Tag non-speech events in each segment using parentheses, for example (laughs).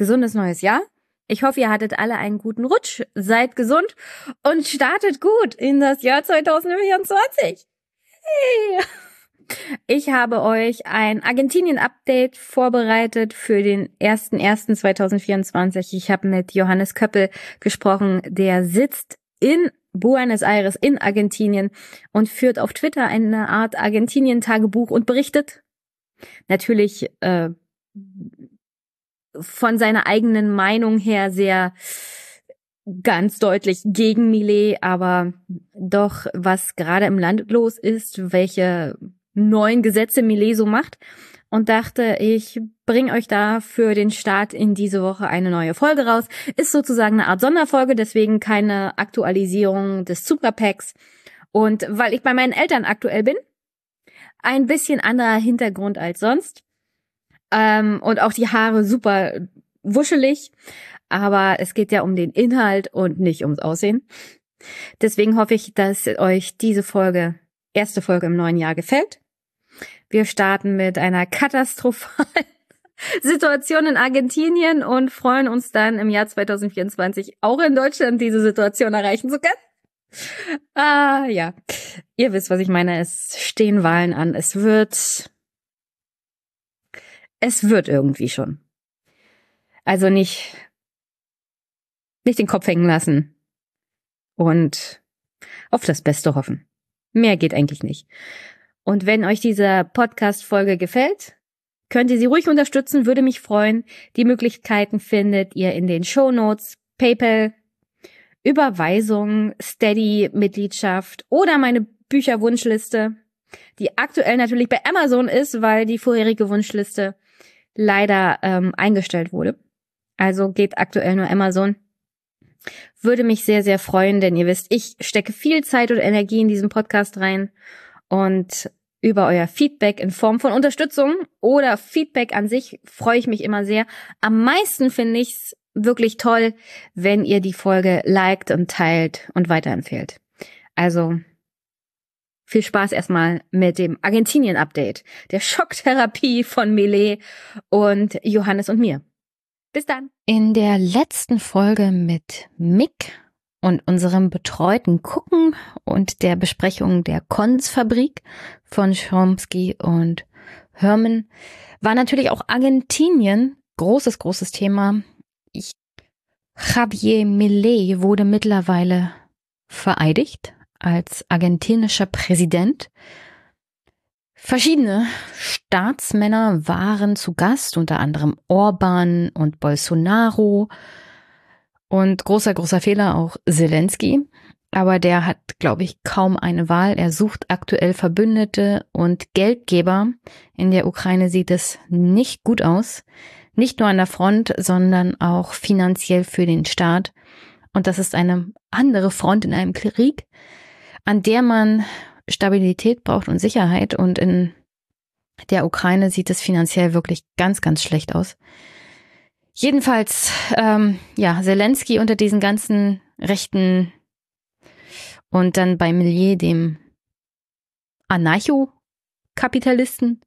Gesundes neues Jahr. Ich hoffe, ihr hattet alle einen guten Rutsch, seid gesund und startet gut in das Jahr 2024. Hey. Ich habe euch ein Argentinien-Update vorbereitet für den 01.01.2024. Ich habe mit Johannes Köppel gesprochen, der sitzt in Buenos Aires in Argentinien und führt auf Twitter eine Art Argentinien-Tagebuch und berichtet natürlich äh, von seiner eigenen Meinung her sehr ganz deutlich gegen Millet, aber doch was gerade im Land los ist, welche neuen Gesetze Millet so macht und dachte, ich bringe euch da für den Start in diese Woche eine neue Folge raus. Ist sozusagen eine Art Sonderfolge, deswegen keine Aktualisierung des Superpacks. Und weil ich bei meinen Eltern aktuell bin, ein bisschen anderer Hintergrund als sonst. Ähm, und auch die Haare super wuschelig. Aber es geht ja um den Inhalt und nicht ums Aussehen. Deswegen hoffe ich, dass euch diese Folge, erste Folge im neuen Jahr gefällt. Wir starten mit einer katastrophalen (laughs) Situation in Argentinien und freuen uns dann im Jahr 2024 auch in Deutschland diese Situation erreichen zu können. Ah, ja. Ihr wisst, was ich meine. Es stehen Wahlen an. Es wird, es wird irgendwie schon. Also nicht, nicht den Kopf hängen lassen und auf das Beste hoffen. Mehr geht eigentlich nicht. Und wenn euch diese Podcast-Folge gefällt, könnt ihr sie ruhig unterstützen, würde mich freuen. Die Möglichkeiten findet ihr in den Show Notes, PayPal, Überweisung, Steady-Mitgliedschaft oder meine Bücherwunschliste, die aktuell natürlich bei Amazon ist, weil die vorherige Wunschliste leider ähm, eingestellt wurde. Also geht aktuell nur Amazon. Würde mich sehr, sehr freuen, denn ihr wisst, ich stecke viel Zeit und Energie in diesen Podcast rein und über euer Feedback in Form von Unterstützung oder Feedback an sich freue ich mich immer sehr. Am meisten finde ich es wirklich toll, wenn ihr die Folge liked und teilt und weiterempfehlt. Also viel Spaß erstmal mit dem Argentinien-Update, der Schocktherapie von Melee und Johannes und mir. Bis dann. In der letzten Folge mit Mick und unserem betreuten Gucken und der Besprechung der Konsfabrik von Chomsky und Herman war natürlich auch Argentinien großes, großes Thema. Ich, Javier Millet wurde mittlerweile vereidigt als argentinischer Präsident. Verschiedene Staatsmänner waren zu Gast, unter anderem Orban und Bolsonaro und großer, großer Fehler auch Zelensky. Aber der hat, glaube ich, kaum eine Wahl. Er sucht aktuell Verbündete und Geldgeber. In der Ukraine sieht es nicht gut aus. Nicht nur an der Front, sondern auch finanziell für den Staat. Und das ist eine andere Front in einem Krieg, an der man Stabilität braucht und Sicherheit. Und in der Ukraine sieht es finanziell wirklich ganz, ganz schlecht aus. Jedenfalls, ähm, ja, Zelensky unter diesen ganzen rechten und dann bei Millier, dem Anarcho-Kapitalisten,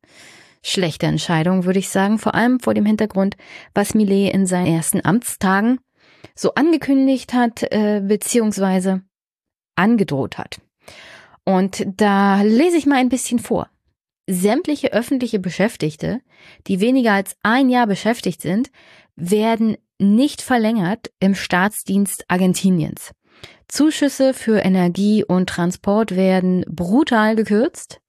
schlechte Entscheidung, würde ich sagen, vor allem vor dem Hintergrund, was Millet in seinen ersten Amtstagen so angekündigt hat, äh, beziehungsweise angedroht hat. Und da lese ich mal ein bisschen vor. Sämtliche öffentliche Beschäftigte, die weniger als ein Jahr beschäftigt sind, werden nicht verlängert im Staatsdienst Argentiniens. Zuschüsse für Energie und Transport werden brutal gekürzt.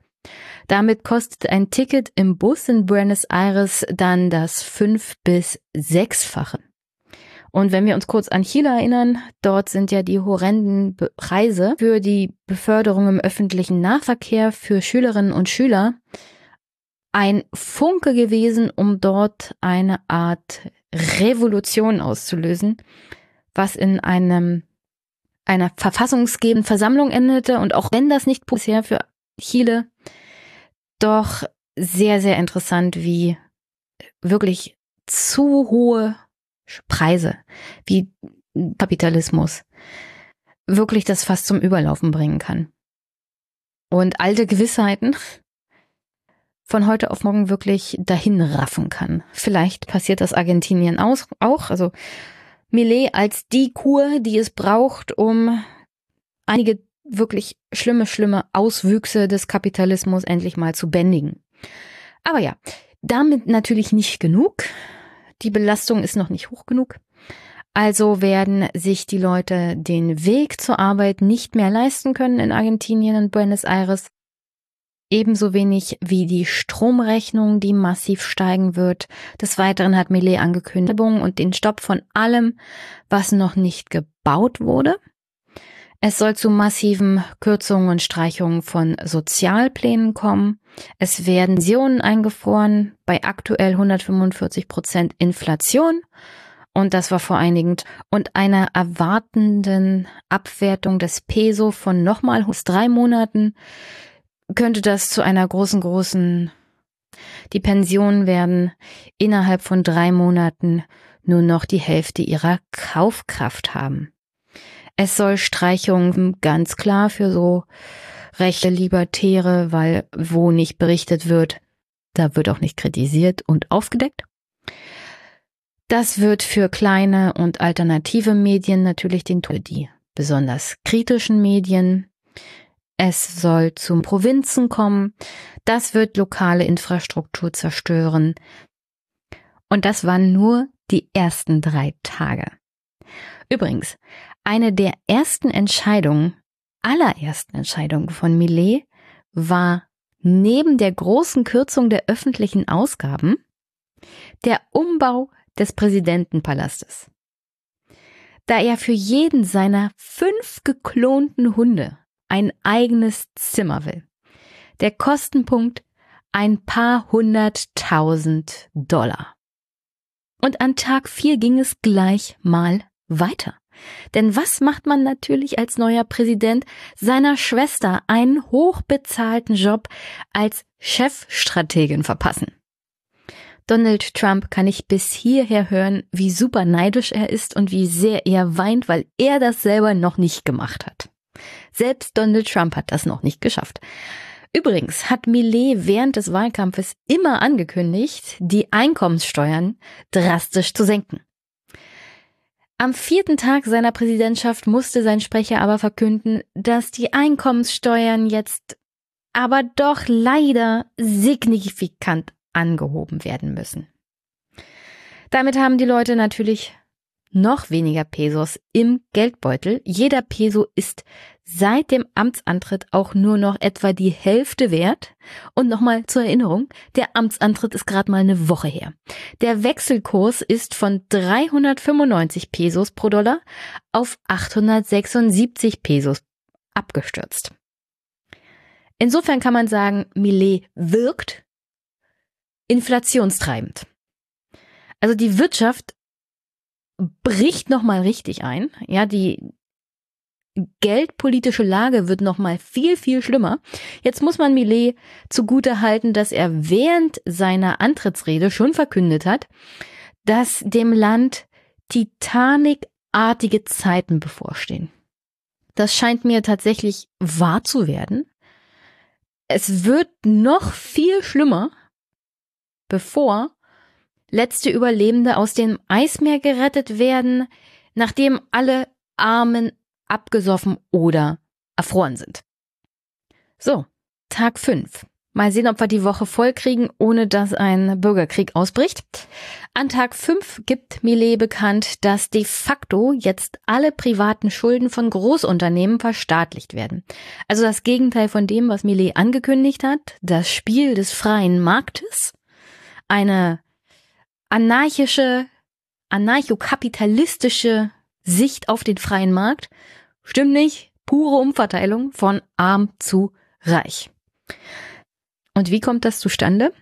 Damit kostet ein Ticket im Bus in Buenos Aires dann das fünf- bis sechsfache. Und wenn wir uns kurz an Chile erinnern, dort sind ja die horrenden Preise für die Beförderung im öffentlichen Nahverkehr für Schülerinnen und Schüler ein Funke gewesen, um dort eine Art Revolution auszulösen, was in einem einer verfassungsgebenden Versammlung endete. Und auch wenn das nicht bisher für Chile, doch sehr, sehr interessant, wie wirklich zu hohe Preise, wie Kapitalismus wirklich das fast zum Überlaufen bringen kann. Und alte Gewissheiten (laughs) von heute auf morgen wirklich dahin raffen kann. Vielleicht passiert das Argentinien auch. Also Millet als die Kur, die es braucht, um einige wirklich schlimme, schlimme Auswüchse des Kapitalismus endlich mal zu bändigen. Aber ja, damit natürlich nicht genug. Die Belastung ist noch nicht hoch genug. Also werden sich die Leute den Weg zur Arbeit nicht mehr leisten können in Argentinien und Buenos Aires. Ebenso wenig wie die Stromrechnung, die massiv steigen wird. Des Weiteren hat Millet angekündigt und den Stopp von allem, was noch nicht gebaut wurde. Es soll zu massiven Kürzungen und Streichungen von Sozialplänen kommen. Es werden Pensionen eingefroren bei aktuell 145 Prozent Inflation. Und das war vor einigen und einer erwartenden Abwertung des Peso von nochmal drei Monaten könnte das zu einer großen, großen, die Pensionen werden innerhalb von drei Monaten nur noch die Hälfte ihrer Kaufkraft haben. Es soll Streichungen ganz klar für so rechte Libertäre, weil wo nicht berichtet wird, da wird auch nicht kritisiert und aufgedeckt. Das wird für kleine und alternative Medien natürlich den Tod, die besonders kritischen Medien. Es soll zum Provinzen kommen. Das wird lokale Infrastruktur zerstören. Und das waren nur die ersten drei Tage. Übrigens, eine der ersten Entscheidungen, allerersten Entscheidungen von Millet war neben der großen Kürzung der öffentlichen Ausgaben der Umbau des Präsidentenpalastes. Da er für jeden seiner fünf geklonten Hunde ein eigenes Zimmer will. Der Kostenpunkt ein paar hunderttausend Dollar. Und an Tag vier ging es gleich mal weiter. Denn was macht man natürlich als neuer Präsident seiner Schwester einen hochbezahlten Job als Chefstrategin verpassen? Donald Trump kann ich bis hierher hören, wie super neidisch er ist und wie sehr er weint, weil er das selber noch nicht gemacht hat. Selbst Donald Trump hat das noch nicht geschafft. Übrigens hat Millet während des Wahlkampfes immer angekündigt, die Einkommenssteuern drastisch zu senken. Am vierten Tag seiner Präsidentschaft musste sein Sprecher aber verkünden, dass die Einkommenssteuern jetzt aber doch leider signifikant angehoben werden müssen. Damit haben die Leute natürlich noch weniger Pesos im Geldbeutel. Jeder Peso ist seit dem Amtsantritt auch nur noch etwa die Hälfte wert. Und nochmal zur Erinnerung, der Amtsantritt ist gerade mal eine Woche her. Der Wechselkurs ist von 395 Pesos pro Dollar auf 876 Pesos abgestürzt. Insofern kann man sagen, Millet wirkt inflationstreibend. Also die Wirtschaft bricht nochmal richtig ein. Ja, die geldpolitische Lage wird nochmal viel, viel schlimmer. Jetzt muss man Millet zugute halten, dass er während seiner Antrittsrede schon verkündet hat, dass dem Land Titanic-artige Zeiten bevorstehen. Das scheint mir tatsächlich wahr zu werden. Es wird noch viel schlimmer, bevor letzte Überlebende aus dem Eismeer gerettet werden, nachdem alle Armen abgesoffen oder erfroren sind. So, Tag 5. Mal sehen, ob wir die Woche voll kriegen, ohne dass ein Bürgerkrieg ausbricht. An Tag 5 gibt Millet bekannt, dass de facto jetzt alle privaten Schulden von Großunternehmen verstaatlicht werden. Also das Gegenteil von dem, was Millet angekündigt hat, das Spiel des freien Marktes, eine anarchische, anarchokapitalistische Sicht auf den freien Markt. Stimmt nicht. Pure Umverteilung von arm zu reich. Und wie kommt das zustande?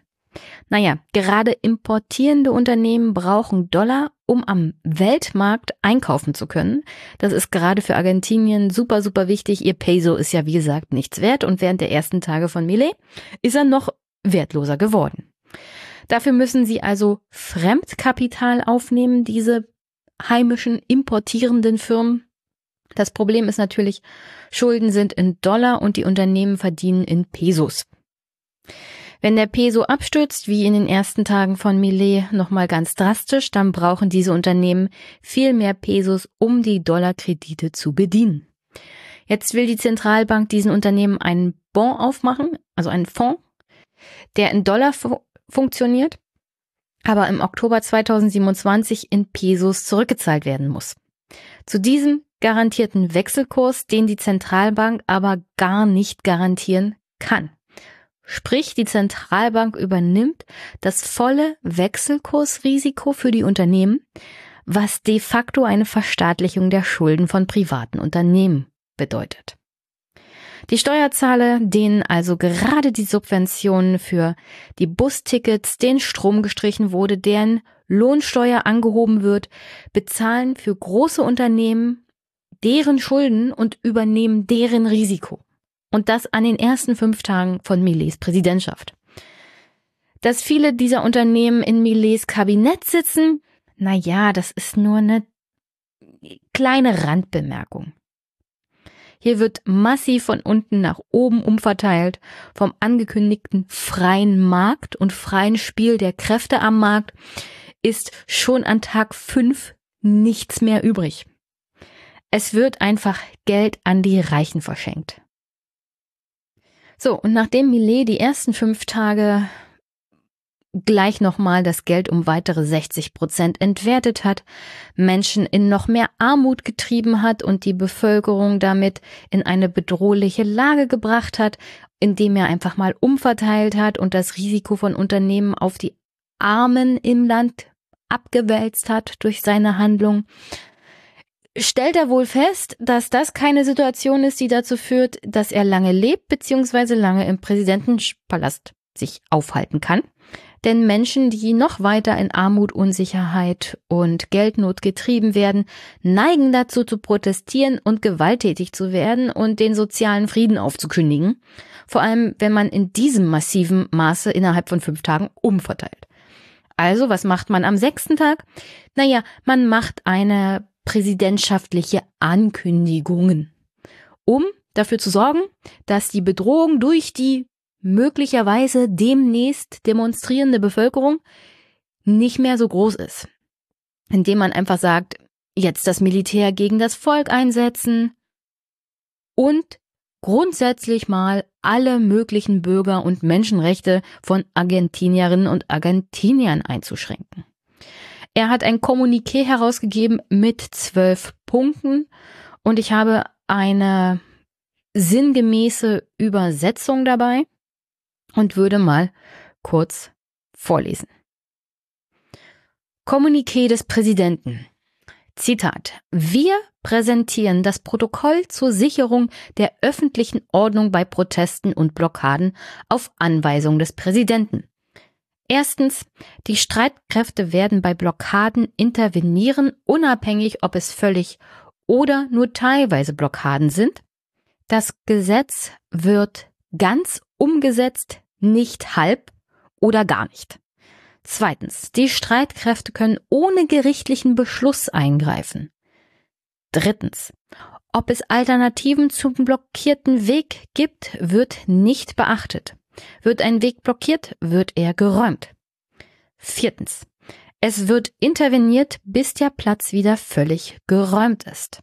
Naja, gerade importierende Unternehmen brauchen Dollar, um am Weltmarkt einkaufen zu können. Das ist gerade für Argentinien super, super wichtig. Ihr Peso ist ja, wie gesagt, nichts wert und während der ersten Tage von Millet ist er noch wertloser geworden. Dafür müssen sie also Fremdkapital aufnehmen, diese heimischen importierenden Firmen. Das Problem ist natürlich, Schulden sind in Dollar und die Unternehmen verdienen in Pesos. Wenn der Peso abstürzt, wie in den ersten Tagen von Millet nochmal ganz drastisch, dann brauchen diese Unternehmen viel mehr Pesos, um die Dollarkredite zu bedienen. Jetzt will die Zentralbank diesen Unternehmen einen Bon aufmachen, also einen Fonds, der in Dollar fu funktioniert, aber im Oktober 2027 in Pesos zurückgezahlt werden muss. Zu diesem garantierten Wechselkurs, den die Zentralbank aber gar nicht garantieren kann. Sprich, die Zentralbank übernimmt das volle Wechselkursrisiko für die Unternehmen, was de facto eine Verstaatlichung der Schulden von privaten Unternehmen bedeutet. Die Steuerzahler, denen also gerade die Subventionen für die Bustickets, den Strom gestrichen wurde, deren Lohnsteuer angehoben wird, bezahlen für große Unternehmen deren Schulden und übernehmen deren Risiko. Und das an den ersten fünf Tagen von Millets Präsidentschaft. Dass viele dieser Unternehmen in Millets Kabinett sitzen, na ja, das ist nur eine kleine Randbemerkung. Hier wird massiv von unten nach oben umverteilt vom angekündigten freien Markt und freien Spiel der Kräfte am Markt ist schon an Tag fünf nichts mehr übrig. Es wird einfach Geld an die Reichen verschenkt. So, und nachdem Millet die ersten fünf Tage gleich nochmal das Geld um weitere 60 Prozent entwertet hat, Menschen in noch mehr Armut getrieben hat und die Bevölkerung damit in eine bedrohliche Lage gebracht hat, indem er einfach mal umverteilt hat und das Risiko von Unternehmen auf die Armen im Land abgewälzt hat durch seine Handlung, stellt er wohl fest, dass das keine Situation ist, die dazu führt, dass er lange lebt bzw. lange im Präsidentenpalast sich aufhalten kann. Denn Menschen, die noch weiter in Armut, Unsicherheit und Geldnot getrieben werden, neigen dazu zu protestieren und gewalttätig zu werden und den sozialen Frieden aufzukündigen. Vor allem, wenn man in diesem massiven Maße innerhalb von fünf Tagen umverteilt. Also, was macht man am sechsten Tag? Naja, man macht eine präsidentschaftliche Ankündigungen, um dafür zu sorgen, dass die Bedrohung durch die möglicherweise demnächst demonstrierende Bevölkerung nicht mehr so groß ist. Indem man einfach sagt, jetzt das Militär gegen das Volk einsetzen und grundsätzlich mal alle möglichen Bürger- und Menschenrechte von Argentinierinnen und Argentiniern einzuschränken. Er hat ein Kommuniqué herausgegeben mit zwölf Punkten und ich habe eine sinngemäße Übersetzung dabei und würde mal kurz vorlesen. Kommuniqué des Präsidenten. Zitat. Wir präsentieren das Protokoll zur Sicherung der öffentlichen Ordnung bei Protesten und Blockaden auf Anweisung des Präsidenten. Erstens, die Streitkräfte werden bei Blockaden intervenieren, unabhängig ob es völlig oder nur teilweise Blockaden sind. Das Gesetz wird ganz umgesetzt, nicht halb oder gar nicht. Zweitens, die Streitkräfte können ohne gerichtlichen Beschluss eingreifen. Drittens, ob es Alternativen zum blockierten Weg gibt, wird nicht beachtet. Wird ein Weg blockiert, wird er geräumt. Viertens, es wird interveniert, bis der Platz wieder völlig geräumt ist.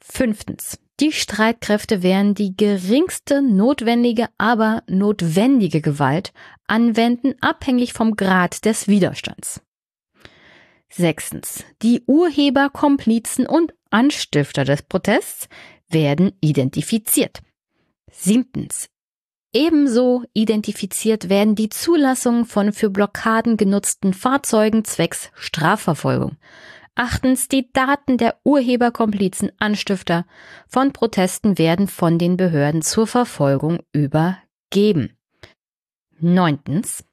Fünftens, die Streitkräfte werden die geringste notwendige, aber notwendige Gewalt anwenden, abhängig vom Grad des Widerstands. Sechstens. Die Urheber, Komplizen und Anstifter des Protests werden identifiziert. Siebtens. Ebenso identifiziert werden die Zulassungen von für Blockaden genutzten Fahrzeugen zwecks Strafverfolgung. Achtens, die Daten der Urheberkomplizen, Anstifter von Protesten werden von den Behörden zur Verfolgung übergeben. Neuntens,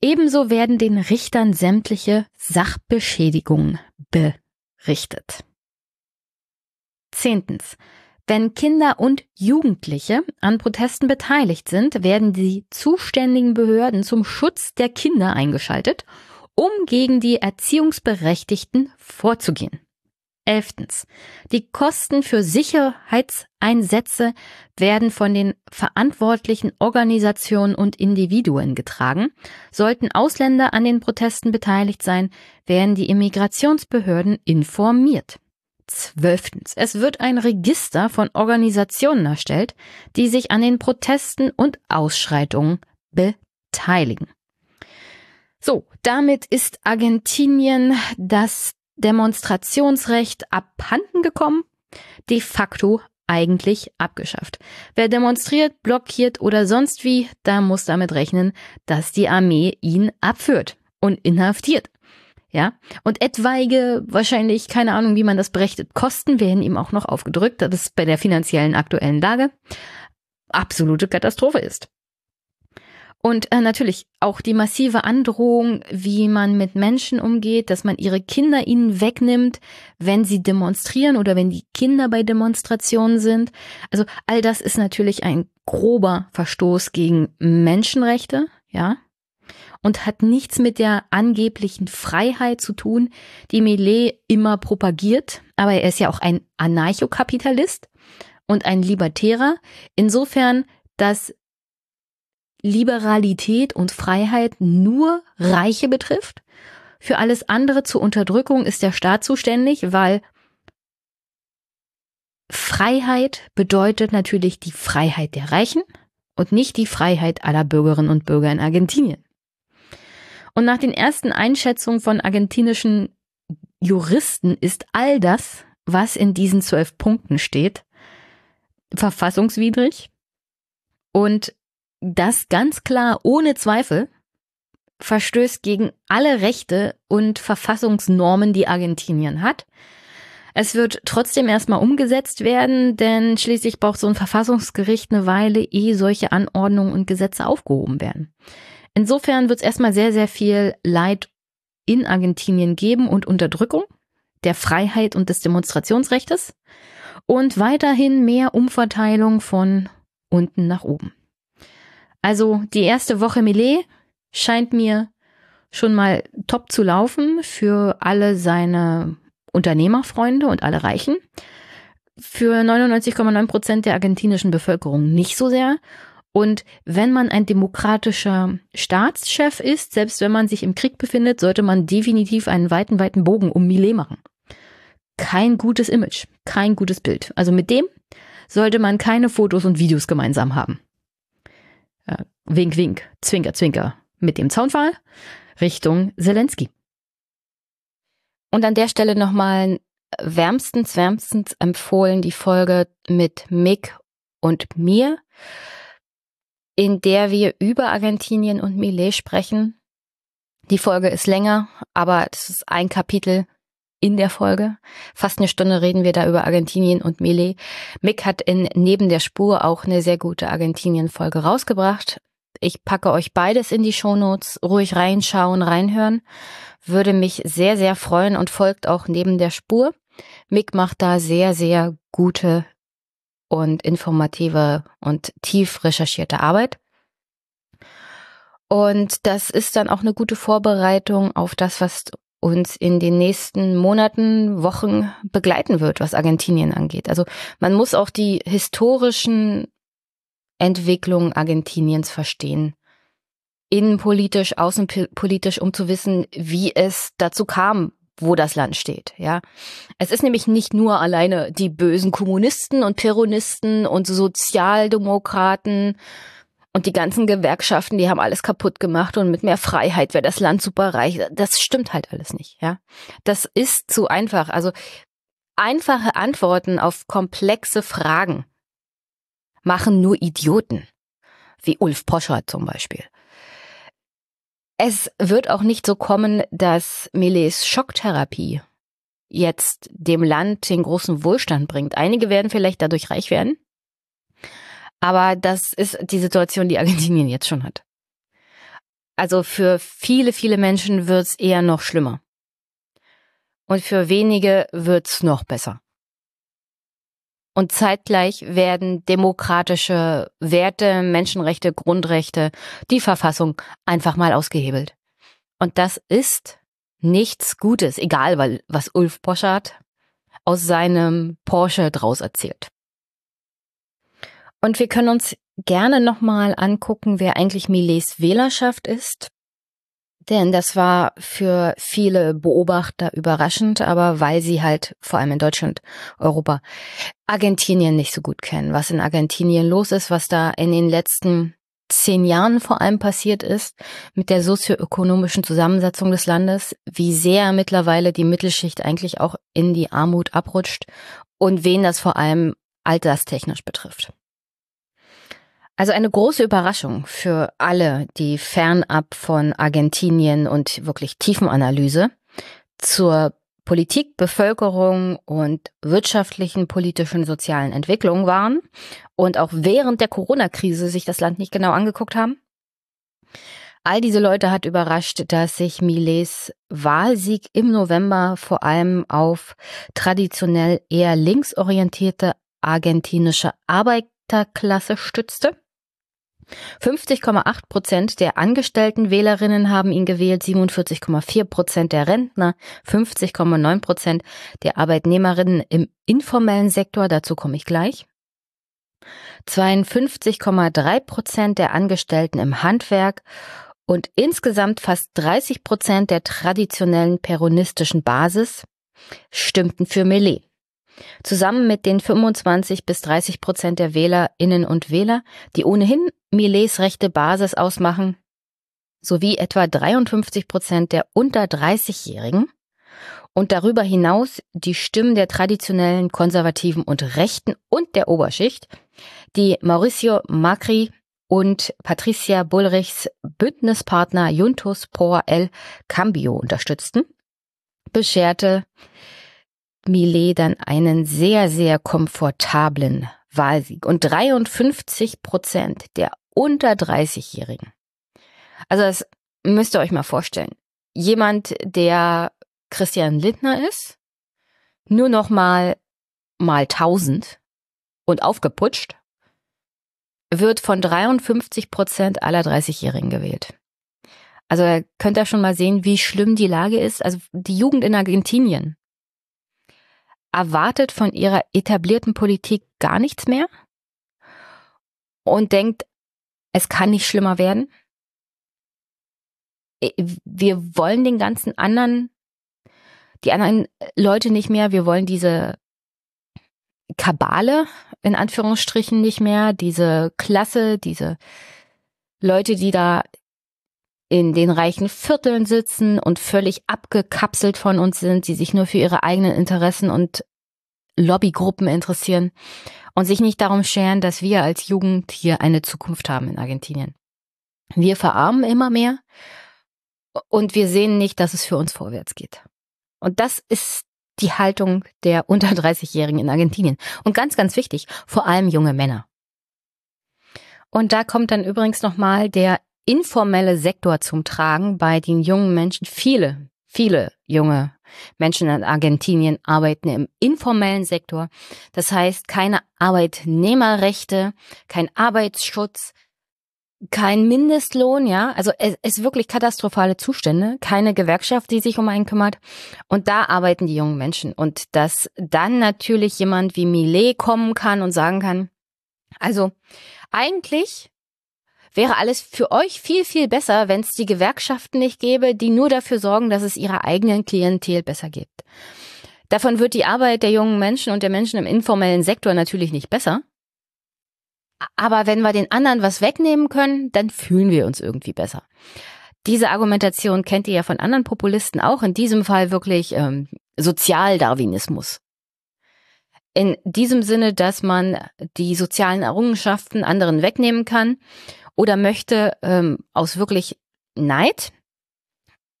ebenso werden den Richtern sämtliche Sachbeschädigungen berichtet. Zehntens, wenn Kinder und Jugendliche an Protesten beteiligt sind, werden die zuständigen Behörden zum Schutz der Kinder eingeschaltet um gegen die Erziehungsberechtigten vorzugehen. Elftens. Die Kosten für Sicherheitseinsätze werden von den verantwortlichen Organisationen und Individuen getragen. Sollten Ausländer an den Protesten beteiligt sein, werden die Immigrationsbehörden informiert. Zwölftens. Es wird ein Register von Organisationen erstellt, die sich an den Protesten und Ausschreitungen beteiligen. So, damit ist Argentinien das Demonstrationsrecht abhanden gekommen, de facto eigentlich abgeschafft. Wer demonstriert, blockiert oder sonst wie, da muss damit rechnen, dass die Armee ihn abführt und inhaftiert. Ja, und etwaige, wahrscheinlich, keine Ahnung, wie man das berechnet, Kosten werden ihm auch noch aufgedrückt, dass es bei der finanziellen aktuellen Lage absolute Katastrophe ist. Und äh, natürlich auch die massive Androhung, wie man mit Menschen umgeht, dass man ihre Kinder ihnen wegnimmt, wenn sie demonstrieren oder wenn die Kinder bei Demonstrationen sind. Also all das ist natürlich ein grober Verstoß gegen Menschenrechte, ja, und hat nichts mit der angeblichen Freiheit zu tun, die Millet immer propagiert. Aber er ist ja auch ein Anarchokapitalist und ein Libertärer. Insofern, dass Liberalität und Freiheit nur Reiche betrifft. Für alles andere zur Unterdrückung ist der Staat zuständig, weil Freiheit bedeutet natürlich die Freiheit der Reichen und nicht die Freiheit aller Bürgerinnen und Bürger in Argentinien. Und nach den ersten Einschätzungen von argentinischen Juristen ist all das, was in diesen zwölf Punkten steht, verfassungswidrig und das ganz klar ohne Zweifel verstößt gegen alle Rechte und Verfassungsnormen, die Argentinien hat. Es wird trotzdem erstmal umgesetzt werden, denn schließlich braucht so ein Verfassungsgericht eine Weile, ehe solche Anordnungen und Gesetze aufgehoben werden. Insofern wird es erstmal sehr, sehr viel Leid in Argentinien geben und Unterdrückung der Freiheit und des Demonstrationsrechtes und weiterhin mehr Umverteilung von unten nach oben. Also die erste Woche Millet scheint mir schon mal top zu laufen für alle seine Unternehmerfreunde und alle Reichen. Für 99,9 Prozent der argentinischen Bevölkerung nicht so sehr. Und wenn man ein demokratischer Staatschef ist, selbst wenn man sich im Krieg befindet, sollte man definitiv einen weiten, weiten Bogen um Millet machen. Kein gutes Image, kein gutes Bild. Also mit dem sollte man keine Fotos und Videos gemeinsam haben. Äh, wink, wink, zwinker, zwinker mit dem Zaunfall Richtung Zelensky. Und an der Stelle nochmal wärmstens, wärmstens empfohlen die Folge mit Mick und mir, in der wir über Argentinien und Millet sprechen. Die Folge ist länger, aber das ist ein Kapitel in der Folge. Fast eine Stunde reden wir da über Argentinien und Millet. Mick hat in Neben der Spur auch eine sehr gute Argentinien-Folge rausgebracht. Ich packe euch beides in die Shownotes, ruhig reinschauen, reinhören. Würde mich sehr, sehr freuen und folgt auch neben der Spur. Mick macht da sehr, sehr gute und informative und tief recherchierte Arbeit. Und das ist dann auch eine gute Vorbereitung auf das, was uns in den nächsten Monaten, Wochen begleiten wird, was Argentinien angeht. Also man muss auch die historischen Entwicklungen Argentiniens verstehen. Innenpolitisch, außenpolitisch, um zu wissen, wie es dazu kam, wo das Land steht, ja. Es ist nämlich nicht nur alleine die bösen Kommunisten und Peronisten und Sozialdemokraten und die ganzen Gewerkschaften, die haben alles kaputt gemacht und mit mehr Freiheit wäre das Land super reich. Das stimmt halt alles nicht, ja. Das ist zu einfach. Also einfache Antworten auf komplexe Fragen machen nur Idioten. Wie Ulf Poschert zum Beispiel. Es wird auch nicht so kommen, dass Millets Schocktherapie jetzt dem Land den großen Wohlstand bringt. Einige werden vielleicht dadurch reich werden. Aber das ist die Situation, die Argentinien jetzt schon hat. Also für viele, viele Menschen wird's eher noch schlimmer. Und für wenige wird's noch besser. Und zeitgleich werden demokratische Werte, Menschenrechte, Grundrechte, die Verfassung einfach mal ausgehebelt. Und das ist nichts Gutes, egal was Ulf Poschardt aus seinem Porsche draus erzählt. Und wir können uns gerne nochmal angucken, wer eigentlich Millets Wählerschaft ist. Denn das war für viele Beobachter überraschend, aber weil sie halt vor allem in Deutschland, Europa, Argentinien nicht so gut kennen, was in Argentinien los ist, was da in den letzten zehn Jahren vor allem passiert ist mit der sozioökonomischen Zusammensetzung des Landes, wie sehr mittlerweile die Mittelschicht eigentlich auch in die Armut abrutscht und wen das vor allem alterstechnisch betrifft. Also eine große Überraschung für alle, die fernab von Argentinien und wirklich Tiefenanalyse zur Politik, Bevölkerung und wirtschaftlichen, politischen, sozialen Entwicklungen waren und auch während der Corona-Krise sich das Land nicht genau angeguckt haben. All diese Leute hat überrascht, dass sich Millets Wahlsieg im November vor allem auf traditionell eher linksorientierte argentinische Arbeiterklasse stützte 50,8 Prozent der angestellten Wählerinnen haben ihn gewählt, 47,4 Prozent der Rentner, 50,9 Prozent der Arbeitnehmerinnen im informellen Sektor, dazu komme ich gleich. 52,3 Prozent der Angestellten im Handwerk und insgesamt fast 30 Prozent der traditionellen peronistischen Basis stimmten für Millet. Zusammen mit den 25 bis 30 Prozent der Wählerinnen und Wähler, die ohnehin Millets rechte Basis ausmachen, sowie etwa 53 Prozent der unter 30-Jährigen und darüber hinaus die Stimmen der traditionellen Konservativen und Rechten und der Oberschicht, die Mauricio Macri und Patricia Bullrichs Bündnispartner Juntos por el Cambio unterstützten, bescherte Millet dann einen sehr, sehr komfortablen Wahlsieg und 53 Prozent der unter 30-Jährigen. Also das müsst ihr euch mal vorstellen. Jemand, der Christian Lindner ist, nur noch mal mal 1000 und aufgeputscht, wird von 53 Prozent aller 30-Jährigen gewählt. Also könnt ihr schon mal sehen, wie schlimm die Lage ist. Also die Jugend in Argentinien erwartet von ihrer etablierten Politik gar nichts mehr und denkt, es kann nicht schlimmer werden. Wir wollen den ganzen anderen, die anderen Leute nicht mehr. Wir wollen diese Kabale in Anführungsstrichen nicht mehr, diese Klasse, diese Leute, die da in den reichen Vierteln sitzen und völlig abgekapselt von uns sind, die sich nur für ihre eigenen Interessen und Lobbygruppen interessieren und sich nicht darum scheren, dass wir als Jugend hier eine Zukunft haben in Argentinien. Wir verarmen immer mehr und wir sehen nicht, dass es für uns vorwärts geht. Und das ist die Haltung der unter 30-Jährigen in Argentinien. Und ganz, ganz wichtig, vor allem junge Männer. Und da kommt dann übrigens nochmal der informelle Sektor zum Tragen bei den jungen Menschen. Viele, viele junge Menschen in Argentinien arbeiten im informellen Sektor. Das heißt, keine Arbeitnehmerrechte, kein Arbeitsschutz, kein Mindestlohn, ja, also es ist wirklich katastrophale Zustände, keine Gewerkschaft, die sich um einen kümmert. Und da arbeiten die jungen Menschen. Und dass dann natürlich jemand wie Millet kommen kann und sagen kann, also eigentlich wäre alles für euch viel, viel besser, wenn es die Gewerkschaften nicht gäbe, die nur dafür sorgen, dass es ihrer eigenen Klientel besser gibt. Davon wird die Arbeit der jungen Menschen und der Menschen im informellen Sektor natürlich nicht besser. Aber wenn wir den anderen was wegnehmen können, dann fühlen wir uns irgendwie besser. Diese Argumentation kennt ihr ja von anderen Populisten auch, in diesem Fall wirklich ähm, Sozialdarwinismus. In diesem Sinne, dass man die sozialen Errungenschaften anderen wegnehmen kann oder möchte ähm, aus wirklich Neid,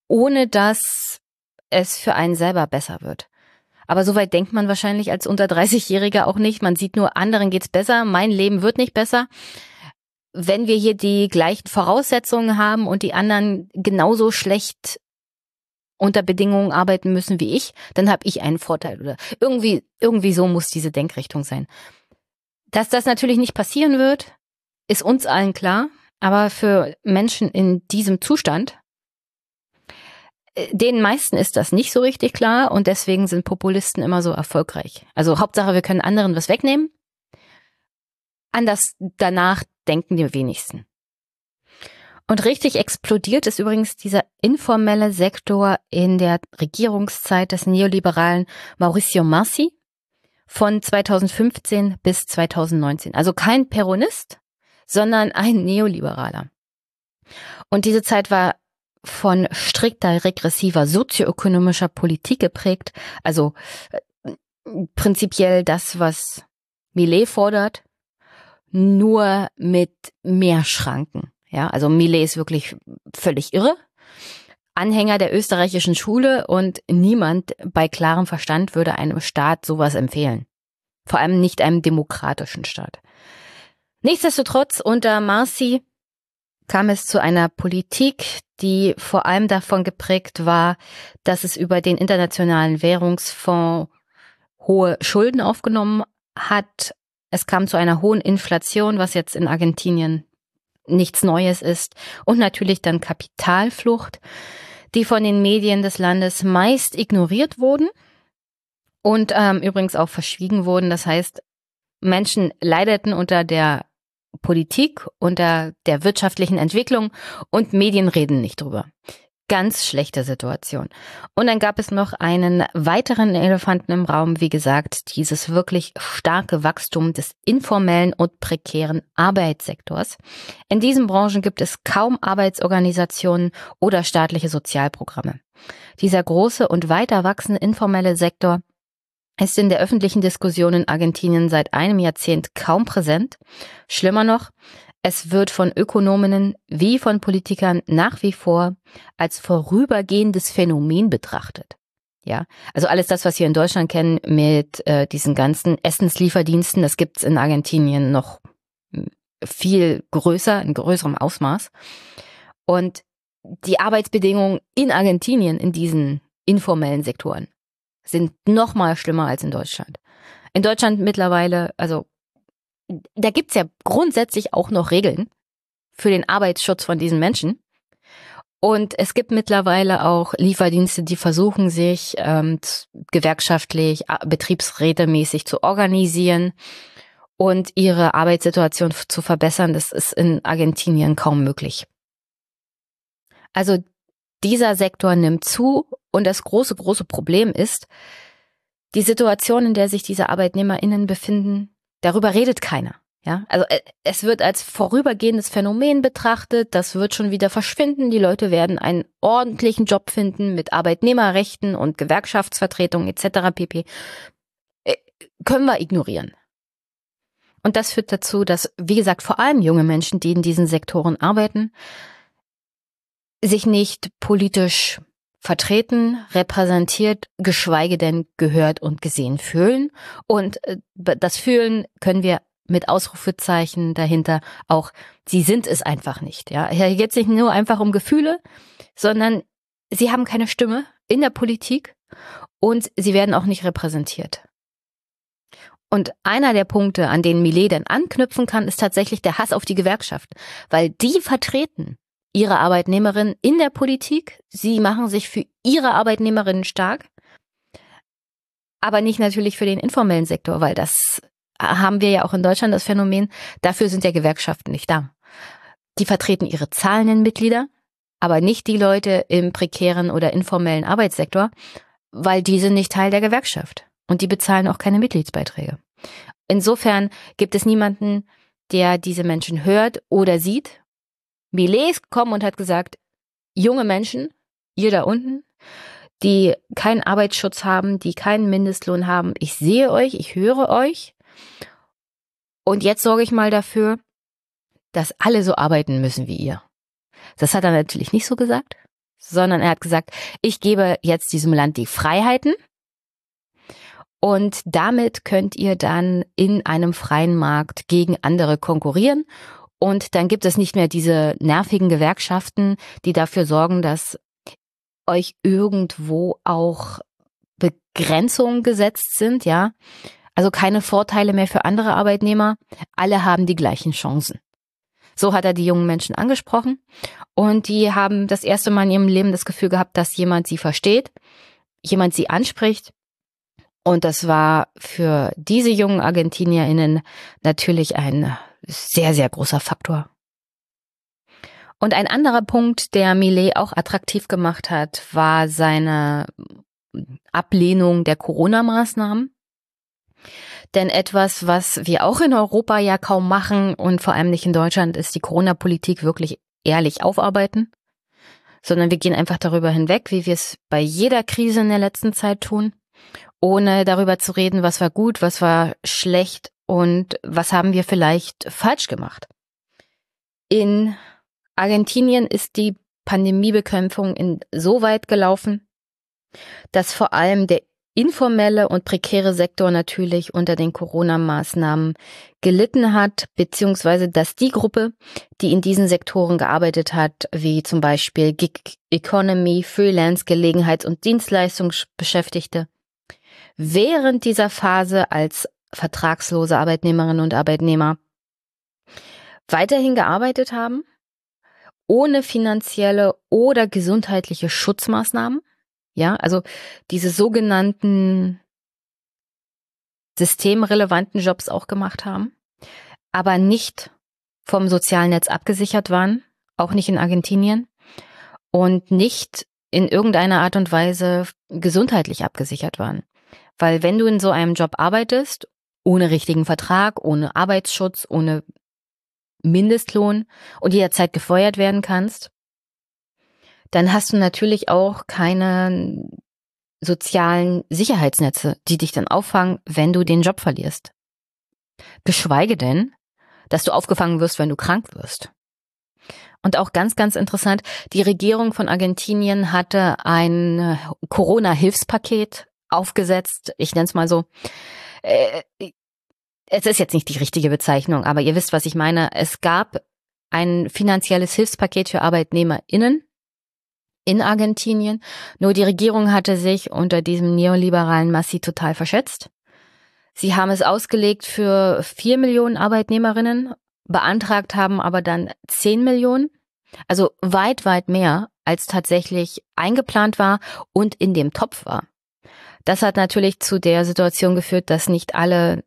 ohne dass es für einen selber besser wird. Aber soweit denkt man wahrscheinlich als unter 30-Jähriger auch nicht. Man sieht nur, anderen geht's besser, mein Leben wird nicht besser. Wenn wir hier die gleichen Voraussetzungen haben und die anderen genauso schlecht unter Bedingungen arbeiten müssen wie ich, dann habe ich einen Vorteil oder irgendwie irgendwie so muss diese Denkrichtung sein. Dass das natürlich nicht passieren wird, ist uns allen klar, aber für Menschen in diesem Zustand den meisten ist das nicht so richtig klar und deswegen sind Populisten immer so erfolgreich. Also Hauptsache, wir können anderen was wegnehmen. Anders danach denken die wenigsten. Und richtig explodiert ist übrigens dieser informelle Sektor in der Regierungszeit des neoliberalen Mauricio Massi von 2015 bis 2019. Also kein Peronist, sondern ein Neoliberaler. Und diese Zeit war von strikter regressiver sozioökonomischer Politik geprägt, also äh, prinzipiell das, was Millet fordert, nur mit mehr Schranken. Ja, also Millet ist wirklich völlig irre. Anhänger der österreichischen Schule und niemand bei klarem Verstand würde einem Staat sowas empfehlen. Vor allem nicht einem demokratischen Staat. Nichtsdestotrotz, unter Marci kam es zu einer Politik, die vor allem davon geprägt war, dass es über den Internationalen Währungsfonds hohe Schulden aufgenommen hat. Es kam zu einer hohen Inflation, was jetzt in Argentinien nichts Neues ist. Und natürlich dann Kapitalflucht, die von den Medien des Landes meist ignoriert wurden und ähm, übrigens auch verschwiegen wurden. Das heißt, Menschen leideten unter der Politik, unter der wirtschaftlichen Entwicklung und Medien reden nicht drüber. Ganz schlechte Situation. Und dann gab es noch einen weiteren Elefanten im Raum, wie gesagt, dieses wirklich starke Wachstum des informellen und prekären Arbeitssektors. In diesen Branchen gibt es kaum Arbeitsorganisationen oder staatliche Sozialprogramme. Dieser große und weiter wachsende informelle Sektor ist in der öffentlichen Diskussion in Argentinien seit einem Jahrzehnt kaum präsent. Schlimmer noch, es wird von Ökonominnen wie von Politikern nach wie vor als vorübergehendes Phänomen betrachtet. Ja, also alles das, was wir in Deutschland kennen mit äh, diesen ganzen Essenslieferdiensten, das gibt's in Argentinien noch hm, viel größer, in größerem Ausmaß. Und die Arbeitsbedingungen in Argentinien in diesen informellen Sektoren sind noch mal schlimmer als in Deutschland. In Deutschland mittlerweile, also da gibt's ja grundsätzlich auch noch Regeln für den Arbeitsschutz von diesen Menschen. Und es gibt mittlerweile auch Lieferdienste, die versuchen, sich ähm, gewerkschaftlich, betriebsrätemäßig zu organisieren und ihre Arbeitssituation zu verbessern. Das ist in Argentinien kaum möglich. Also dieser Sektor nimmt zu und das große, große Problem ist, die Situation, in der sich diese ArbeitnehmerInnen befinden, darüber redet keiner. Ja, also äh, es wird als vorübergehendes Phänomen betrachtet, das wird schon wieder verschwinden, die Leute werden einen ordentlichen Job finden mit Arbeitnehmerrechten und Gewerkschaftsvertretung etc. pp. Äh, können wir ignorieren. Und das führt dazu, dass, wie gesagt, vor allem junge Menschen, die in diesen Sektoren arbeiten, sich nicht politisch vertreten, repräsentiert, geschweige denn gehört und gesehen fühlen. Und äh, das Fühlen können wir mit Ausrufezeichen dahinter auch, sie sind es einfach nicht. Ja, hier geht es nicht nur einfach um Gefühle, sondern sie haben keine Stimme in der Politik und sie werden auch nicht repräsentiert. Und einer der Punkte, an denen Millet dann anknüpfen kann, ist tatsächlich der Hass auf die Gewerkschaft, weil die vertreten ihre Arbeitnehmerinnen in der Politik. Sie machen sich für ihre Arbeitnehmerinnen stark, aber nicht natürlich für den informellen Sektor, weil das haben wir ja auch in Deutschland das Phänomen, dafür sind ja Gewerkschaften nicht da. Die vertreten ihre zahlenden Mitglieder, aber nicht die Leute im prekären oder informellen Arbeitssektor, weil die sind nicht Teil der Gewerkschaft und die bezahlen auch keine Mitgliedsbeiträge. Insofern gibt es niemanden, der diese Menschen hört oder sieht Millet ist gekommen und hat gesagt, junge Menschen, ihr da unten, die keinen Arbeitsschutz haben, die keinen Mindestlohn haben, ich sehe euch, ich höre euch. Und jetzt sorge ich mal dafür, dass alle so arbeiten müssen wie ihr. Das hat er natürlich nicht so gesagt, sondern er hat gesagt, ich gebe jetzt diesem Land die Freiheiten und damit könnt ihr dann in einem freien Markt gegen andere konkurrieren und dann gibt es nicht mehr diese nervigen Gewerkschaften, die dafür sorgen, dass euch irgendwo auch Begrenzungen gesetzt sind, ja. Also keine Vorteile mehr für andere Arbeitnehmer. Alle haben die gleichen Chancen. So hat er die jungen Menschen angesprochen und die haben das erste Mal in ihrem Leben das Gefühl gehabt, dass jemand sie versteht, jemand sie anspricht. Und das war für diese jungen ArgentinierInnen natürlich ein sehr, sehr großer Faktor. Und ein anderer Punkt, der Millet auch attraktiv gemacht hat, war seine Ablehnung der Corona-Maßnahmen. Denn etwas, was wir auch in Europa ja kaum machen und vor allem nicht in Deutschland, ist die Corona-Politik wirklich ehrlich aufarbeiten, sondern wir gehen einfach darüber hinweg, wie wir es bei jeder Krise in der letzten Zeit tun, ohne darüber zu reden, was war gut, was war schlecht und was haben wir vielleicht falsch gemacht. In Argentinien ist die Pandemiebekämpfung insoweit gelaufen, dass vor allem der informelle und prekäre Sektor natürlich unter den Corona-Maßnahmen gelitten hat, beziehungsweise dass die Gruppe, die in diesen Sektoren gearbeitet hat, wie zum Beispiel Gig Economy, Freelance, Gelegenheits- und Dienstleistungsbeschäftigte, während dieser Phase als vertragslose Arbeitnehmerinnen und Arbeitnehmer weiterhin gearbeitet haben, ohne finanzielle oder gesundheitliche Schutzmaßnahmen ja, also diese sogenannten systemrelevanten Jobs auch gemacht haben, aber nicht vom sozialen Netz abgesichert waren, auch nicht in Argentinien und nicht in irgendeiner Art und Weise gesundheitlich abgesichert waren. Weil wenn du in so einem Job arbeitest, ohne richtigen Vertrag, ohne Arbeitsschutz, ohne Mindestlohn und jederzeit gefeuert werden kannst, dann hast du natürlich auch keine sozialen Sicherheitsnetze, die dich dann auffangen, wenn du den Job verlierst. Geschweige denn, dass du aufgefangen wirst, wenn du krank wirst. Und auch ganz, ganz interessant, die Regierung von Argentinien hatte ein Corona-Hilfspaket aufgesetzt. Ich nenne es mal so. Es ist jetzt nicht die richtige Bezeichnung, aber ihr wisst, was ich meine. Es gab ein finanzielles Hilfspaket für ArbeitnehmerInnen, in Argentinien. Nur die Regierung hatte sich unter diesem neoliberalen Massi total verschätzt. Sie haben es ausgelegt für vier Millionen Arbeitnehmerinnen, beantragt haben aber dann zehn Millionen. Also weit, weit mehr, als tatsächlich eingeplant war und in dem Topf war. Das hat natürlich zu der Situation geführt, dass nicht alle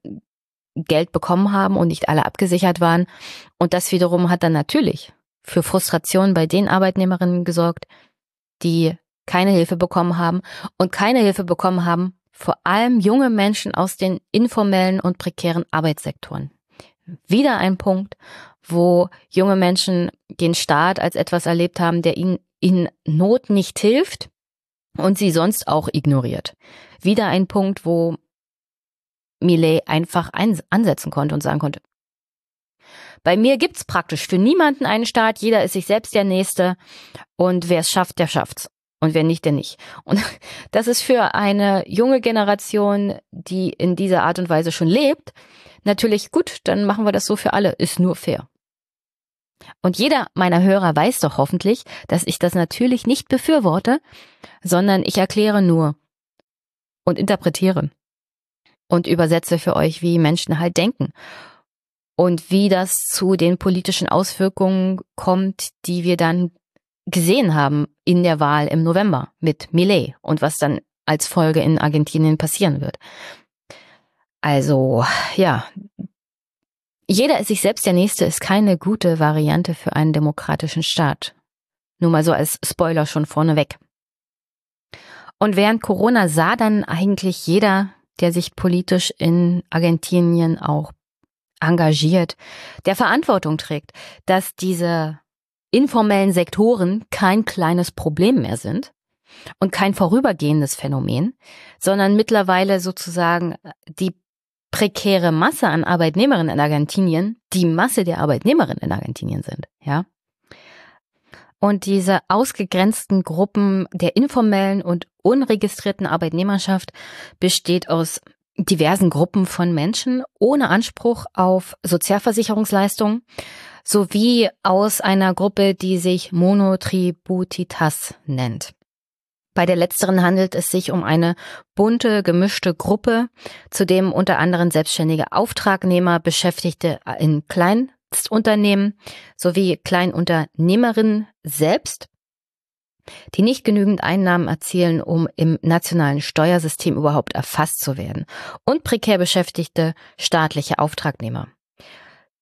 Geld bekommen haben und nicht alle abgesichert waren. Und das wiederum hat dann natürlich für Frustration bei den Arbeitnehmerinnen gesorgt, die keine Hilfe bekommen haben und keine Hilfe bekommen haben, vor allem junge Menschen aus den informellen und prekären Arbeitssektoren. Wieder ein Punkt, wo junge Menschen den Staat als etwas erlebt haben, der ihnen in Not nicht hilft und sie sonst auch ignoriert. Wieder ein Punkt, wo Millet einfach ansetzen konnte und sagen konnte, bei mir gibt's praktisch für niemanden einen Staat, jeder ist sich selbst der Nächste und wer es schafft, der schafft's. Und wer nicht, der nicht. Und (laughs) das ist für eine junge Generation, die in dieser Art und Weise schon lebt, natürlich gut, dann machen wir das so für alle, ist nur fair. Und jeder meiner Hörer weiß doch hoffentlich, dass ich das natürlich nicht befürworte, sondern ich erkläre nur und interpretiere und übersetze für euch, wie Menschen halt denken und wie das zu den politischen Auswirkungen kommt, die wir dann gesehen haben in der Wahl im November mit Millet und was dann als Folge in Argentinien passieren wird. Also, ja, jeder ist sich selbst der Nächste ist keine gute Variante für einen demokratischen Staat. Nur mal so als Spoiler schon vorneweg. Und während Corona sah dann eigentlich jeder, der sich politisch in Argentinien auch engagiert, der Verantwortung trägt, dass diese informellen Sektoren kein kleines Problem mehr sind und kein vorübergehendes Phänomen, sondern mittlerweile sozusagen die prekäre Masse an Arbeitnehmerinnen in Argentinien die Masse der Arbeitnehmerinnen in Argentinien sind, ja. Und diese ausgegrenzten Gruppen der informellen und unregistrierten Arbeitnehmerschaft besteht aus diversen Gruppen von Menschen ohne Anspruch auf Sozialversicherungsleistungen sowie aus einer Gruppe, die sich Monotributitas nennt. Bei der letzteren handelt es sich um eine bunte, gemischte Gruppe, zu dem unter anderem selbstständige Auftragnehmer, Beschäftigte in Klein Kleinstunternehmer sowie Kleinunternehmerinnen selbst, die nicht genügend Einnahmen erzielen, um im nationalen Steuersystem überhaupt erfasst zu werden, und prekär beschäftigte staatliche Auftragnehmer.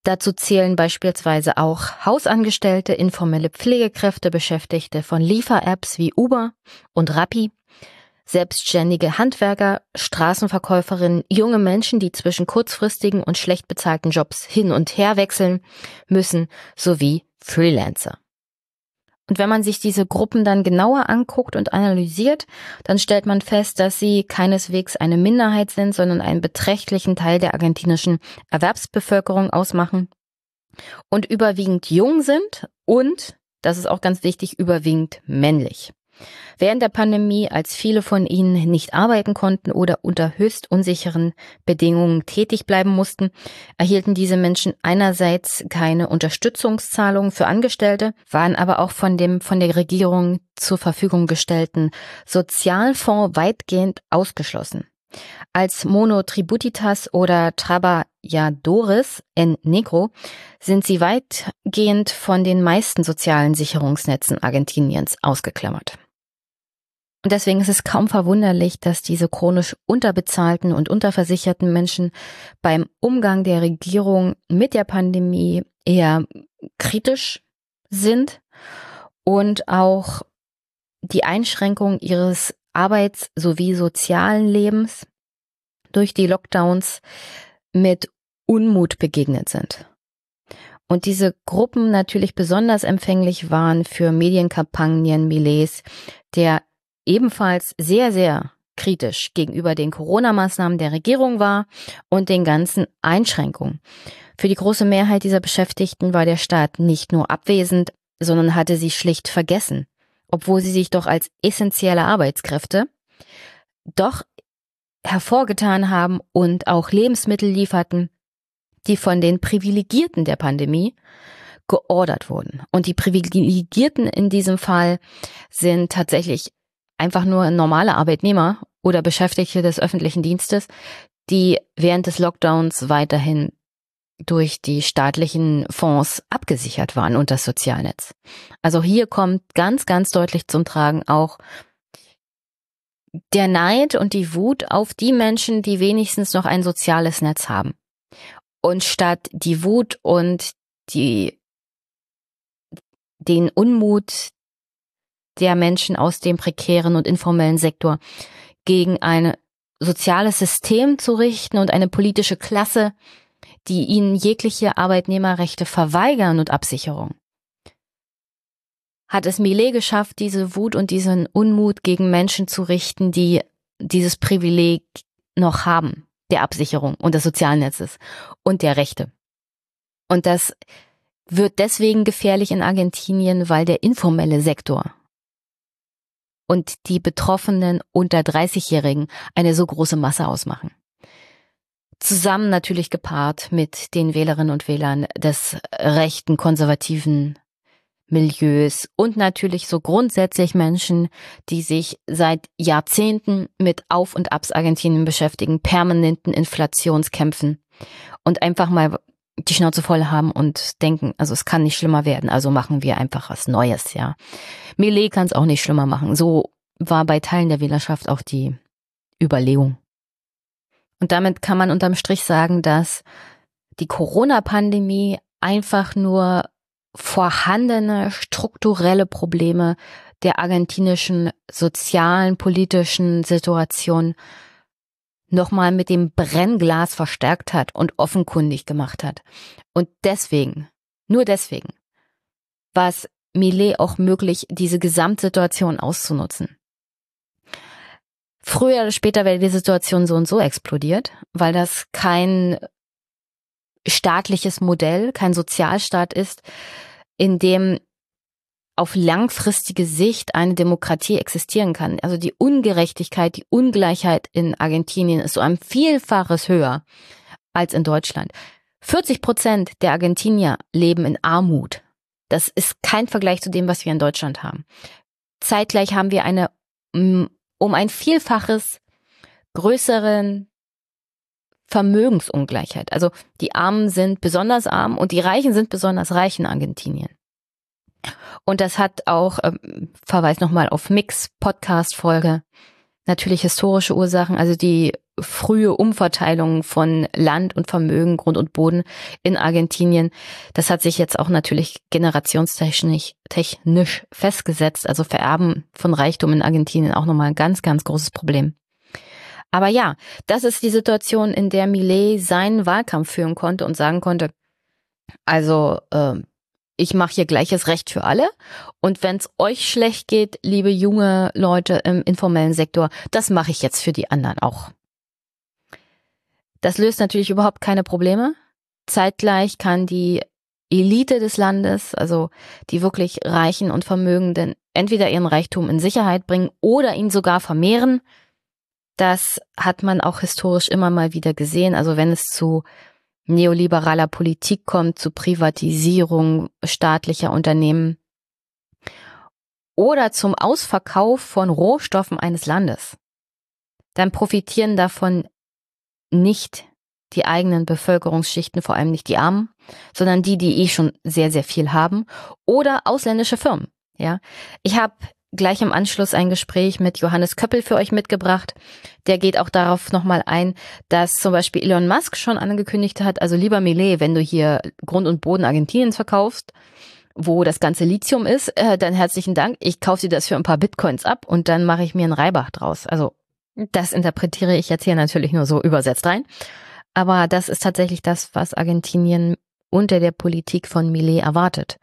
Dazu zählen beispielsweise auch Hausangestellte, informelle Pflegekräfte, Beschäftigte von Liefer-Apps wie Uber und Rappi, selbstständige Handwerker, Straßenverkäuferinnen, junge Menschen, die zwischen kurzfristigen und schlecht bezahlten Jobs hin und her wechseln müssen, sowie Freelancer. Und wenn man sich diese Gruppen dann genauer anguckt und analysiert, dann stellt man fest, dass sie keineswegs eine Minderheit sind, sondern einen beträchtlichen Teil der argentinischen Erwerbsbevölkerung ausmachen und überwiegend jung sind und, das ist auch ganz wichtig, überwiegend männlich. Während der Pandemie, als viele von ihnen nicht arbeiten konnten oder unter höchst unsicheren Bedingungen tätig bleiben mussten, erhielten diese Menschen einerseits keine Unterstützungszahlungen für Angestellte, waren aber auch von dem von der Regierung zur Verfügung gestellten Sozialfonds weitgehend ausgeschlossen. Als Monotributitas oder Trabajadores en Negro sind sie weitgehend von den meisten sozialen Sicherungsnetzen Argentiniens ausgeklammert. Und deswegen ist es kaum verwunderlich, dass diese chronisch unterbezahlten und unterversicherten Menschen beim Umgang der Regierung mit der Pandemie eher kritisch sind und auch die Einschränkung ihres Arbeits- sowie sozialen Lebens durch die Lockdowns mit Unmut begegnet sind. Und diese Gruppen natürlich besonders empfänglich waren für Medienkampagnen Milets, der ebenfalls sehr, sehr kritisch gegenüber den Corona-Maßnahmen der Regierung war und den ganzen Einschränkungen. Für die große Mehrheit dieser Beschäftigten war der Staat nicht nur abwesend, sondern hatte sie schlicht vergessen, obwohl sie sich doch als essentielle Arbeitskräfte doch hervorgetan haben und auch Lebensmittel lieferten, die von den Privilegierten der Pandemie geordert wurden. Und die Privilegierten in diesem Fall sind tatsächlich einfach nur normale Arbeitnehmer oder Beschäftigte des öffentlichen Dienstes, die während des Lockdowns weiterhin durch die staatlichen Fonds abgesichert waren und das Sozialnetz. Also hier kommt ganz, ganz deutlich zum Tragen auch der Neid und die Wut auf die Menschen, die wenigstens noch ein soziales Netz haben. Und statt die Wut und die, den Unmut der Menschen aus dem prekären und informellen Sektor gegen ein soziales System zu richten und eine politische Klasse, die ihnen jegliche Arbeitnehmerrechte verweigern und Absicherung. Hat es Millet geschafft, diese Wut und diesen Unmut gegen Menschen zu richten, die dieses Privileg noch haben, der Absicherung und des Sozialnetzes und der Rechte. Und das wird deswegen gefährlich in Argentinien, weil der informelle Sektor und die Betroffenen unter 30-Jährigen eine so große Masse ausmachen. Zusammen natürlich gepaart mit den Wählerinnen und Wählern des rechten konservativen Milieus und natürlich so grundsätzlich Menschen, die sich seit Jahrzehnten mit Auf- und Abs Argentinien beschäftigen, permanenten Inflationskämpfen und einfach mal die Schnauze voll haben und denken, also es kann nicht schlimmer werden, also machen wir einfach was Neues, ja. Millet kann es auch nicht schlimmer machen. So war bei Teilen der Wählerschaft auch die Überlegung. Und damit kann man unterm Strich sagen, dass die Corona-Pandemie einfach nur vorhandene strukturelle Probleme der argentinischen sozialen, politischen Situation nochmal mit dem Brennglas verstärkt hat und offenkundig gemacht hat. Und deswegen, nur deswegen, war es Millet auch möglich, diese Gesamtsituation auszunutzen. Früher oder später wäre die Situation so und so explodiert, weil das kein staatliches Modell, kein Sozialstaat ist, in dem auf langfristige Sicht eine Demokratie existieren kann. Also die Ungerechtigkeit, die Ungleichheit in Argentinien ist so ein Vielfaches höher als in Deutschland. 40 Prozent der Argentinier leben in Armut. Das ist kein Vergleich zu dem, was wir in Deutschland haben. Zeitgleich haben wir eine mm, um ein Vielfaches größeren Vermögensungleichheit. Also die Armen sind besonders arm und die Reichen sind besonders reich in Argentinien. Und das hat auch, ähm, Verweis nochmal auf Mix Podcast Folge, natürlich historische Ursachen, also die frühe Umverteilung von Land und Vermögen, Grund und Boden in Argentinien. Das hat sich jetzt auch natürlich generationstechnisch technisch festgesetzt. Also Vererben von Reichtum in Argentinien auch nochmal ein ganz, ganz großes Problem. Aber ja, das ist die Situation, in der Millet seinen Wahlkampf führen konnte und sagen konnte, also äh, ich mache hier gleiches Recht für alle. Und wenn es euch schlecht geht, liebe junge Leute im informellen Sektor, das mache ich jetzt für die anderen auch. Das löst natürlich überhaupt keine Probleme. Zeitgleich kann die Elite des Landes, also die wirklich Reichen und Vermögenden, entweder ihren Reichtum in Sicherheit bringen oder ihn sogar vermehren. Das hat man auch historisch immer mal wieder gesehen. Also wenn es zu neoliberaler Politik kommt, zu Privatisierung staatlicher Unternehmen oder zum Ausverkauf von Rohstoffen eines Landes, dann profitieren davon nicht die eigenen Bevölkerungsschichten, vor allem nicht die Armen, sondern die, die eh schon sehr, sehr viel haben oder ausländische Firmen. Ja, ich habe gleich im Anschluss ein Gespräch mit Johannes Köppel für euch mitgebracht. Der geht auch darauf nochmal ein, dass zum Beispiel Elon Musk schon angekündigt hat, also lieber Millet, wenn du hier Grund und Boden Argentiniens verkaufst, wo das ganze Lithium ist, äh, dann herzlichen Dank. Ich kaufe dir das für ein paar Bitcoins ab und dann mache ich mir einen Reibach draus. Also das interpretiere ich jetzt hier natürlich nur so übersetzt rein. Aber das ist tatsächlich das, was Argentinien unter der Politik von Millet erwartet.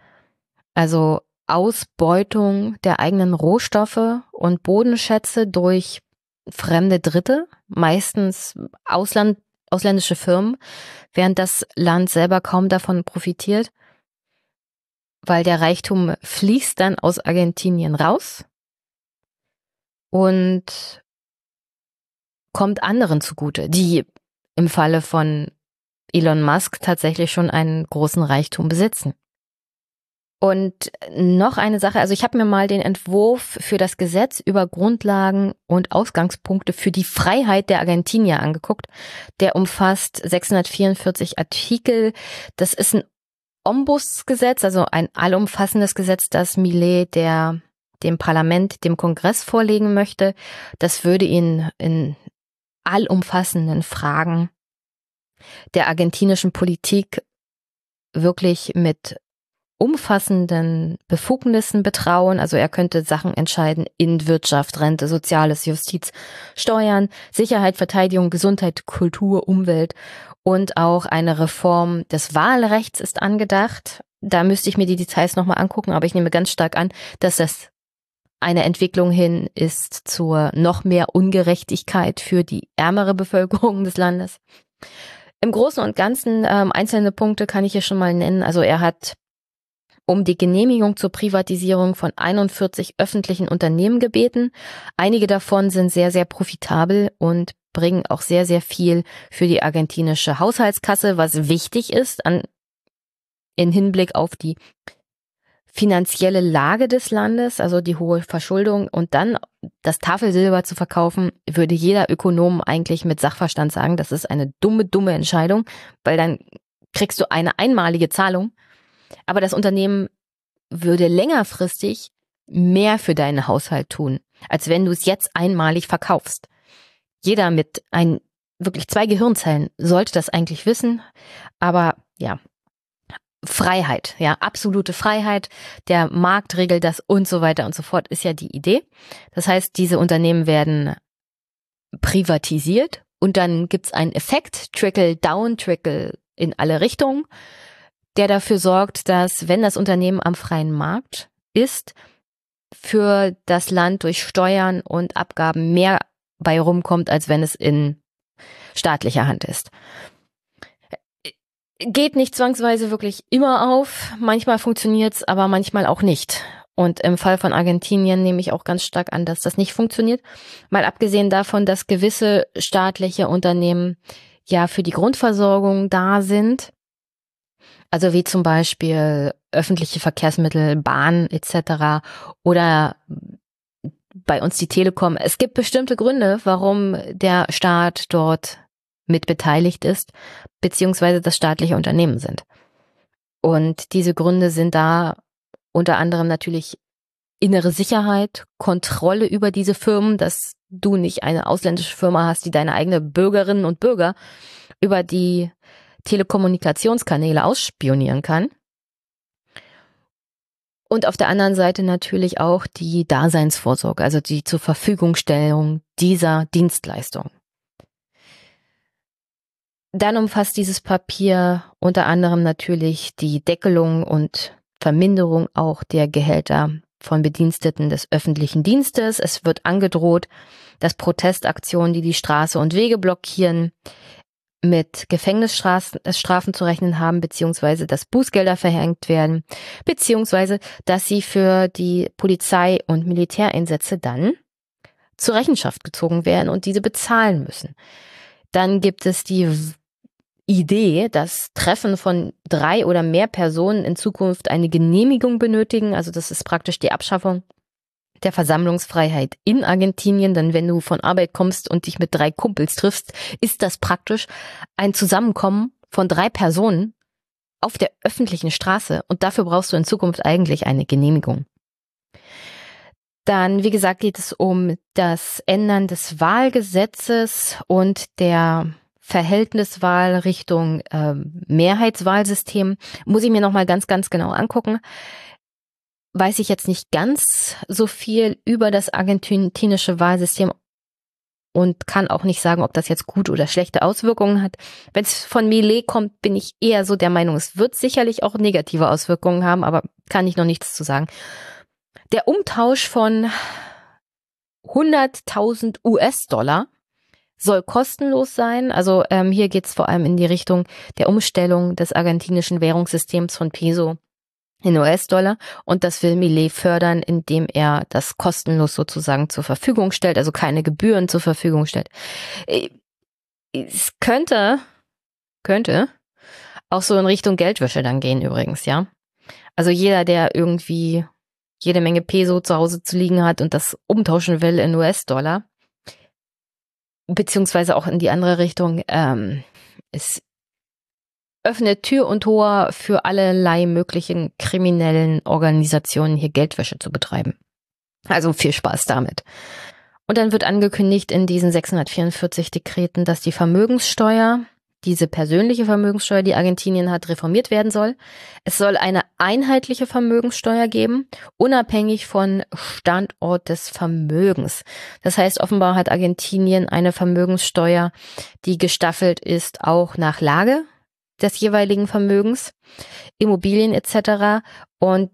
Also Ausbeutung der eigenen Rohstoffe und Bodenschätze durch fremde Dritte, meistens Ausland, ausländische Firmen, während das Land selber kaum davon profitiert, weil der Reichtum fließt dann aus Argentinien raus und kommt anderen zugute, die im Falle von Elon Musk tatsächlich schon einen großen Reichtum besitzen. Und noch eine Sache, also ich habe mir mal den Entwurf für das Gesetz über Grundlagen und Ausgangspunkte für die Freiheit der Argentinier angeguckt. Der umfasst 644 Artikel. Das ist ein Ombudsgesetz, also ein allumfassendes Gesetz, das Millet der dem Parlament, dem Kongress vorlegen möchte. Das würde ihn in allumfassenden Fragen der argentinischen Politik wirklich mit umfassenden Befugnissen betrauen. Also er könnte Sachen entscheiden in Wirtschaft, Rente, Soziales, Justiz, Steuern, Sicherheit, Verteidigung, Gesundheit, Kultur, Umwelt und auch eine Reform des Wahlrechts ist angedacht. Da müsste ich mir die Details nochmal angucken, aber ich nehme ganz stark an, dass das eine Entwicklung hin ist zur noch mehr Ungerechtigkeit für die ärmere Bevölkerung des Landes. Im Großen und Ganzen ähm, einzelne Punkte kann ich hier schon mal nennen. Also er hat um die Genehmigung zur Privatisierung von 41 öffentlichen Unternehmen gebeten. Einige davon sind sehr, sehr profitabel und bringen auch sehr, sehr viel für die argentinische Haushaltskasse, was wichtig ist an, in Hinblick auf die finanzielle Lage des Landes, also die hohe Verschuldung und dann das Tafelsilber zu verkaufen, würde jeder Ökonom eigentlich mit Sachverstand sagen, das ist eine dumme, dumme Entscheidung, weil dann kriegst du eine einmalige Zahlung, aber das Unternehmen würde längerfristig mehr für deinen Haushalt tun, als wenn du es jetzt einmalig verkaufst. Jeder mit ein wirklich zwei Gehirnzellen sollte das eigentlich wissen, aber ja, Freiheit, ja, absolute Freiheit, der Markt regelt das und so weiter und so fort, ist ja die Idee. Das heißt, diese Unternehmen werden privatisiert und dann gibt's einen Effekt, Trickle Down, Trickle in alle Richtungen, der dafür sorgt, dass wenn das Unternehmen am freien Markt ist, für das Land durch Steuern und Abgaben mehr bei rumkommt, als wenn es in staatlicher Hand ist geht nicht zwangsweise wirklich immer auf. Manchmal funktioniert's, aber manchmal auch nicht. Und im Fall von Argentinien nehme ich auch ganz stark an, dass das nicht funktioniert. Mal abgesehen davon, dass gewisse staatliche Unternehmen ja für die Grundversorgung da sind. Also wie zum Beispiel öffentliche Verkehrsmittel, Bahn etc. oder bei uns die Telekom. Es gibt bestimmte Gründe, warum der Staat dort mit beteiligt ist, beziehungsweise das staatliche Unternehmen sind. Und diese Gründe sind da unter anderem natürlich innere Sicherheit, Kontrolle über diese Firmen, dass du nicht eine ausländische Firma hast, die deine eigene Bürgerinnen und Bürger über die Telekommunikationskanäle ausspionieren kann. Und auf der anderen Seite natürlich auch die Daseinsvorsorge, also die zur Verfügungstellung dieser Dienstleistung. Dann umfasst dieses Papier unter anderem natürlich die Deckelung und Verminderung auch der Gehälter von Bediensteten des öffentlichen Dienstes. Es wird angedroht, dass Protestaktionen, die die Straße und Wege blockieren, mit Gefängnisstrafen zu rechnen haben, beziehungsweise dass Bußgelder verhängt werden, beziehungsweise dass sie für die Polizei- und Militäreinsätze dann zur Rechenschaft gezogen werden und diese bezahlen müssen. Dann gibt es die Idee, dass Treffen von drei oder mehr Personen in Zukunft eine Genehmigung benötigen. Also das ist praktisch die Abschaffung der Versammlungsfreiheit in Argentinien. Denn wenn du von Arbeit kommst und dich mit drei Kumpels triffst, ist das praktisch ein Zusammenkommen von drei Personen auf der öffentlichen Straße. Und dafür brauchst du in Zukunft eigentlich eine Genehmigung. Dann, wie gesagt, geht es um das Ändern des Wahlgesetzes und der Verhältniswahl Richtung äh, Mehrheitswahlsystem muss ich mir noch mal ganz ganz genau angucken. Weiß ich jetzt nicht ganz so viel über das argentinische Wahlsystem und kann auch nicht sagen, ob das jetzt gute oder schlechte Auswirkungen hat. Wenn es von Millet kommt, bin ich eher so der Meinung, es wird sicherlich auch negative Auswirkungen haben, aber kann ich noch nichts zu sagen. Der Umtausch von 100.000 US-Dollar soll kostenlos sein. Also ähm, hier geht es vor allem in die Richtung der Umstellung des argentinischen Währungssystems von Peso in US-Dollar und das will Millet fördern, indem er das kostenlos sozusagen zur Verfügung stellt, also keine Gebühren zur Verfügung stellt. Äh, es könnte, könnte auch so in Richtung Geldwäsche dann gehen übrigens, ja. Also jeder, der irgendwie jede Menge Peso zu Hause zu liegen hat und das umtauschen will in US-Dollar, beziehungsweise auch in die andere Richtung. Ähm, es öffnet Tür und Tor für allerlei möglichen kriminellen Organisationen, hier Geldwäsche zu betreiben. Also viel Spaß damit. Und dann wird angekündigt in diesen 644 Dekreten, dass die Vermögenssteuer diese persönliche Vermögenssteuer, die Argentinien hat, reformiert werden soll. Es soll eine einheitliche Vermögenssteuer geben, unabhängig von Standort des Vermögens. Das heißt, offenbar hat Argentinien eine Vermögenssteuer, die gestaffelt ist auch nach Lage des jeweiligen Vermögens, Immobilien etc. Und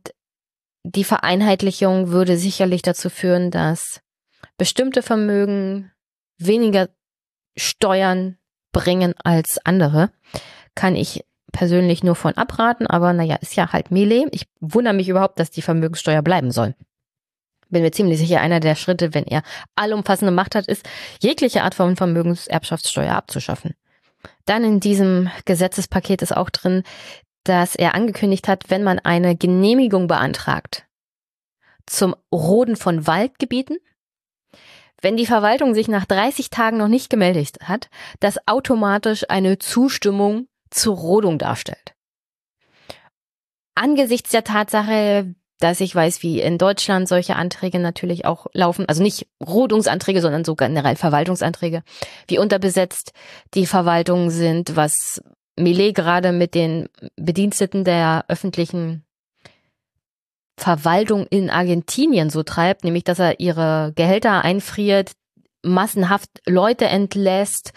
die Vereinheitlichung würde sicherlich dazu führen, dass bestimmte Vermögen weniger Steuern bringen als andere. Kann ich persönlich nur von abraten, aber naja, ist ja halt Melee. Ich wundere mich überhaupt, dass die Vermögenssteuer bleiben soll. Bin mir ziemlich sicher, einer der Schritte, wenn er allumfassende Macht hat, ist, jegliche Art von Vermögenserbschaftssteuer abzuschaffen. Dann in diesem Gesetzespaket ist auch drin, dass er angekündigt hat, wenn man eine Genehmigung beantragt zum Roden von Waldgebieten, wenn die Verwaltung sich nach 30 Tagen noch nicht gemeldet hat, das automatisch eine Zustimmung zur Rodung darstellt. Angesichts der Tatsache, dass ich weiß, wie in Deutschland solche Anträge natürlich auch laufen, also nicht Rodungsanträge, sondern so generell Verwaltungsanträge, wie unterbesetzt die Verwaltungen sind, was Millet gerade mit den Bediensteten der öffentlichen Verwaltung in Argentinien so treibt, nämlich dass er ihre Gehälter einfriert, massenhaft Leute entlässt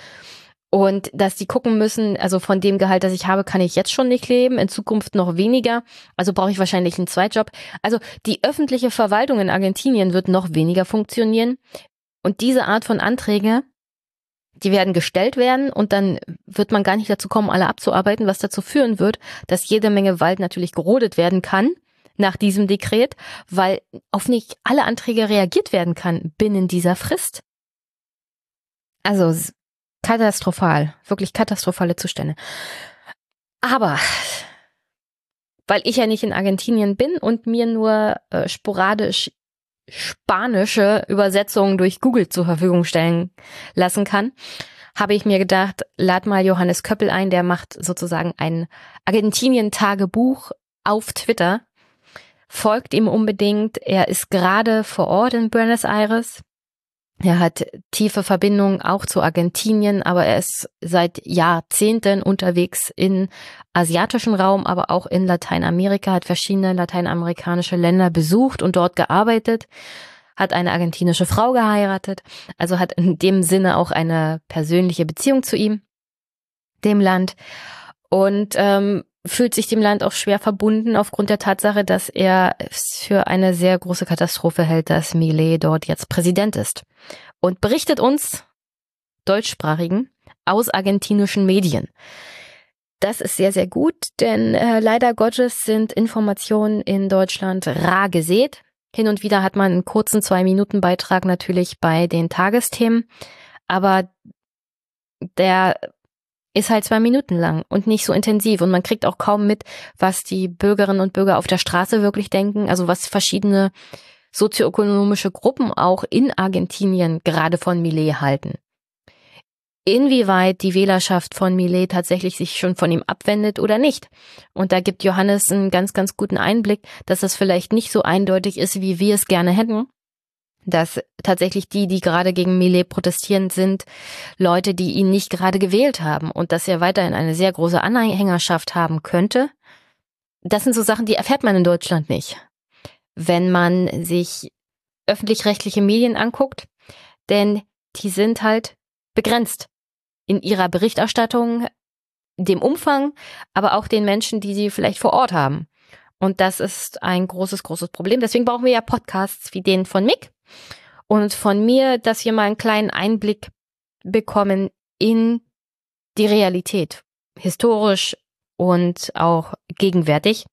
und dass die gucken müssen, also von dem Gehalt, das ich habe, kann ich jetzt schon nicht leben, in Zukunft noch weniger, also brauche ich wahrscheinlich einen Zweitjob. Also die öffentliche Verwaltung in Argentinien wird noch weniger funktionieren und diese Art von Anträge, die werden gestellt werden und dann wird man gar nicht dazu kommen, alle abzuarbeiten, was dazu führen wird, dass jede Menge Wald natürlich gerodet werden kann nach diesem Dekret, weil auf nicht alle Anträge reagiert werden kann binnen dieser Frist. Also katastrophal, wirklich katastrophale Zustände. Aber weil ich ja nicht in Argentinien bin und mir nur äh, sporadisch spanische Übersetzungen durch Google zur Verfügung stellen lassen kann, habe ich mir gedacht, lad mal Johannes Köppel ein, der macht sozusagen ein Argentinien-Tagebuch auf Twitter. Folgt ihm unbedingt. Er ist gerade vor Ort in Buenos Aires. Er hat tiefe Verbindungen auch zu Argentinien, aber er ist seit Jahrzehnten unterwegs in asiatischen Raum, aber auch in Lateinamerika, hat verschiedene lateinamerikanische Länder besucht und dort gearbeitet, hat eine argentinische Frau geheiratet, also hat in dem Sinne auch eine persönliche Beziehung zu ihm, dem Land. Und ähm, fühlt sich dem Land auch schwer verbunden aufgrund der Tatsache, dass er es für eine sehr große Katastrophe hält, dass Millet dort jetzt Präsident ist. Und berichtet uns, deutschsprachigen, aus argentinischen Medien. Das ist sehr, sehr gut, denn äh, leider Gottes sind Informationen in Deutschland rar gesät. Hin und wieder hat man einen kurzen Zwei-Minuten-Beitrag natürlich bei den Tagesthemen, aber der ist halt zwei Minuten lang und nicht so intensiv und man kriegt auch kaum mit, was die Bürgerinnen und Bürger auf der Straße wirklich denken, also was verschiedene sozioökonomische Gruppen auch in Argentinien gerade von Millet halten. Inwieweit die Wählerschaft von Millet tatsächlich sich schon von ihm abwendet oder nicht. Und da gibt Johannes einen ganz, ganz guten Einblick, dass das vielleicht nicht so eindeutig ist, wie wir es gerne hätten, dass tatsächlich die, die gerade gegen Millet protestieren, sind Leute, die ihn nicht gerade gewählt haben und dass er weiterhin eine sehr große Anhängerschaft haben könnte. Das sind so Sachen, die erfährt man in Deutschland nicht, wenn man sich öffentlich-rechtliche Medien anguckt, denn die sind halt begrenzt in ihrer Berichterstattung, dem Umfang, aber auch den Menschen, die sie vielleicht vor Ort haben. Und das ist ein großes, großes Problem. Deswegen brauchen wir ja Podcasts wie den von Mick und von mir, dass wir mal einen kleinen Einblick bekommen in die Realität, historisch und auch gegenwärtig,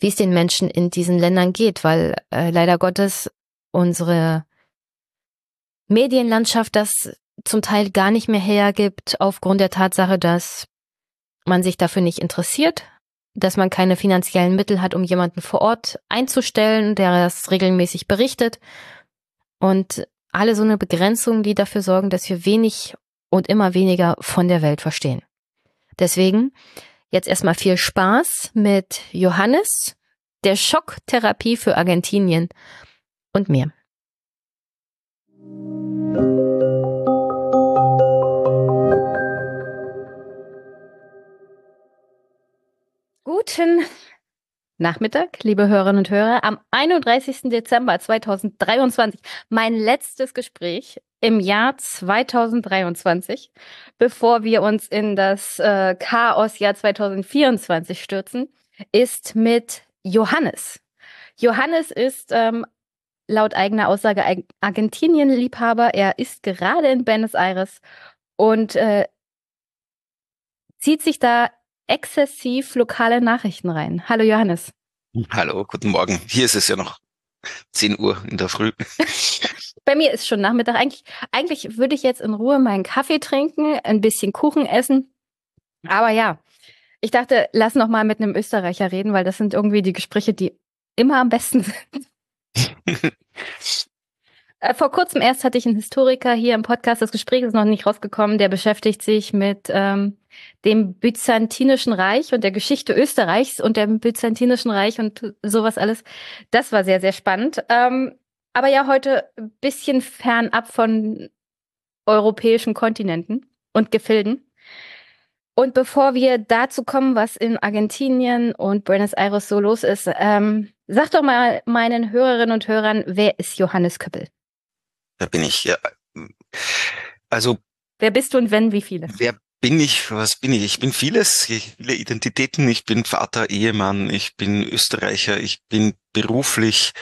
wie es den Menschen in diesen Ländern geht, weil äh, leider Gottes unsere Medienlandschaft das zum Teil gar nicht mehr hergibt, aufgrund der Tatsache, dass man sich dafür nicht interessiert, dass man keine finanziellen Mittel hat, um jemanden vor Ort einzustellen, der das regelmäßig berichtet. Und alle so eine Begrenzung, die dafür sorgen, dass wir wenig und immer weniger von der Welt verstehen. Deswegen jetzt erstmal viel Spaß mit Johannes, der Schocktherapie für Argentinien und mir. Guten Nachmittag, liebe Hörerinnen und Hörer. Am 31. Dezember 2023 mein letztes Gespräch im Jahr 2023, bevor wir uns in das äh, Chaosjahr 2024 stürzen, ist mit Johannes. Johannes ist ähm, laut eigener Aussage Argentinien-Liebhaber. Er ist gerade in Buenos Aires und äh, zieht sich da exzessiv lokale Nachrichten rein. Hallo Johannes. Hallo, guten Morgen. Hier ist es ja noch 10 Uhr in der Früh. (laughs) Bei mir ist schon Nachmittag. Eigentlich, eigentlich würde ich jetzt in Ruhe meinen Kaffee trinken, ein bisschen Kuchen essen. Aber ja, ich dachte, lass noch mal mit einem Österreicher reden, weil das sind irgendwie die Gespräche, die immer am besten sind. (laughs) Äh, vor kurzem erst hatte ich einen Historiker hier im Podcast, das Gespräch ist noch nicht rausgekommen, der beschäftigt sich mit ähm, dem Byzantinischen Reich und der Geschichte Österreichs und dem Byzantinischen Reich und sowas alles. Das war sehr, sehr spannend. Ähm, aber ja, heute ein bisschen fernab von europäischen Kontinenten und Gefilden. Und bevor wir dazu kommen, was in Argentinien und Buenos Aires so los ist, ähm, sag doch mal meinen Hörerinnen und Hörern, wer ist Johannes Köppel? Da bin ich, ja. Also. Wer bist du und wenn, wie viele? Wer bin ich? Was bin ich? Ich bin vieles, viele Identitäten. Ich bin Vater, Ehemann, ich bin Österreicher, ich bin beruflich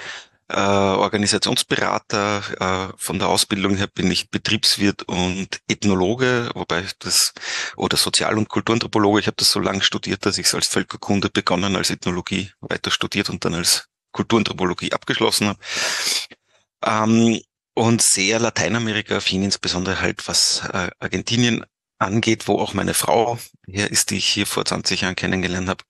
äh, Organisationsberater. Äh, von der Ausbildung her bin ich Betriebswirt und Ethnologe, wobei das oder Sozial- und Kulturanthropologe. Ich habe das so lange studiert, dass ich es als Völkerkunde begonnen, als Ethnologie weiter studiert und dann als Kulturanthropologie abgeschlossen habe. Ähm, und sehr Lateinamerika-affin, insbesondere halt was äh, Argentinien angeht, wo auch meine Frau her ist, die ich hier vor 20 Jahren kennengelernt habe.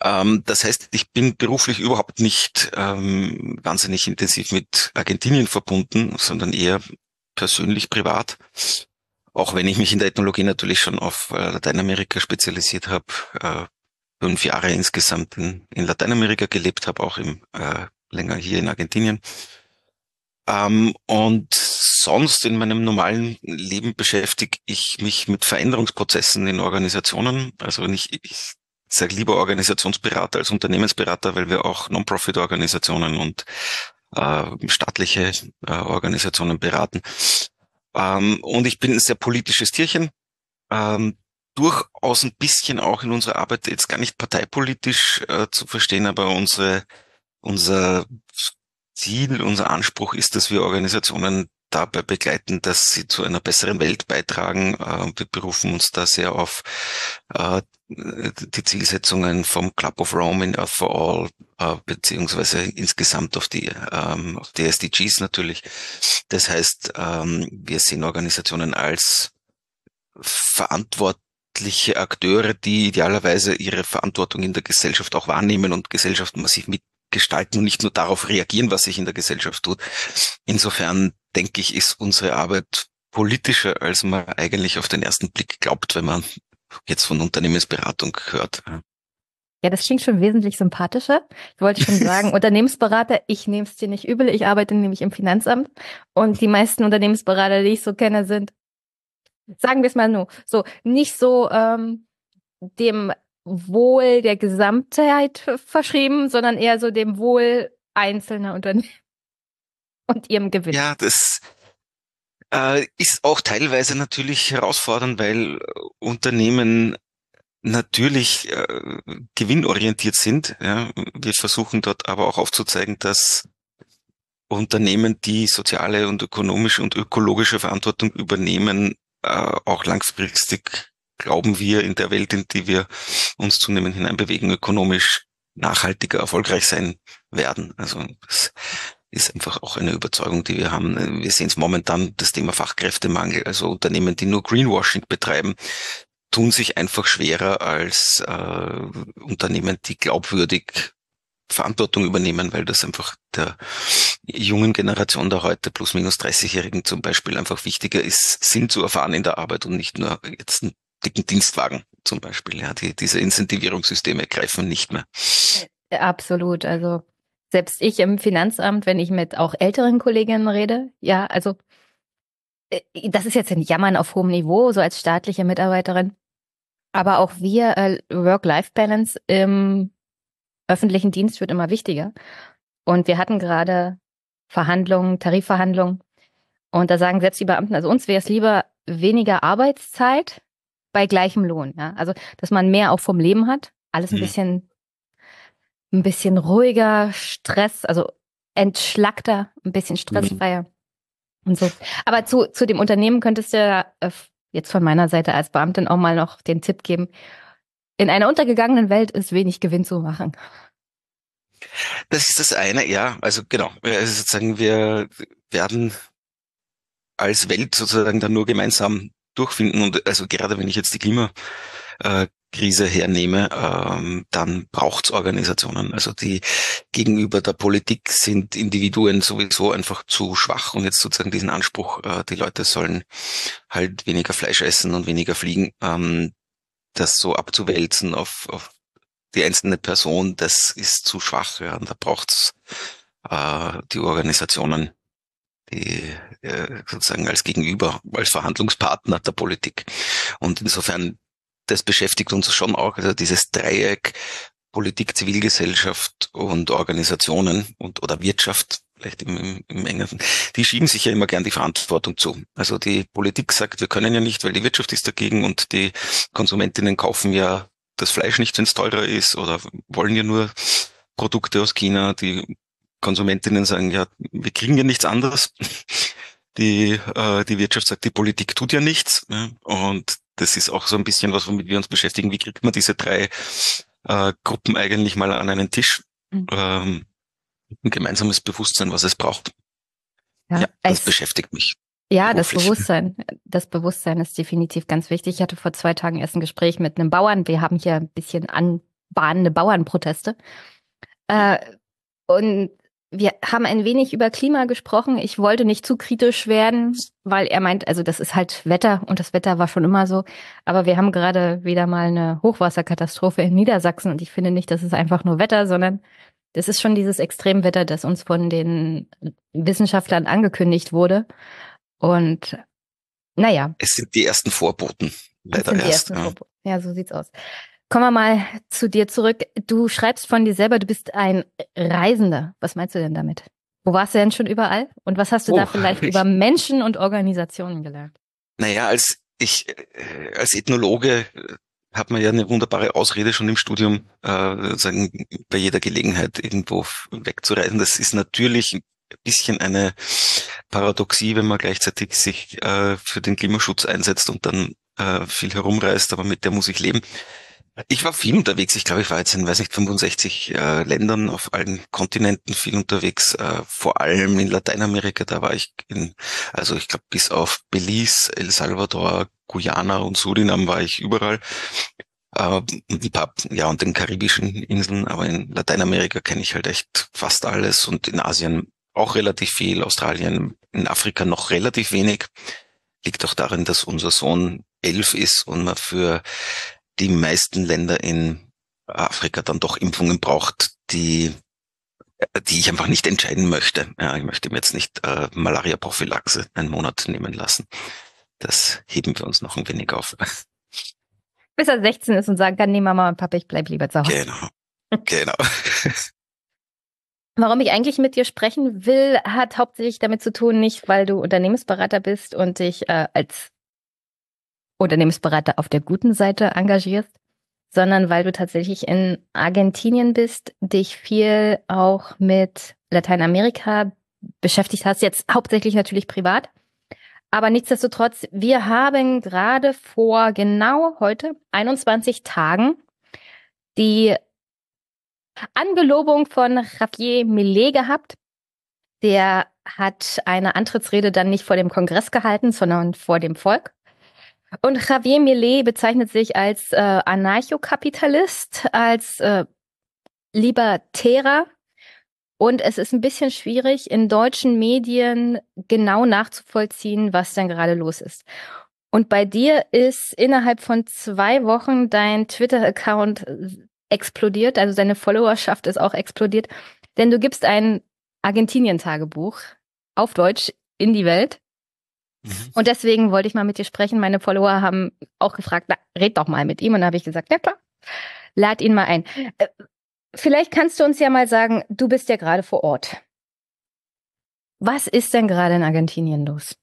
Ähm, das heißt, ich bin beruflich überhaupt nicht ähm, wahnsinnig intensiv mit Argentinien verbunden, sondern eher persönlich privat. Auch wenn ich mich in der Ethnologie natürlich schon auf äh, Lateinamerika spezialisiert habe, äh, fünf Jahre insgesamt in, in Lateinamerika gelebt habe, auch im, äh, länger hier in Argentinien. Ähm, und sonst in meinem normalen Leben beschäftige ich mich mit Veränderungsprozessen in Organisationen. Also nicht, ich sage lieber Organisationsberater als Unternehmensberater, weil wir auch Non-Profit-Organisationen und äh, staatliche äh, Organisationen beraten. Ähm, und ich bin ein sehr politisches Tierchen. Ähm, durchaus ein bisschen auch in unserer Arbeit jetzt gar nicht parteipolitisch äh, zu verstehen, aber unsere, unser Ziel, unser Anspruch ist, dass wir Organisationen dabei begleiten, dass sie zu einer besseren Welt beitragen. Äh, wir berufen uns da sehr auf äh, die Zielsetzungen vom Club of Rome in Earth for All, äh, beziehungsweise insgesamt auf die, ähm, auf die SDGs natürlich. Das heißt, ähm, wir sehen Organisationen als verantwortliche Akteure, die idealerweise ihre Verantwortung in der Gesellschaft auch wahrnehmen und Gesellschaft massiv mitgestalten und nicht nur darauf reagieren, was sich in der Gesellschaft tut. Insofern denke ich, ist unsere Arbeit politischer, als man eigentlich auf den ersten Blick glaubt, wenn man jetzt von Unternehmensberatung hört. Ja, das klingt schon wesentlich sympathischer. Ich wollte schon (laughs) sagen, Unternehmensberater, ich nehme es dir nicht übel. Ich arbeite nämlich im Finanzamt und die meisten Unternehmensberater, die ich so kenne, sind, sagen wir es mal nur, so nicht so ähm, dem Wohl der Gesamtheit verschrieben, sondern eher so dem Wohl einzelner Unternehmen (laughs) und ihrem Gewinn. Ja, das äh, ist auch teilweise natürlich herausfordernd, weil Unternehmen natürlich äh, gewinnorientiert sind. Ja. Wir versuchen dort aber auch aufzuzeigen, dass Unternehmen, die soziale und ökonomische und ökologische Verantwortung übernehmen, äh, auch langfristig glauben wir in der Welt, in die wir uns zunehmend hineinbewegen, ökonomisch nachhaltiger erfolgreich sein werden. Also das ist einfach auch eine Überzeugung, die wir haben. Wir sehen es momentan, das Thema Fachkräftemangel. Also Unternehmen, die nur Greenwashing betreiben, tun sich einfach schwerer als äh, Unternehmen, die glaubwürdig Verantwortung übernehmen, weil das einfach der jungen Generation der heute plus minus 30-Jährigen zum Beispiel einfach wichtiger ist, Sinn zu erfahren in der Arbeit und nicht nur jetzt dicken Dienstwagen zum Beispiel. Ja, die, diese Incentivierungssysteme greifen nicht mehr. Absolut. Also selbst ich im Finanzamt, wenn ich mit auch älteren Kolleginnen rede, ja, also äh, das ist jetzt ein Jammern auf hohem Niveau, so als staatliche Mitarbeiterin. Aber auch wir, äh, Work-Life-Balance im öffentlichen Dienst wird immer wichtiger. Und wir hatten gerade Verhandlungen, Tarifverhandlungen. Und da sagen selbst die Beamten, also uns wäre es lieber weniger Arbeitszeit bei gleichem Lohn. Ja? Also, dass man mehr auch vom Leben hat. Alles ein mhm. bisschen ein bisschen ruhiger, Stress, also entschlackter, ein bisschen stressfreier mhm. und so. Aber zu, zu dem Unternehmen könntest du ja äh, jetzt von meiner Seite als Beamtin auch mal noch den Tipp geben. In einer untergegangenen Welt ist wenig Gewinn zu machen. Das ist das eine, ja. Also genau. Also sozusagen wir werden als Welt sozusagen dann nur gemeinsam durchfinden und also gerade wenn ich jetzt die Klima äh, Krise hernehme, ähm, dann braucht's Organisationen. Also die gegenüber der Politik sind Individuen sowieso einfach zu schwach und jetzt sozusagen diesen Anspruch, äh, die Leute sollen halt weniger Fleisch essen und weniger fliegen, ähm, das so abzuwälzen auf, auf die einzelne Person, das ist zu schwach. Ja, und da braucht's äh, die Organisationen, die äh, sozusagen als Gegenüber, als Verhandlungspartner der Politik. Und insofern das beschäftigt uns schon auch, also dieses Dreieck Politik, Zivilgesellschaft und Organisationen und oder Wirtschaft, vielleicht im, im, im engeren, die schieben sich ja immer gern die Verantwortung zu. Also die Politik sagt, wir können ja nicht, weil die Wirtschaft ist dagegen und die Konsumentinnen kaufen ja das Fleisch nicht, wenn es teurer ist oder wollen ja nur Produkte aus China. Die Konsumentinnen sagen, ja, wir kriegen ja nichts anderes. Die, äh, die Wirtschaft sagt, die Politik tut ja nichts. Ja, und das ist auch so ein bisschen was, womit wir uns beschäftigen. Wie kriegt man diese drei äh, Gruppen eigentlich mal an einen Tisch? Mhm. Ähm, ein gemeinsames Bewusstsein, was es braucht. Ja, ja das beschäftigt mich. Ja, das Bewusstsein. Das Bewusstsein ist definitiv ganz wichtig. Ich hatte vor zwei Tagen erst ein Gespräch mit einem Bauern. Wir haben hier ein bisschen anbahnende Bauernproteste. Äh, und wir haben ein wenig über Klima gesprochen. Ich wollte nicht zu kritisch werden, weil er meint, also das ist halt Wetter und das Wetter war schon immer so. Aber wir haben gerade wieder mal eine Hochwasserkatastrophe in Niedersachsen und ich finde nicht, das ist einfach nur Wetter, sondern das ist schon dieses Extremwetter, das uns von den Wissenschaftlern angekündigt wurde. Und naja. Es sind die ersten Vorboten. Leider erst. Ja. ja, so sieht's aus. Kommen wir mal zu dir zurück. Du schreibst von dir selber, du bist ein Reisender. Was meinst du denn damit? Wo warst du denn schon überall? Und was hast du oh, da vielleicht (laughs) ich, über Menschen und Organisationen gelernt? Naja, als ich äh, als Ethnologe äh, hat man ja eine wunderbare Ausrede schon im Studium, äh, sagen, bei jeder Gelegenheit irgendwo wegzureisen. Das ist natürlich ein bisschen eine Paradoxie, wenn man gleichzeitig sich äh, für den Klimaschutz einsetzt und dann äh, viel herumreist, aber mit der muss ich leben. Ich war viel unterwegs. Ich glaube, ich war jetzt in, weiß nicht, 65 äh, Ländern auf allen Kontinenten viel unterwegs. Äh, vor allem in Lateinamerika, da war ich in, also ich glaube, bis auf Belize, El Salvador, Guyana und Surinam war ich überall. Äh, ein paar, ja, und den karibischen Inseln, aber in Lateinamerika kenne ich halt echt fast alles und in Asien auch relativ viel, Australien, in Afrika noch relativ wenig. Liegt auch darin, dass unser Sohn elf ist und man für die meisten Länder in Afrika dann doch Impfungen braucht, die die ich einfach nicht entscheiden möchte. Ja, ich möchte mir jetzt nicht äh, Malaria-Prophylaxe einen Monat nehmen lassen. Das heben wir uns noch ein wenig auf. Bis er 16 ist und sagen kann, nee, Mama und Papa, ich bleib lieber zu Hause. Genau. Genau. (laughs) Warum ich eigentlich mit dir sprechen will, hat hauptsächlich damit zu tun, nicht weil du Unternehmensberater bist und dich äh, als Unternehmensberater auf der guten Seite engagierst, sondern weil du tatsächlich in Argentinien bist, dich viel auch mit Lateinamerika beschäftigt hast, jetzt hauptsächlich natürlich privat. Aber nichtsdestotrotz, wir haben gerade vor genau heute 21 Tagen die Angelobung von Javier Millet gehabt. Der hat eine Antrittsrede dann nicht vor dem Kongress gehalten, sondern vor dem Volk. Und Javier Millet bezeichnet sich als äh, Anarchokapitalist, als äh, Libertärer. Und es ist ein bisschen schwierig, in deutschen Medien genau nachzuvollziehen, was denn gerade los ist. Und bei dir ist innerhalb von zwei Wochen dein Twitter-Account explodiert, also deine Followerschaft ist auch explodiert, denn du gibst ein Argentinien-Tagebuch auf Deutsch in die Welt Mhm. Und deswegen wollte ich mal mit dir sprechen. Meine Follower haben auch gefragt, na, red doch mal mit ihm. Und da habe ich gesagt, ja klar, lad ihn mal ein. Äh, vielleicht kannst du uns ja mal sagen, du bist ja gerade vor Ort. Was ist denn gerade in Argentinien los?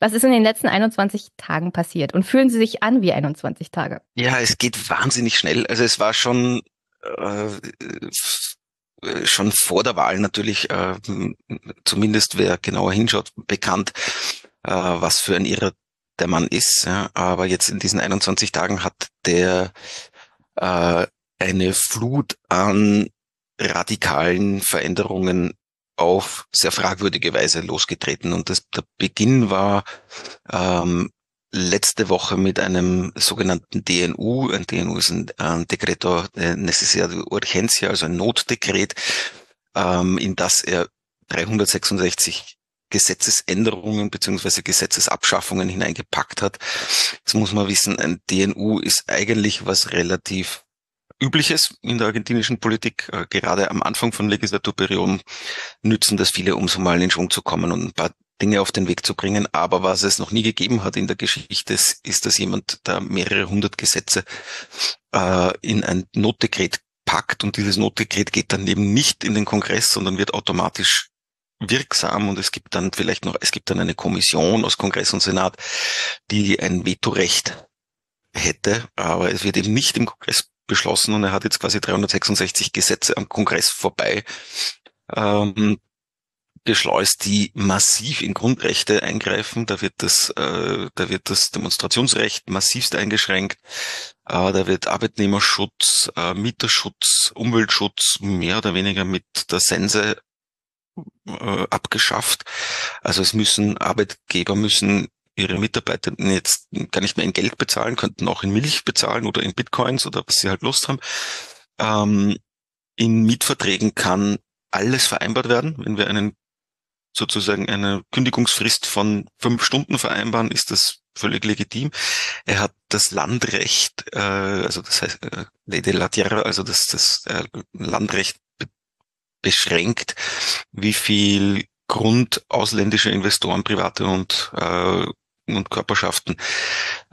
Was ist in den letzten 21 Tagen passiert? Und fühlen Sie sich an wie 21 Tage? Ja, es geht wahnsinnig schnell. Also es war schon äh, schon vor der Wahl natürlich, äh, zumindest wer genauer hinschaut, bekannt, äh, was für ein Irrer der Mann ist. Ja. Aber jetzt in diesen 21 Tagen hat der äh, eine Flut an radikalen Veränderungen auf sehr fragwürdige Weise losgetreten. Und das, der Beginn war ähm, letzte Woche mit einem sogenannten DNU. Ein DNU ist ein, ein Decreto Necesidad de Urgencia, also ein Notdekret, ähm, in das er 366 Gesetzesänderungen beziehungsweise Gesetzesabschaffungen hineingepackt hat. Jetzt muss man wissen, ein DNU ist eigentlich was relativ Übliches in der argentinischen Politik. Äh, gerade am Anfang von Legislaturperioden nützen das viele, um so mal in Schwung zu kommen und ein paar Dinge auf den Weg zu bringen. Aber was es noch nie gegeben hat in der Geschichte, ist, dass jemand da mehrere hundert Gesetze äh, in ein Notdekret packt und dieses Notdekret geht dann eben nicht in den Kongress, sondern wird automatisch wirksam und es gibt dann vielleicht noch, es gibt dann eine Kommission aus Kongress und Senat, die ein Vetorecht hätte, aber es wird eben nicht im Kongress beschlossen und er hat jetzt quasi 366 Gesetze am Kongress vorbei ähm, geschleust, die massiv in Grundrechte eingreifen. Da wird das, äh, da wird das Demonstrationsrecht massivst eingeschränkt. Äh, da wird Arbeitnehmerschutz, äh, Mieterschutz, Umweltschutz mehr oder weniger mit der Sense äh, abgeschafft. Also es müssen Arbeitgeber müssen ihre Mitarbeitenden jetzt gar nicht mehr in Geld bezahlen, könnten auch in Milch bezahlen oder in Bitcoins oder was sie halt Lust haben. Ähm, in Mietverträgen kann alles vereinbart werden. Wenn wir einen sozusagen eine Kündigungsfrist von fünf Stunden vereinbaren, ist das völlig legitim. Er hat das Landrecht, äh, also das heißt äh, Lady la Tierra, also das, das äh, Landrecht beschränkt, wie viel Grund ausländische Investoren, private und äh, und Körperschaften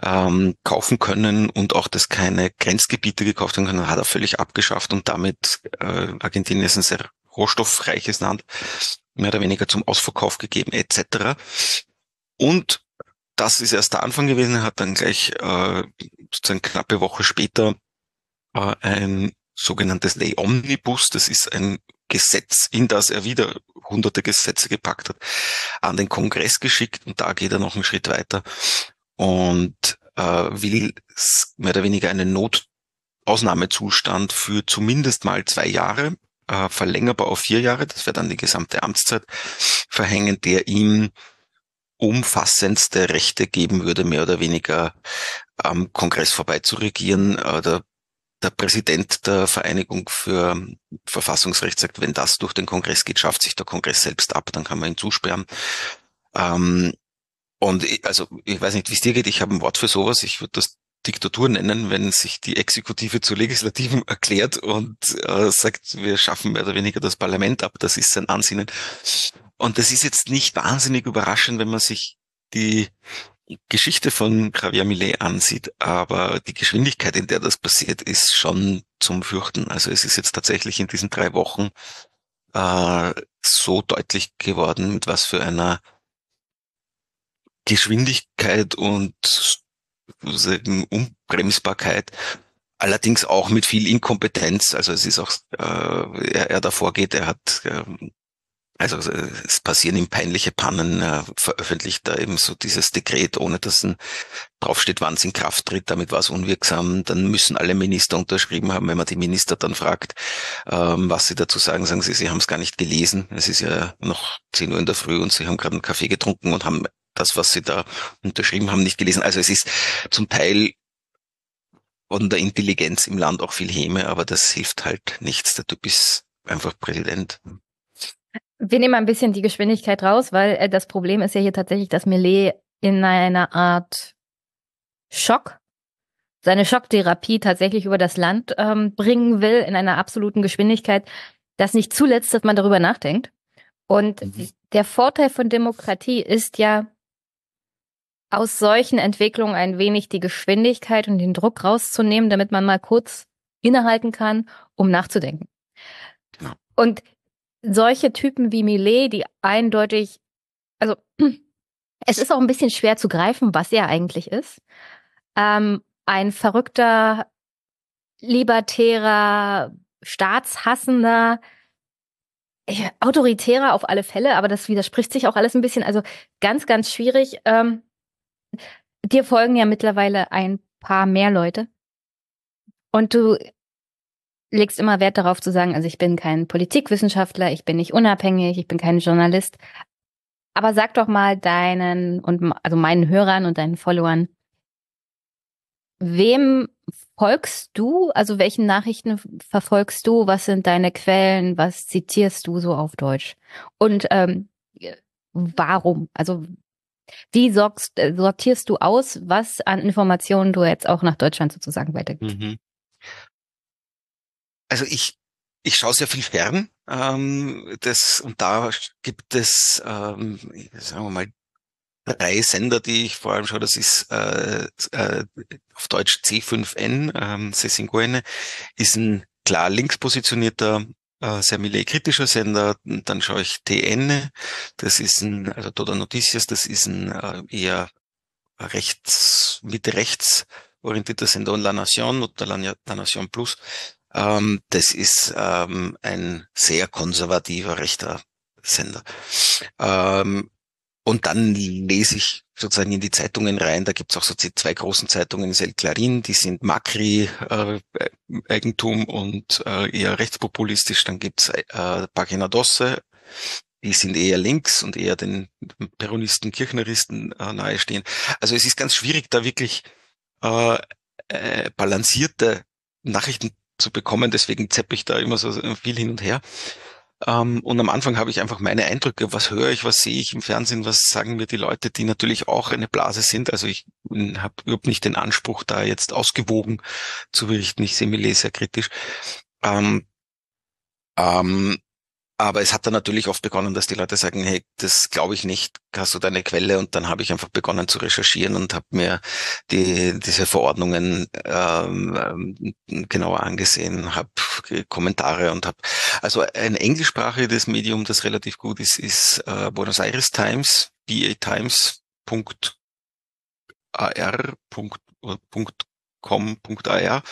ähm, kaufen können und auch, dass keine Grenzgebiete gekauft werden können, hat er völlig abgeschafft und damit äh, Argentinien ist ein sehr rohstoffreiches Land, mehr oder weniger zum Ausverkauf gegeben etc. Und das ist erst der Anfang gewesen. Er hat dann gleich äh, sozusagen knappe Woche später äh, ein sogenanntes Lay Omnibus, das ist ein Gesetz, in das er wieder hunderte Gesetze gepackt hat, an den Kongress geschickt und da geht er noch einen Schritt weiter und äh, will mehr oder weniger einen Notausnahmezustand für zumindest mal zwei Jahre, äh, verlängerbar auf vier Jahre, das wäre dann die gesamte Amtszeit, verhängen, der ihm umfassendste Rechte geben würde, mehr oder weniger am Kongress vorbei zu regieren. Äh, der Präsident der Vereinigung für Verfassungsrecht sagt, wenn das durch den Kongress geht, schafft sich der Kongress selbst ab, dann kann man ihn zusperren. Ähm, und ich, also ich weiß nicht, wie es dir geht, ich habe ein Wort für sowas. Ich würde das Diktatur nennen, wenn sich die Exekutive zu Legislativen (laughs) erklärt und äh, sagt, wir schaffen mehr oder weniger das Parlament ab. Das ist sein Ansinnen. Und das ist jetzt nicht wahnsinnig überraschend, wenn man sich die Geschichte von Javier Millet ansieht, aber die Geschwindigkeit, in der das passiert, ist schon zum Fürchten. Also es ist jetzt tatsächlich in diesen drei Wochen äh, so deutlich geworden, mit was für einer Geschwindigkeit und sagen, Unbremsbarkeit, allerdings auch mit viel Inkompetenz. Also es ist auch, äh, er, er davor geht, er hat äh, also es passieren ihm peinliche Pannen, er veröffentlicht da eben so dieses Dekret, ohne dass ein draufsteht, wann es in Kraft tritt, damit war es unwirksam. Dann müssen alle Minister unterschrieben haben. Wenn man die Minister dann fragt, ähm, was sie dazu sagen, sagen sie, sie haben es gar nicht gelesen. Es ist ja noch 10 Uhr in der Früh und sie haben gerade einen Kaffee getrunken und haben das, was sie da unterschrieben haben, nicht gelesen. Also es ist zum Teil von der Intelligenz im Land auch viel Häme, aber das hilft halt nichts. Der Typ ist einfach Präsident. Wir nehmen ein bisschen die Geschwindigkeit raus, weil äh, das Problem ist ja hier tatsächlich, dass Millet in einer Art Schock seine Schocktherapie tatsächlich über das Land ähm, bringen will, in einer absoluten Geschwindigkeit, dass nicht zuletzt, dass man darüber nachdenkt. Und mhm. der Vorteil von Demokratie ist ja, aus solchen Entwicklungen ein wenig die Geschwindigkeit und den Druck rauszunehmen, damit man mal kurz innehalten kann, um nachzudenken. Genau. Und solche Typen wie Millet, die eindeutig, also (clears throat) es ist auch ein bisschen schwer zu greifen, was er eigentlich ist. Ähm, ein verrückter, libertärer, staatshassender, autoritärer auf alle Fälle, aber das widerspricht sich auch alles ein bisschen. Also ganz, ganz schwierig. Ähm, dir folgen ja mittlerweile ein paar mehr Leute. Und du legst immer Wert darauf zu sagen, also ich bin kein Politikwissenschaftler, ich bin nicht unabhängig, ich bin kein Journalist. Aber sag doch mal deinen und also meinen Hörern und deinen Followern, wem folgst du? Also welchen Nachrichten verfolgst du? Was sind deine Quellen? Was zitierst du so auf Deutsch? Und ähm, warum? Also wie sorgst, sortierst du aus, was an Informationen du jetzt auch nach Deutschland sozusagen weitergibst? Mhm. Also ich, ich schaue sehr viel fern. Ähm, das, und da gibt es, ähm, sagen wir mal, drei Sender, die ich vor allem schaue. Das ist äh, äh, auf Deutsch C5N, ähm, Sesinguene, ist ein klar links positionierter äh, sehr kritischer Sender. Dann schaue ich TN, das ist ein, also Toda Noticias, das ist ein äh, eher rechts, Mitte rechts orientierter Sender und La Nation oder La Nation Plus. Ähm, das ist ähm, ein sehr konservativer rechter Sender. Ähm, und dann lese ich sozusagen in die Zeitungen rein. Da gibt's auch so zwei großen Zeitungen, El Clarín, die sind Macri-Eigentum äh, und äh, eher rechtspopulistisch. Dann gibt's äh, Pagina Dosse, die sind eher links und eher den Peronisten, Kirchneristen äh, nahestehen. Also es ist ganz schwierig, da wirklich äh, äh, balancierte Nachrichten zu bekommen. Deswegen zeppe ich da immer so viel hin und her. Ähm, und am Anfang habe ich einfach meine Eindrücke, was höre ich, was sehe ich im Fernsehen, was sagen mir die Leute, die natürlich auch eine Blase sind. Also ich habe überhaupt nicht den Anspruch, da jetzt ausgewogen zu berichten. Ich sehe mich sehr kritisch. Ähm, ähm, aber es hat dann natürlich oft begonnen, dass die Leute sagen, hey, das glaube ich nicht, hast du deine Quelle? Und dann habe ich einfach begonnen zu recherchieren und habe mir die, diese Verordnungen ähm, genauer angesehen, habe Kommentare und habe also ein englischsprachiges Medium, das relativ gut ist, ist äh, Buenos Aires Times, batimes.ar.com.ar.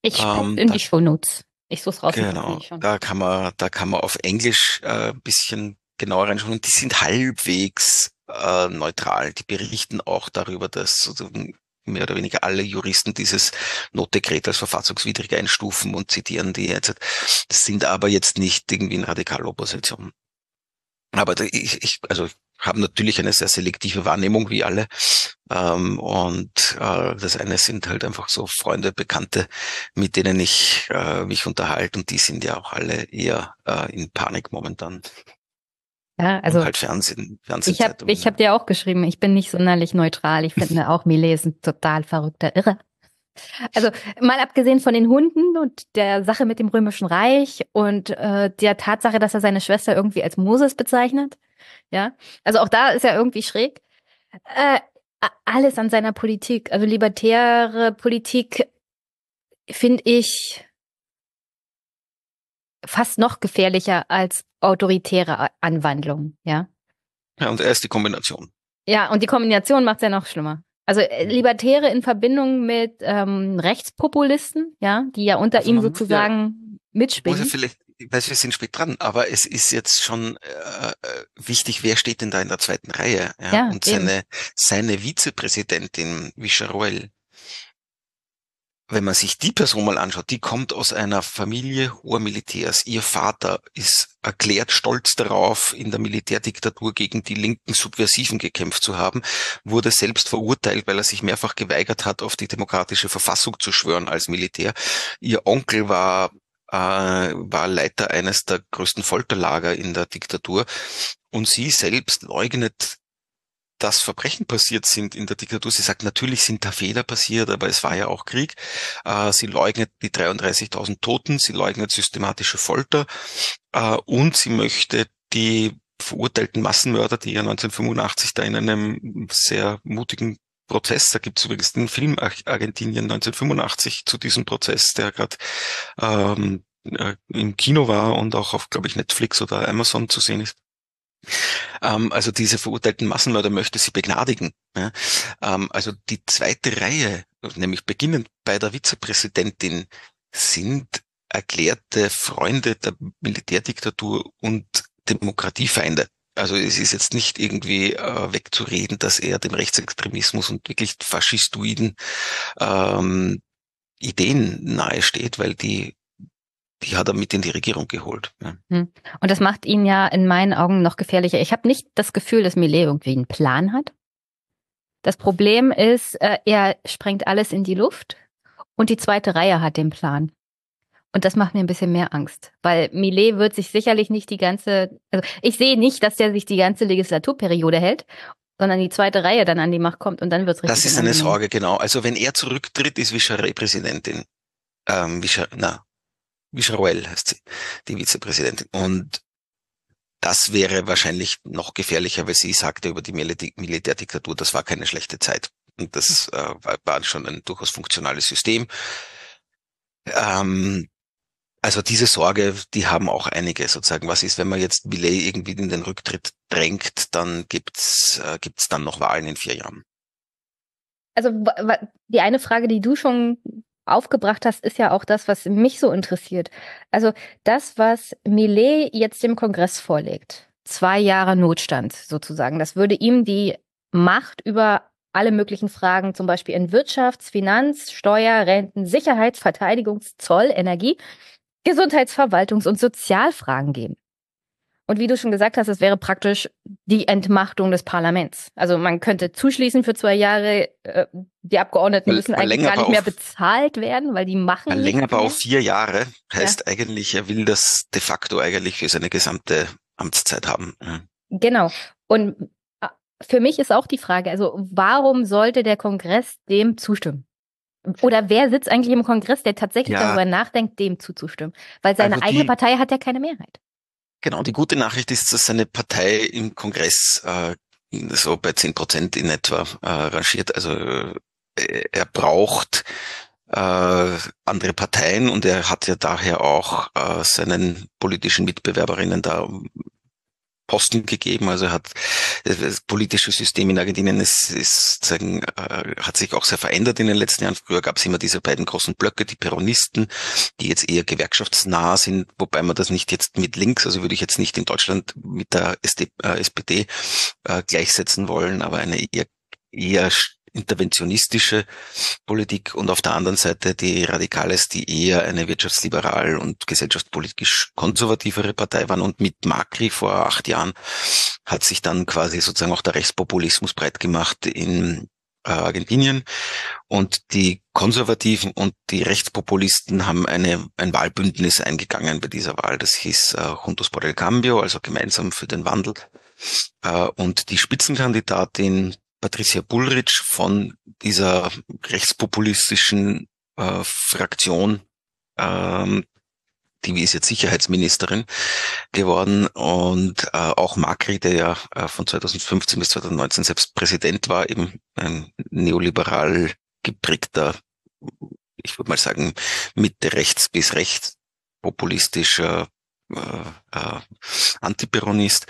Ich ähm, in die Show Notes. Ich suche raus. Genau, da kann man, da kann man auf Englisch äh, ein bisschen genauer reinschauen und die sind halbwegs äh, neutral. Die berichten auch darüber, dass sozusagen mehr oder weniger alle Juristen dieses Notdekret als verfassungswidrig einstufen und zitieren die jetzt. Das sind aber jetzt nicht irgendwie in Radikalopposition. Aber ich, ich also haben natürlich eine sehr selektive Wahrnehmung wie alle. Ähm, und äh, das eine sind halt einfach so Freunde, Bekannte, mit denen ich äh, mich unterhalte und die sind ja auch alle eher äh, in Panik momentan. Ja, also und halt Fernsehen, Ich habe ich hab dir auch geschrieben, ich bin nicht sonderlich neutral. Ich finde auch Millet ist ein total verrückter Irre. Also mal abgesehen von den Hunden und der Sache mit dem Römischen Reich und äh, der Tatsache, dass er seine Schwester irgendwie als Moses bezeichnet, ja, also auch da ist er irgendwie schräg. Äh, alles an seiner Politik, also libertäre Politik, finde ich fast noch gefährlicher als autoritäre Anwandlung, ja. Ja, und er ist die Kombination. Ja, und die Kombination macht es ja noch schlimmer. Also äh, Libertäre in Verbindung mit ähm, Rechtspopulisten, ja, die ja unter also ihm sozusagen ja, mitspielen. Muss vielleicht, ich weiß, wir sind spät dran, aber es ist jetzt schon äh, äh, wichtig, wer steht denn da in der zweiten Reihe? Ja? ja und seine, seine Vizepräsidentin Vicharoel, wenn man sich die Person mal anschaut, die kommt aus einer Familie hoher Militärs. Ihr Vater ist erklärt stolz darauf, in der Militärdiktatur gegen die linken Subversiven gekämpft zu haben, wurde selbst verurteilt, weil er sich mehrfach geweigert hat, auf die demokratische Verfassung zu schwören als Militär. Ihr Onkel war äh, war Leiter eines der größten Folterlager in der Diktatur und sie selbst leugnet dass Verbrechen passiert sind in der Diktatur. Sie sagt, natürlich sind da Fehler passiert, aber es war ja auch Krieg. Äh, sie leugnet die 33.000 Toten, sie leugnet systematische Folter äh, und sie möchte die verurteilten Massenmörder, die ja 1985 da in einem sehr mutigen Prozess. Da gibt es übrigens den Film Argentinien 1985 zu diesem Prozess, der gerade ähm, äh, im Kino war und auch auf, glaube ich, Netflix oder Amazon zu sehen ist. Ähm, also diese verurteilten Massenmörder möchte sie begnadigen. Ja? Ähm, also die zweite Reihe, nämlich beginnend bei der Vizepräsidentin, sind erklärte Freunde der Militärdiktatur und Demokratiefeinde. Also es ist jetzt nicht irgendwie äh, wegzureden, dass er dem Rechtsextremismus und wirklich faschistoiden ähm, Ideen nahe steht, weil die die hat er mit in die Regierung geholt. Ja. Hm. Und das macht ihn ja in meinen Augen noch gefährlicher. Ich habe nicht das Gefühl, dass Millet irgendwie einen Plan hat. Das Problem ist, äh, er sprengt alles in die Luft und die zweite Reihe hat den Plan. Und das macht mir ein bisschen mehr Angst, weil Millet wird sich sicherlich nicht die ganze, also ich sehe nicht, dass der sich die ganze Legislaturperiode hält, sondern die zweite Reihe dann an die Macht kommt und dann wird's richtig. Das ist eine Sorge, genau. Also wenn er zurücktritt, ist Vicharet Präsidentin. Ähm, Vichar, na, Vicharoel heißt sie, die Vizepräsidentin. Und das wäre wahrscheinlich noch gefährlicher, weil sie sagte über die Militärdiktatur, das war keine schlechte Zeit. Und das äh, war schon ein durchaus funktionales System. Ähm, also diese Sorge, die haben auch einige sozusagen. Was ist, wenn man jetzt Millet irgendwie in den Rücktritt drängt, dann gibt's äh, gibt's dann noch Wahlen in vier Jahren. Also die eine Frage, die du schon aufgebracht hast, ist ja auch das, was mich so interessiert. Also das, was Millet jetzt dem Kongress vorlegt, zwei Jahre Notstand sozusagen, das würde ihm die Macht über alle möglichen Fragen, zum Beispiel in Wirtschafts-, Finanz-, Steuer-, Renten-, Sicherheits-, Verteidigungs-, Zoll-, Energie-, Gesundheitsverwaltungs- und Sozialfragen geben. Und wie du schon gesagt hast, es wäre praktisch die Entmachtung des Parlaments. Also man könnte zuschließen für zwei Jahre, äh, die Abgeordneten müssen eigentlich gar nicht mehr bezahlt werden, weil die machen. Verlängerbar auf vier Jahre heißt ja. eigentlich, er will das de facto eigentlich für seine gesamte Amtszeit haben. Genau. Und äh, für mich ist auch die Frage, also warum sollte der Kongress dem zustimmen? Oder wer sitzt eigentlich im Kongress, der tatsächlich ja. darüber nachdenkt, dem zuzustimmen? Weil seine also eigene Partei hat ja keine Mehrheit. Genau, die gute Nachricht ist, dass seine Partei im Kongress äh, so bei zehn Prozent in etwa äh, rangiert. Also äh, er braucht äh, andere Parteien und er hat ja daher auch äh, seinen politischen Mitbewerberinnen da Posten gegeben. Also hat das politische System in Argentinien ist, ist sagen, äh, hat sich auch sehr verändert in den letzten Jahren. Früher gab es immer diese beiden großen Blöcke, die Peronisten, die jetzt eher gewerkschaftsnah sind, wobei man das nicht jetzt mit links, also würde ich jetzt nicht in Deutschland mit der SD, äh, SPD äh, gleichsetzen wollen, aber eine eher eher interventionistische Politik und auf der anderen Seite die Radikales, die eher eine wirtschaftsliberal und gesellschaftspolitisch konservativere Partei waren. Und mit Macri vor acht Jahren hat sich dann quasi sozusagen auch der Rechtspopulismus breit gemacht in äh, Argentinien. Und die Konservativen und die Rechtspopulisten haben eine, ein Wahlbündnis eingegangen bei dieser Wahl. Das hieß äh, Juntos por el Cambio, also gemeinsam für den Wandel. Äh, und die Spitzenkandidatin Patricia Bullrich von dieser rechtspopulistischen äh, Fraktion, ähm, die ist jetzt Sicherheitsministerin geworden und äh, auch Macri, der ja äh, von 2015 bis 2019 selbst Präsident war, eben ein neoliberal geprägter, ich würde mal sagen, Mitte rechts bis rechts populistischer äh, äh, Antiperonist.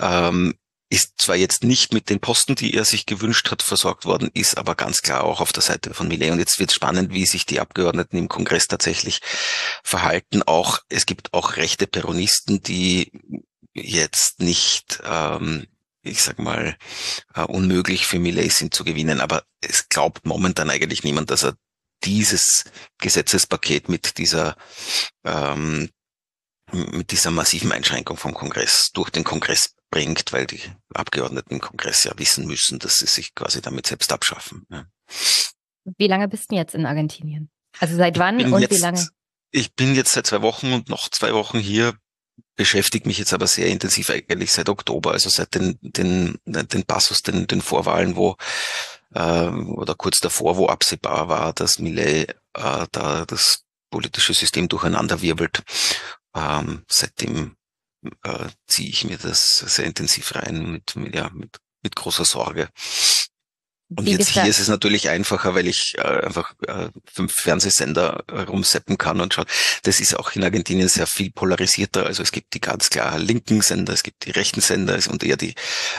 Ähm, ist zwar jetzt nicht mit den Posten, die er sich gewünscht hat, versorgt worden, ist aber ganz klar auch auf der Seite von Millet. Und jetzt wird spannend, wie sich die Abgeordneten im Kongress tatsächlich verhalten. Auch es gibt auch rechte Peronisten, die jetzt nicht, ähm, ich sag mal, äh, unmöglich für Millet sind zu gewinnen. Aber es glaubt momentan eigentlich niemand, dass er dieses Gesetzespaket mit dieser ähm, mit dieser massiven Einschränkung vom Kongress durch den Kongress bringt, weil die Abgeordneten im Kongress ja wissen müssen, dass sie sich quasi damit selbst abschaffen. Ja. Wie lange bist du jetzt in Argentinien? Also seit wann und jetzt, wie lange? Ich bin jetzt seit zwei Wochen und noch zwei Wochen hier, beschäftigt mich jetzt aber sehr intensiv eigentlich seit Oktober, also seit den, den, den Passus, den, den Vorwahlen, wo äh, oder kurz davor, wo absehbar war, dass Millet äh, da das politische System durcheinander wirbelt. Ähm, seitdem äh, ziehe ich mir das sehr intensiv rein mit, mit, ja, mit, mit großer Sorge. Und Wie jetzt hier ist es natürlich einfacher, weil ich äh, einfach äh, fünf Fernsehsender rumseppen kann und schauen. Das ist auch in Argentinien sehr viel polarisierter. Also es gibt die ganz klar linken Sender, es gibt die rechten Sender und eher die,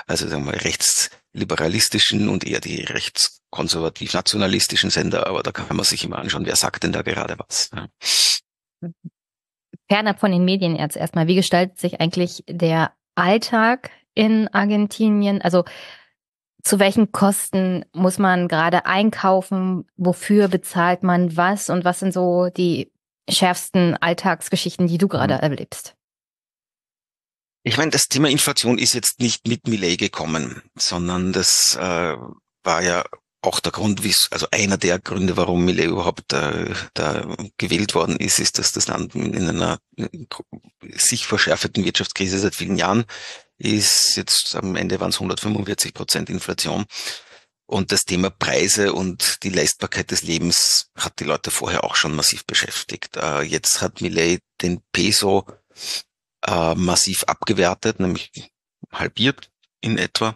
also sagen wir mal, rechtsliberalistischen und eher die rechtskonservativ-nationalistischen Sender. Aber da kann man sich immer anschauen, wer sagt denn da gerade was. Ja. Fernab von den Medien jetzt erstmal, wie gestaltet sich eigentlich der Alltag in Argentinien? Also zu welchen Kosten muss man gerade einkaufen? Wofür bezahlt man was? Und was sind so die schärfsten Alltagsgeschichten, die du gerade mhm. erlebst? Ich meine, das Thema Inflation ist jetzt nicht mit Millet gekommen, sondern das äh, war ja auch der Grund, also einer der Gründe, warum Millet überhaupt äh, da gewählt worden ist, ist, dass das Land in einer sich verschärfenden Wirtschaftskrise seit vielen Jahren ist. Jetzt am Ende waren es 145 Prozent Inflation. Und das Thema Preise und die Leistbarkeit des Lebens hat die Leute vorher auch schon massiv beschäftigt. Äh, jetzt hat Millet den Peso äh, massiv abgewertet, nämlich halbiert in etwa.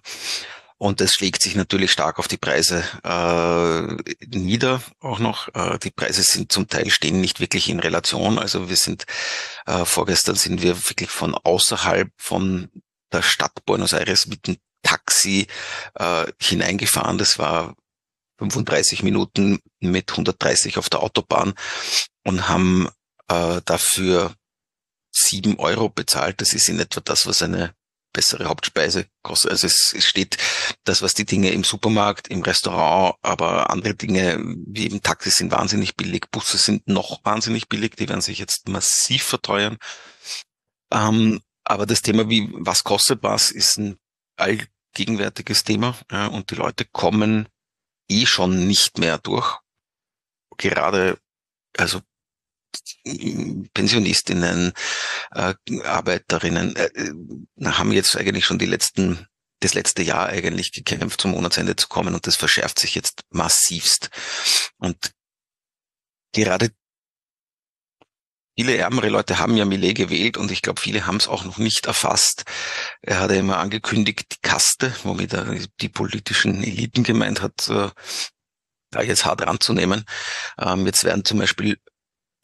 Und das schlägt sich natürlich stark auf die Preise äh, nieder auch noch. Äh, die Preise sind zum Teil stehen nicht wirklich in Relation. Also wir sind äh, vorgestern sind wir wirklich von außerhalb von der Stadt Buenos Aires mit dem Taxi äh, hineingefahren. Das war 35 Minuten mit 130 auf der Autobahn und haben äh, dafür sieben Euro bezahlt. Das ist in etwa das, was eine bessere Hauptspeise kostet. Also es, es steht das, was die Dinge im Supermarkt, im Restaurant, aber andere Dinge wie eben Taxis sind wahnsinnig billig, Busse sind noch wahnsinnig billig, die werden sich jetzt massiv verteuern. Ähm, aber das Thema wie, was kostet was, ist ein allgegenwärtiges Thema. Ja, und die Leute kommen eh schon nicht mehr durch. Gerade, also Pensionistinnen, äh, Arbeiterinnen äh, äh, haben jetzt eigentlich schon die letzten das letzte Jahr eigentlich gekämpft, zum Monatsende zu kommen und das verschärft sich jetzt massivst. Und gerade viele ärmere Leute haben ja Millet gewählt und ich glaube, viele haben es auch noch nicht erfasst. Er hatte immer angekündigt, die Kaste, womit er die politischen Eliten gemeint hat, äh, da jetzt hart ranzunehmen. Ähm, jetzt werden zum Beispiel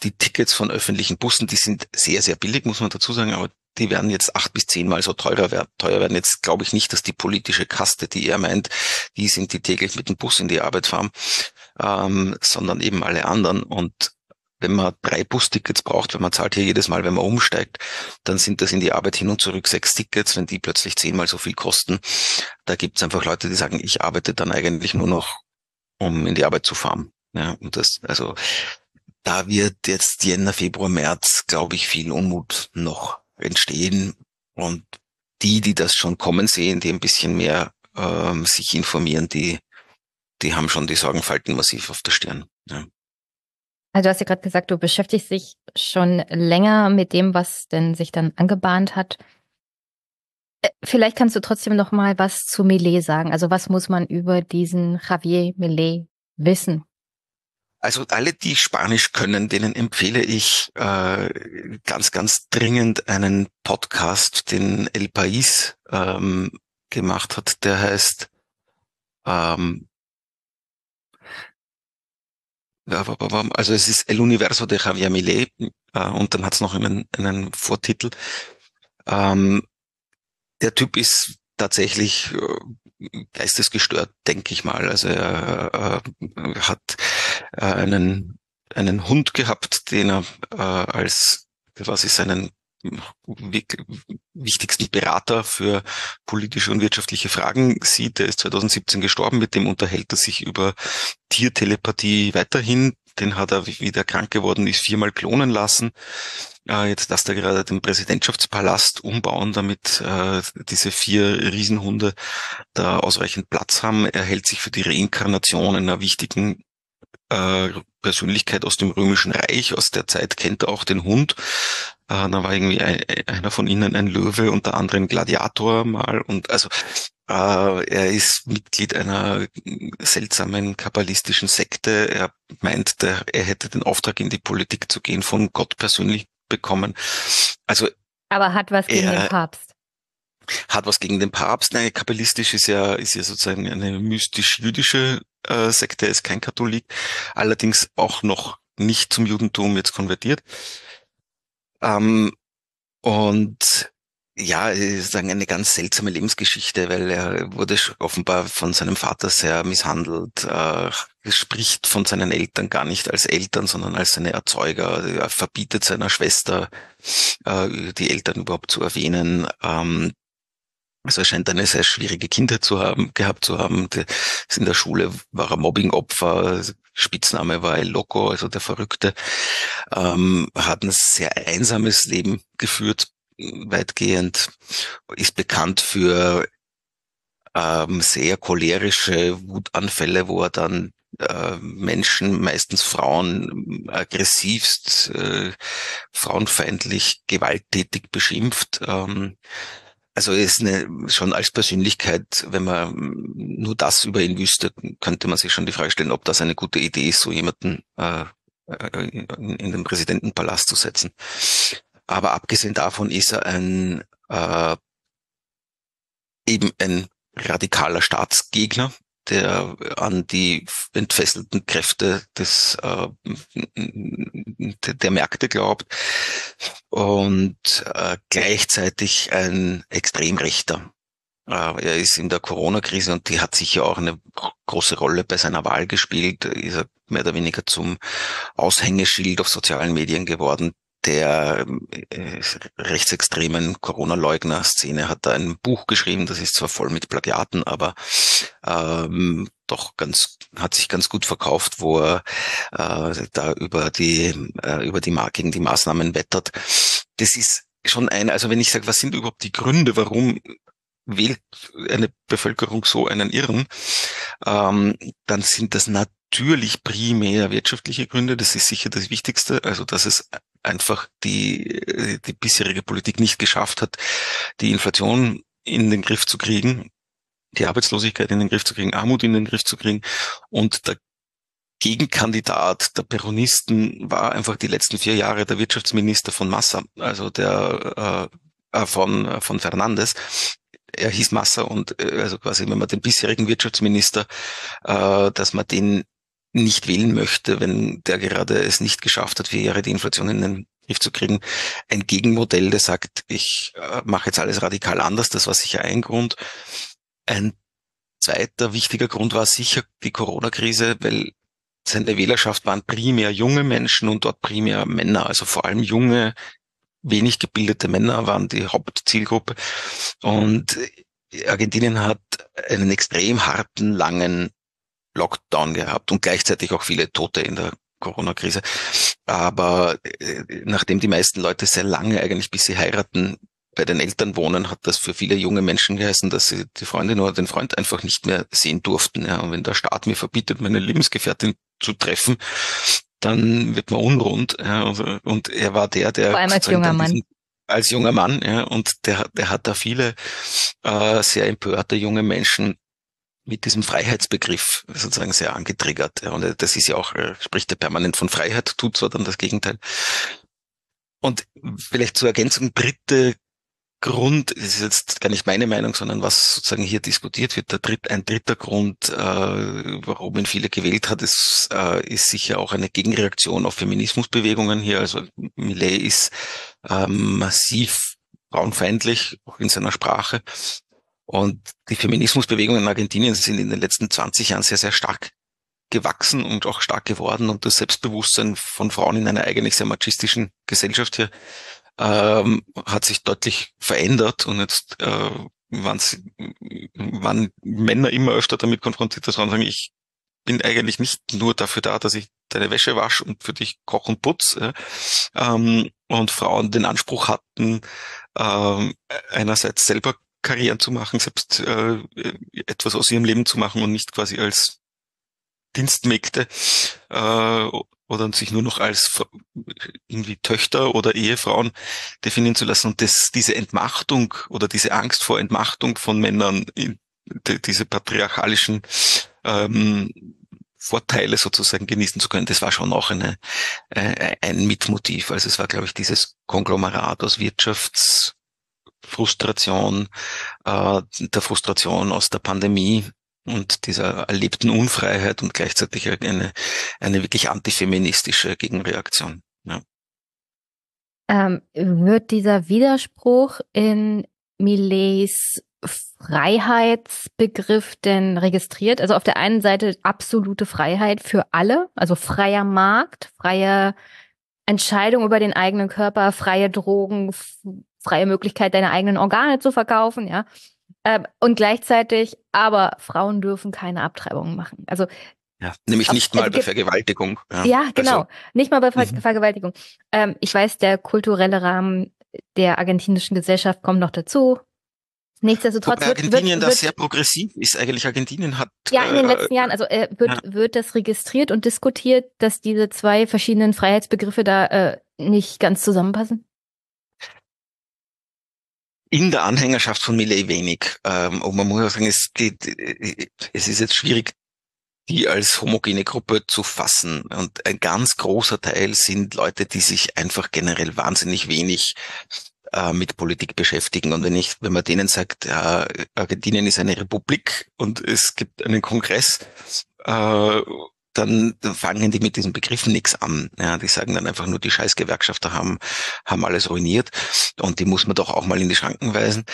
die Tickets von öffentlichen Bussen, die sind sehr, sehr billig, muss man dazu sagen, aber die werden jetzt acht bis zehnmal so teurer werden. Teuer werden jetzt glaube ich nicht, dass die politische Kaste, die er meint, die sind, die täglich mit dem Bus in die Arbeit fahren, ähm, sondern eben alle anderen. Und wenn man drei Bustickets braucht, wenn man zahlt hier jedes Mal, wenn man umsteigt, dann sind das in die Arbeit hin und zurück sechs Tickets, wenn die plötzlich zehnmal so viel kosten. Da gibt es einfach Leute, die sagen, ich arbeite dann eigentlich nur noch, um in die Arbeit zu fahren. Ja, und das, also da wird jetzt Jänner, Februar, März, glaube ich, viel Unmut noch entstehen. Und die, die das schon kommen sehen, die ein bisschen mehr ähm, sich informieren, die, die haben schon die Sorgenfalten massiv auf der Stirn. Ja. Also du hast ja gerade gesagt, du beschäftigst dich schon länger mit dem, was denn sich dann angebahnt hat. Äh, vielleicht kannst du trotzdem noch mal was zu Millet sagen. Also was muss man über diesen Javier Millet wissen? Also alle, die Spanisch können, denen empfehle ich äh, ganz, ganz dringend einen Podcast, den El País ähm, gemacht hat. Der heißt ähm, also es ist El Universo de Javier Millet äh, und dann hat es noch einen, einen Vortitel. Ähm, der Typ ist tatsächlich äh, geistesgestört, denke ich mal. Also er äh, hat äh, einen, einen Hund gehabt, den er äh, als, ist seinen wichtigsten Berater für politische und wirtschaftliche Fragen sieht. Der ist 2017 gestorben, mit dem unterhält er sich über Tiertelepathie weiterhin. Den hat er, wie der krank geworden ist, viermal klonen lassen. Äh, jetzt lässt er gerade den Präsidentschaftspalast umbauen, damit äh, diese vier Riesenhunde da ausreichend Platz haben. Er hält sich für die Reinkarnation einer wichtigen äh, Persönlichkeit aus dem Römischen Reich. Aus der Zeit kennt er auch den Hund. Äh, da war irgendwie ein, einer von ihnen ein Löwe und der andere ein Gladiator mal. Und also äh, er ist Mitglied einer seltsamen kabbalistischen Sekte. Er meint, der, er hätte den Auftrag in die Politik zu gehen von Gott persönlich bekommen. Also aber hat was gegen den Papst. Hat was gegen den Papst. Nein, kabbalistisch ist ja ist ja sozusagen eine mystisch-jüdische äh, Sekte, ist kein Katholik, allerdings auch noch nicht zum Judentum jetzt konvertiert. Ähm, und ja, sagen eine ganz seltsame Lebensgeschichte, weil er wurde offenbar von seinem Vater sehr misshandelt, äh, spricht von seinen Eltern gar nicht als Eltern, sondern als seine Erzeuger. Er verbietet seiner Schwester, äh, die Eltern überhaupt zu erwähnen. Ähm, also er scheint eine sehr schwierige Kindheit zu haben, gehabt zu haben. In der Schule war er Mobbingopfer, Spitzname war El Loco, also der Verrückte. Ähm, hat ein sehr einsames Leben geführt, weitgehend, ist bekannt für ähm, sehr cholerische Wutanfälle, wo er dann äh, Menschen, meistens Frauen, aggressivst, äh, frauenfeindlich, gewalttätig beschimpft. Ähm, also er ist eine, schon als Persönlichkeit, wenn man nur das über ihn wüsste, könnte man sich schon die Frage stellen, ob das eine gute Idee ist, so jemanden äh, äh in, in den Präsidentenpalast zu setzen. Aber abgesehen davon ist er ein äh, eben ein radikaler Staatsgegner, der an die entfesselten Kräfte des äh, der Märkte glaubt und äh, gleichzeitig ein Extremrechter. Äh, er ist in der Corona-Krise und die hat sicher auch eine große Rolle bei seiner Wahl gespielt. Ist er mehr oder weniger zum Aushängeschild auf sozialen Medien geworden, der äh, rechtsextremen Corona-Leugner-Szene hat da ein Buch geschrieben, das ist zwar voll mit Plagiaten, aber ähm, doch ganz hat sich ganz gut verkauft, wo er äh, da über die äh, über die gegen die Maßnahmen wettert. Das ist schon ein, also wenn ich sage, was sind überhaupt die Gründe, warum wählt eine Bevölkerung so einen Irren, ähm, dann sind das natürlich primär wirtschaftliche Gründe. Das ist sicher das Wichtigste. Also, dass es einfach die, die bisherige Politik nicht geschafft hat, die Inflation in den Griff zu kriegen, die Arbeitslosigkeit in den Griff zu kriegen, Armut in den Griff zu kriegen. Und der Gegenkandidat der Peronisten war einfach die letzten vier Jahre der Wirtschaftsminister von Massa, also der äh, äh von, äh, von Fernandes. Er hieß Massa und äh, also quasi, wenn man den bisherigen Wirtschaftsminister, äh, dass man den nicht wählen möchte, wenn der gerade es nicht geschafft hat, vier Jahre die Inflation in den Griff zu kriegen. Ein Gegenmodell, der sagt, ich äh, mache jetzt alles radikal anders, das war sicher ein Grund. Ein zweiter wichtiger Grund war sicher die Corona-Krise, weil seine Wählerschaft waren primär junge Menschen und dort primär Männer, also vor allem junge, wenig gebildete Männer waren die Hauptzielgruppe. Und Argentinien hat einen extrem harten, langen Lockdown gehabt und gleichzeitig auch viele Tote in der Corona-Krise. Aber äh, nachdem die meisten Leute sehr lange eigentlich bis sie heiraten bei den Eltern wohnen, hat das für viele junge Menschen geheißen, dass sie die Freundin oder den Freund einfach nicht mehr sehen durften. Ja, und wenn der Staat mir verbietet, meine Lebensgefährtin zu treffen, dann wird man unrund. Ja, also, und er war der, der vor allem als junger Mann als junger Mann, ja, und der, der hat da viele äh, sehr empörte junge Menschen mit diesem Freiheitsbegriff sozusagen sehr angetriggert. Ja, und das ist ja auch, äh, spricht er permanent von Freiheit, tut zwar dann das Gegenteil. Und vielleicht zur Ergänzung, dritte Grund, das ist jetzt gar nicht meine Meinung, sondern was sozusagen hier diskutiert wird, der dritt, ein dritter Grund, äh, warum ihn viele gewählt hat, ist, äh, ist sicher auch eine Gegenreaktion auf Feminismusbewegungen hier. Also Millet ist ähm, massiv frauenfeindlich, auch in seiner Sprache. Und die Feminismusbewegungen in Argentinien sind in den letzten 20 Jahren sehr, sehr stark gewachsen und auch stark geworden und das Selbstbewusstsein von Frauen in einer eigentlich sehr machistischen Gesellschaft hier ähm, hat sich deutlich verändert und jetzt äh, waren Männer immer öfter damit konfrontiert, dass man sagen, ich bin eigentlich nicht nur dafür da, dass ich deine Wäsche wasche und für dich koch und putz. Äh, ähm, und Frauen den Anspruch hatten, äh, einerseits selber Karrieren zu machen, selbst äh, etwas aus ihrem Leben zu machen und nicht quasi als Dienstmägde äh, oder sich nur noch als irgendwie Töchter oder Ehefrauen definieren zu lassen und das, diese Entmachtung oder diese Angst vor Entmachtung von Männern, in, die, diese patriarchalischen ähm, Vorteile sozusagen genießen zu können, das war schon auch eine, äh, ein Mitmotiv. Also es war, glaube ich, dieses Konglomerat aus Wirtschafts, Frustration, äh, der Frustration aus der Pandemie und dieser erlebten Unfreiheit und gleichzeitig eine, eine wirklich antifeministische Gegenreaktion. Ja. Ähm, wird dieser Widerspruch in Millets Freiheitsbegriff denn registriert? Also auf der einen Seite absolute Freiheit für alle, also freier Markt, freie Entscheidung über den eigenen Körper, freie Drogen, freie Möglichkeit, deine eigenen Organe zu verkaufen, ja. Ähm, und gleichzeitig, aber Frauen dürfen keine Abtreibungen machen. Also ja, nämlich nicht mal bei Vergewaltigung. Ja, ja genau. Also, nicht mal bei Ver mhm. Vergewaltigung. Ähm, ich weiß, der kulturelle Rahmen der argentinischen Gesellschaft kommt noch dazu. Nichtsdestotrotz Wobei Argentinien wird, wird, da sehr progressiv ist. Eigentlich Argentinien hat ja in den äh, letzten Jahren also äh, wird ja. wird das registriert und diskutiert, dass diese zwei verschiedenen Freiheitsbegriffe da äh, nicht ganz zusammenpassen in der Anhängerschaft von Millet wenig. Ähm, und man muss auch sagen, es, geht, es ist jetzt schwierig, die als homogene Gruppe zu fassen. Und ein ganz großer Teil sind Leute, die sich einfach generell wahnsinnig wenig äh, mit Politik beschäftigen. Und wenn ich, wenn man denen sagt, ja, Argentinien ist eine Republik und es gibt einen Kongress, äh, dann fangen die mit diesen Begriffen nichts an. Ja, die sagen dann einfach nur, die Scheißgewerkschafter haben, haben alles ruiniert und die muss man doch auch mal in die Schranken weisen.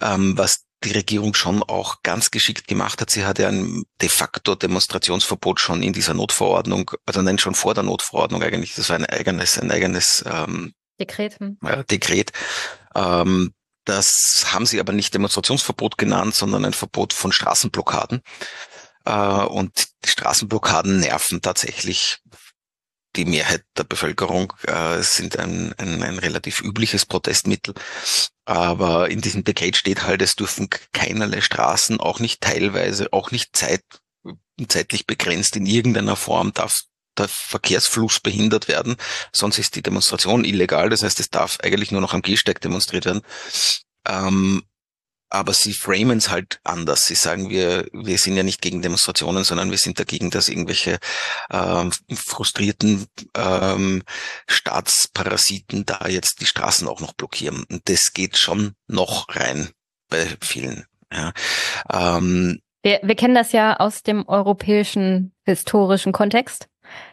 Ähm, was die Regierung schon auch ganz geschickt gemacht hat. Sie hat ja ein de facto Demonstrationsverbot schon in dieser Notverordnung, also nein, schon vor der Notverordnung eigentlich. Das war ein eigenes, ein eigenes ähm, Dekret. Hm. Äh, Dekret. Ähm, das haben sie aber nicht Demonstrationsverbot genannt, sondern ein Verbot von Straßenblockaden. Äh, und Straßenblockaden nerven tatsächlich die Mehrheit der Bevölkerung äh, sind ein, ein, ein relativ übliches Protestmittel. Aber in diesem Decade steht halt, es dürfen keinerlei Straßen, auch nicht teilweise, auch nicht zeit, zeitlich begrenzt in irgendeiner Form darf der Verkehrsfluss behindert werden, sonst ist die Demonstration illegal. Das heißt, es darf eigentlich nur noch am Gehsteig demonstriert werden. Ähm, aber sie framen es halt anders. Sie sagen, wir, wir sind ja nicht gegen Demonstrationen, sondern wir sind dagegen, dass irgendwelche ähm, frustrierten ähm, Staatsparasiten da jetzt die Straßen auch noch blockieren. Und das geht schon noch rein bei vielen. Ja. Ähm, wir, wir kennen das ja aus dem europäischen historischen Kontext.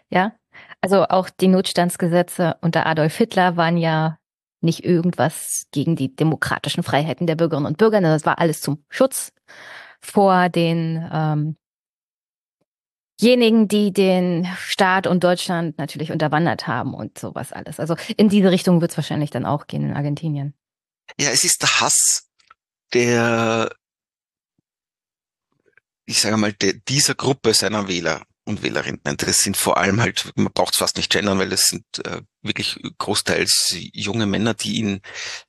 Ja, also auch die Notstandsgesetze unter Adolf Hitler waren ja nicht irgendwas gegen die demokratischen Freiheiten der Bürgerinnen und Bürger. Das war alles zum Schutz vor den ähm, die den Staat und Deutschland natürlich unterwandert haben und sowas alles. Also in diese Richtung wird es wahrscheinlich dann auch gehen in Argentinien. Ja, es ist der Hass der, ich sage mal, der, dieser Gruppe seiner Wähler und Wählerinnen. Das sind vor allem halt, man braucht es fast nicht gendern, weil das sind äh, wirklich großteils junge Männer, die in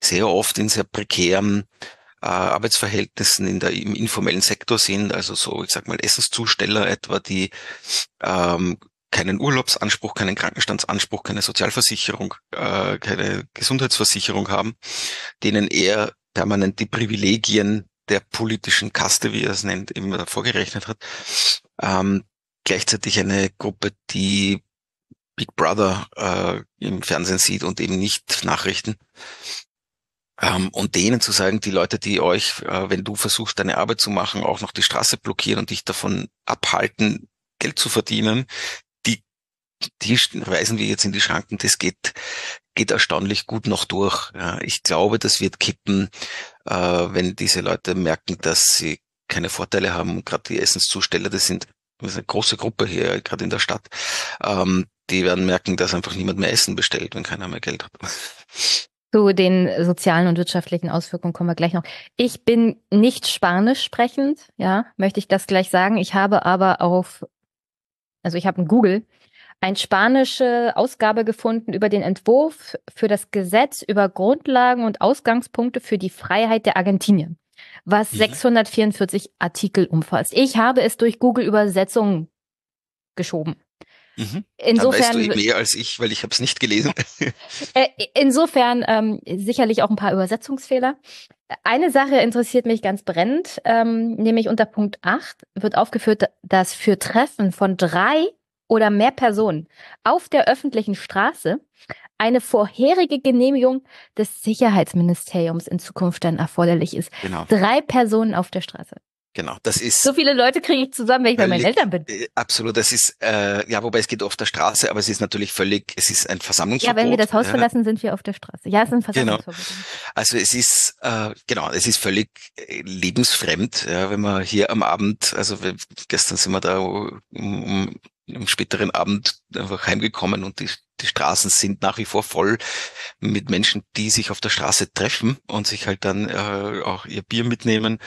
sehr oft in sehr prekären äh, Arbeitsverhältnissen in der, im informellen Sektor sind, also so, ich sag mal, Essenszusteller etwa, die ähm, keinen Urlaubsanspruch, keinen Krankenstandsanspruch, keine Sozialversicherung, äh, keine Gesundheitsversicherung haben, denen er permanent die Privilegien der politischen Kaste, wie er es nennt, immer vorgerechnet hat. Ähm, gleichzeitig eine Gruppe, die Big Brother äh, im Fernsehen sieht und eben nicht Nachrichten. Ähm, und denen zu sagen, die Leute, die euch, äh, wenn du versuchst, deine Arbeit zu machen, auch noch die Straße blockieren und dich davon abhalten, Geld zu verdienen, die, die weisen wir jetzt in die Schranken. Das geht, geht erstaunlich gut noch durch. Ja, ich glaube, das wird kippen, äh, wenn diese Leute merken, dass sie keine Vorteile haben. Gerade die Essenszusteller, das sind das ist eine große Gruppe hier, gerade in der Stadt, ähm, die werden merken, dass einfach niemand mehr Essen bestellt, wenn keiner mehr Geld hat. Zu den sozialen und wirtschaftlichen Auswirkungen kommen wir gleich noch. Ich bin nicht Spanisch sprechend, ja, möchte ich das gleich sagen. Ich habe aber auf, also ich habe in Google eine spanische Ausgabe gefunden über den Entwurf für das Gesetz über Grundlagen und Ausgangspunkte für die Freiheit der Argentinien was mhm. 644 Artikel umfasst. Ich habe es durch Google Übersetzung geschoben. Mhm. Insofern Dann weißt du mehr als ich, weil ich habe es nicht gelesen. (laughs) Äh, insofern ähm, sicherlich auch ein paar Übersetzungsfehler. Eine Sache interessiert mich ganz brennend, ähm, nämlich unter Punkt 8 wird aufgeführt, dass für Treffen von drei oder mehr Personen auf der öffentlichen Straße eine vorherige Genehmigung des Sicherheitsministeriums in Zukunft dann erforderlich ist. Genau. Drei Personen auf der Straße. Genau, das ist. So viele Leute kriege ich zusammen, wenn ich bei meinen Eltern bin. Äh, absolut, das ist, äh, ja, wobei es geht auf der Straße, aber es ist natürlich völlig, es ist ein Versammlungsverbot. Ja, wenn wir das Haus ja. verlassen, sind wir auf der Straße. Ja, es ist ein genau. Versammlungsverbot. Genau. Also es ist, äh, genau, es ist völlig äh, lebensfremd, ja, wenn man hier am Abend, also wir, gestern sind wir da um, um am späteren Abend einfach heimgekommen und die, die Straßen sind nach wie vor voll mit Menschen, die sich auf der Straße treffen und sich halt dann äh, auch ihr Bier mitnehmen.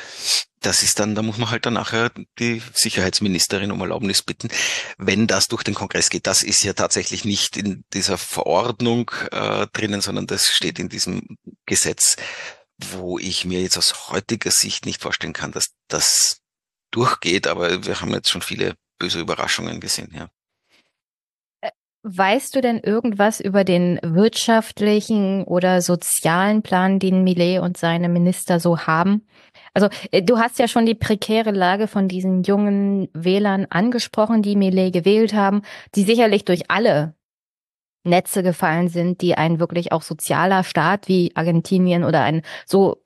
Das ist dann, da muss man halt dann nachher die Sicherheitsministerin um Erlaubnis bitten, wenn das durch den Kongress geht. Das ist ja tatsächlich nicht in dieser Verordnung äh, drinnen, sondern das steht in diesem Gesetz, wo ich mir jetzt aus heutiger Sicht nicht vorstellen kann, dass das durchgeht, aber wir haben jetzt schon viele böse Überraschungen gesehen, ja. Äh, weißt du denn irgendwas über den wirtschaftlichen oder sozialen Plan, den Millet und seine Minister so haben? Also äh, du hast ja schon die prekäre Lage von diesen jungen Wählern angesprochen, die Millet gewählt haben, die sicherlich durch alle Netze gefallen sind, die ein wirklich auch sozialer Staat wie Argentinien oder ein so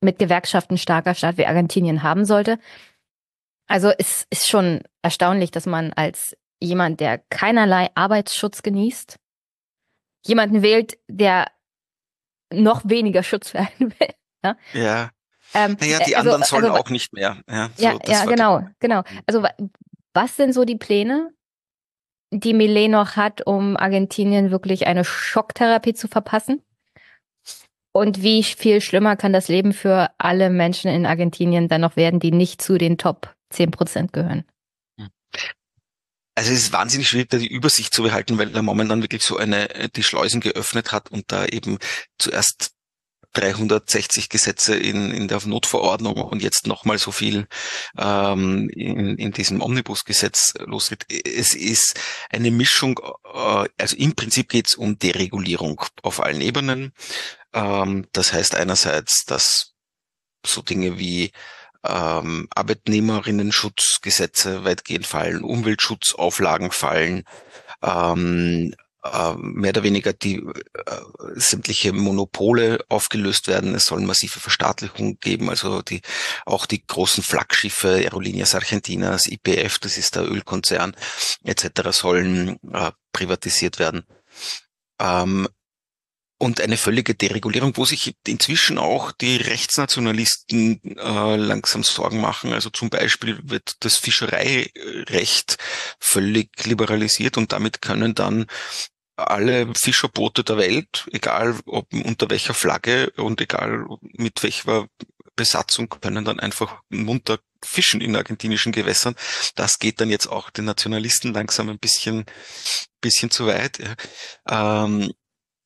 mit Gewerkschaften starker Staat wie Argentinien haben sollte. Also es ist schon erstaunlich, dass man als jemand, der keinerlei Arbeitsschutz genießt, jemanden wählt, der noch weniger Schutz (laughs) für einen will. Ja. ja. Ähm, naja, die also, anderen sollen also, auch nicht mehr. Ja, so, ja, ja genau, genau. Also was sind so die Pläne, die Millet noch hat, um Argentinien wirklich eine Schocktherapie zu verpassen? Und wie viel schlimmer kann das Leben für alle Menschen in Argentinien dann noch werden, die nicht zu den Top 10 Prozent gehören. Also es ist wahnsinnig schwierig, da die Übersicht zu behalten, weil er momentan wirklich so eine, die Schleusen geöffnet hat und da eben zuerst 360 Gesetze in, in der Notverordnung und jetzt nochmal so viel ähm, in, in diesem Omnibusgesetz losgeht. Es ist eine Mischung, äh, also im Prinzip geht es um Deregulierung auf allen Ebenen. Ähm, das heißt einerseits, dass so Dinge wie ähm, Arbeitnehmerinnen-Schutzgesetze weitgehend fallen, Umweltschutzauflagen fallen, ähm, äh, mehr oder weniger die äh, sämtliche Monopole aufgelöst werden. Es soll massive Verstaatlichung geben, also die auch die großen Flaggschiffe Aerolíneas Argentinas, IPF, das ist der Ölkonzern etc. sollen äh, privatisiert werden. Ähm, und eine völlige Deregulierung, wo sich inzwischen auch die Rechtsnationalisten äh, langsam Sorgen machen. Also zum Beispiel wird das Fischereirecht völlig liberalisiert und damit können dann alle Fischerboote der Welt, egal ob unter welcher Flagge und egal mit welcher Besatzung, können dann einfach munter fischen in argentinischen Gewässern. Das geht dann jetzt auch den Nationalisten langsam ein bisschen, bisschen zu weit. Ähm,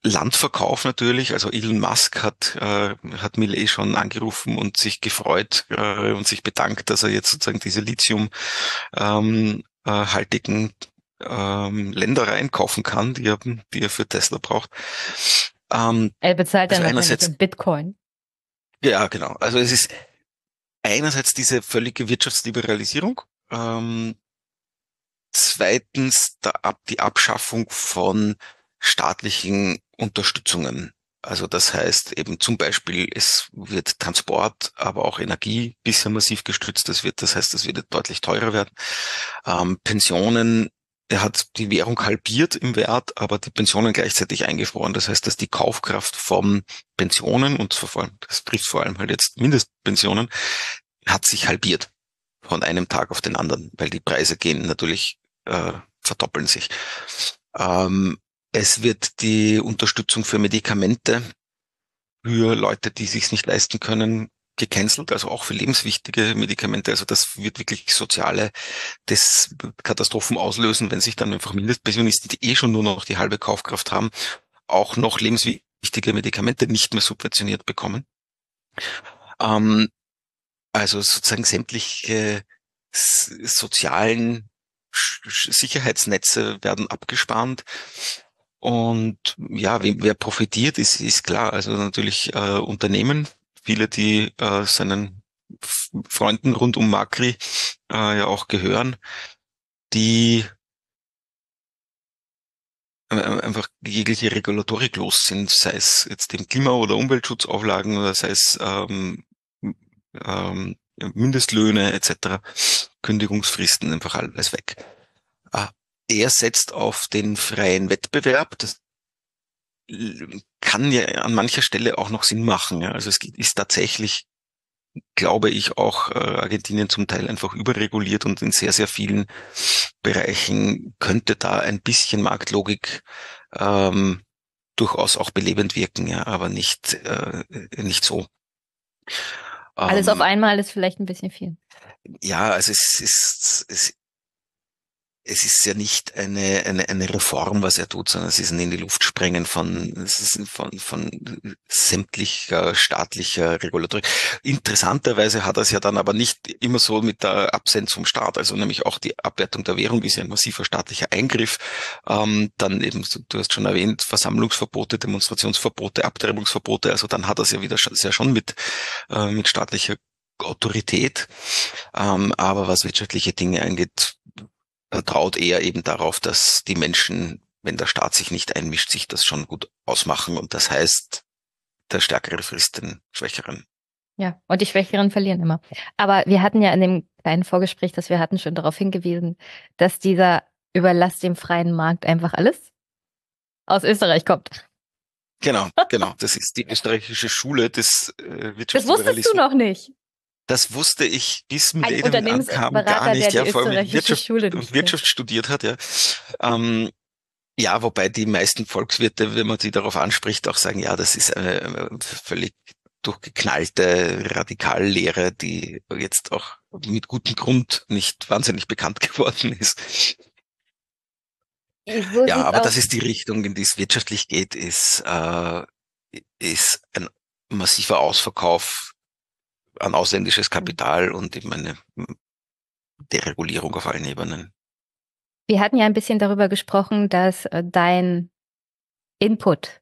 Landverkauf natürlich, also Elon Musk hat, äh, hat Millet schon angerufen und sich gefreut äh, und sich bedankt, dass er jetzt sozusagen diese Lithium ähm, äh, ähm, Ländereien kaufen kann, die er, die er für Tesla braucht. Ähm, er bezahlt dann also einerseits in Bitcoin. Ja, genau. Also es ist einerseits diese völlige Wirtschaftsliberalisierung, ähm, zweitens der, die Abschaffung von staatlichen Unterstützungen. Also das heißt eben zum Beispiel, es wird Transport, aber auch Energie bisher massiv gestützt. Das wird, das heißt, es wird deutlich teurer werden. Ähm, Pensionen, er hat die Währung halbiert im Wert, aber die Pensionen gleichzeitig eingefroren. Das heißt, dass die Kaufkraft von Pensionen und vor allem, das trifft vor allem halt jetzt Mindestpensionen, hat sich halbiert von einem Tag auf den anderen, weil die Preise gehen natürlich, äh, verdoppeln sich. Ähm, es wird die Unterstützung für Medikamente für Leute, die sich nicht leisten können, gecancelt, also auch für lebenswichtige Medikamente. Also das wird wirklich soziale des Katastrophen auslösen, wenn sich dann einfach Mindestpensionisten, die eh schon nur noch die halbe Kaufkraft haben, auch noch lebenswichtige Medikamente nicht mehr subventioniert bekommen. Ähm, also sozusagen sämtliche sozialen Sicherheitsnetze werden abgespannt. Und ja, wer profitiert, ist, ist klar. Also natürlich äh, Unternehmen, viele, die äh, seinen Freunden rund um Macri äh, ja auch gehören, die äh, einfach jegliche Regulatorik los sind, sei es jetzt dem Klima- oder Umweltschutzauflagen oder sei es ähm, ähm, Mindestlöhne etc., Kündigungsfristen, einfach alles weg. Ah, er setzt auf den freien Wettbewerb. Das kann ja an mancher Stelle auch noch Sinn machen. Ja. Also es ist tatsächlich, glaube ich, auch äh, Argentinien zum Teil einfach überreguliert und in sehr, sehr vielen Bereichen könnte da ein bisschen Marktlogik ähm, durchaus auch belebend wirken, ja, aber nicht, äh, nicht so. Alles ähm, auf einmal ist vielleicht ein bisschen viel. Ja, also es ist, es es ist ja nicht eine, eine, eine Reform, was er tut, sondern es ist ein in die Luft sprengen von, von, von sämtlicher staatlicher Regulatorik. Interessanterweise hat er es ja dann aber nicht immer so mit der Absenz vom Staat, also nämlich auch die Abwertung der Währung ist ja ein massiver staatlicher Eingriff. Ähm, dann eben, du hast schon erwähnt, Versammlungsverbote, Demonstrationsverbote, Abtreibungsverbote, also dann hat er es ja wieder sehr schon mit, äh, mit staatlicher Autorität. Ähm, aber was wirtschaftliche Dinge angeht, traut eher eben darauf, dass die Menschen, wenn der Staat sich nicht einmischt, sich das schon gut ausmachen. Und das heißt, der Stärkere frisst den Schwächeren. Ja, und die Schwächeren verlieren immer. Aber wir hatten ja in dem kleinen Vorgespräch, das wir hatten, schon darauf hingewiesen, dass dieser Überlass dem freien Markt einfach alles aus Österreich kommt. Genau, (laughs) genau. Das ist die österreichische Schule des äh, Wirtschaftsliberalismus. Das wusstest du noch nicht. Das wusste ich bis Millennium ankam gar nicht, ja, vor allem Wirtschaft Wirtschaft studiert hat, ja. Ähm, ja, wobei die meisten Volkswirte, wenn man sie darauf anspricht, auch sagen, ja, das ist eine völlig durchgeknallte Radikallehre, die jetzt auch mit gutem Grund nicht wahnsinnig bekannt (laughs) geworden ist. So ja, aber das ist die Richtung, in die es wirtschaftlich geht, ist, äh, ist ein massiver Ausverkauf an ausländisches Kapital und eben eine Deregulierung auf allen Ebenen. Wir hatten ja ein bisschen darüber gesprochen, dass äh, dein Input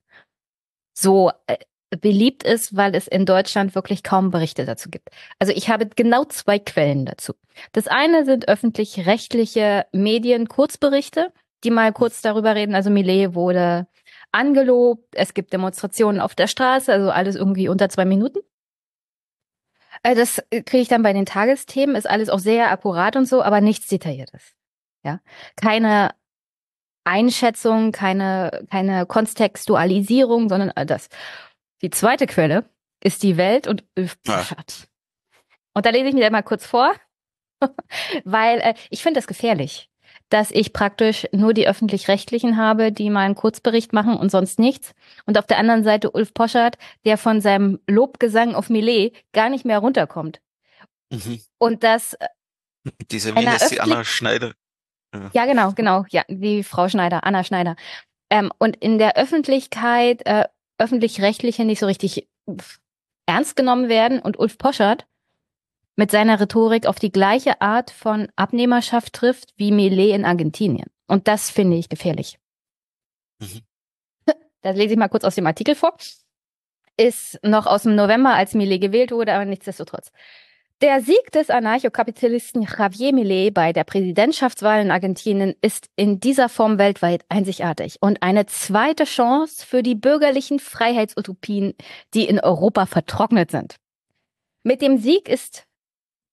so äh, beliebt ist, weil es in Deutschland wirklich kaum Berichte dazu gibt. Also ich habe genau zwei Quellen dazu. Das eine sind öffentlich-rechtliche Medien Kurzberichte, die mal kurz darüber reden. Also Millet wurde angelobt, es gibt Demonstrationen auf der Straße, also alles irgendwie unter zwei Minuten. Äh, das kriege ich dann bei den Tagesthemen, ist alles auch sehr akkurat und so, aber nichts Detailliertes. Ja, keine Einschätzung, keine, keine Kontextualisierung, sondern all das. Die zweite Quelle ist die Welt und Öfpschat. Und da lese ich mir mal kurz vor, (laughs) weil äh, ich finde das gefährlich, dass ich praktisch nur die öffentlich-rechtlichen habe, die mal einen Kurzbericht machen und sonst nichts. Und auf der anderen Seite Ulf Poschert, der von seinem Lobgesang auf Millet gar nicht mehr runterkommt. Mhm. Und das äh, diese, wie heißt die Anna Schneider? Ja. ja, genau, genau. Ja, die Frau Schneider, Anna Schneider. Ähm, und in der Öffentlichkeit, äh, öffentlich-rechtliche nicht so richtig ernst genommen werden und Ulf Poschert mit seiner Rhetorik auf die gleiche Art von Abnehmerschaft trifft wie Millet in Argentinien. Und das finde ich gefährlich. Mhm. (laughs) Das lese ich mal kurz aus dem Artikel vor. Ist noch aus dem November, als Millet gewählt wurde, aber nichtsdestotrotz. Der Sieg des Anarchokapitalisten Javier Millet bei der Präsidentschaftswahl in Argentinien ist in dieser Form weltweit einzigartig und eine zweite Chance für die bürgerlichen Freiheitsutopien, die in Europa vertrocknet sind. Mit dem Sieg ist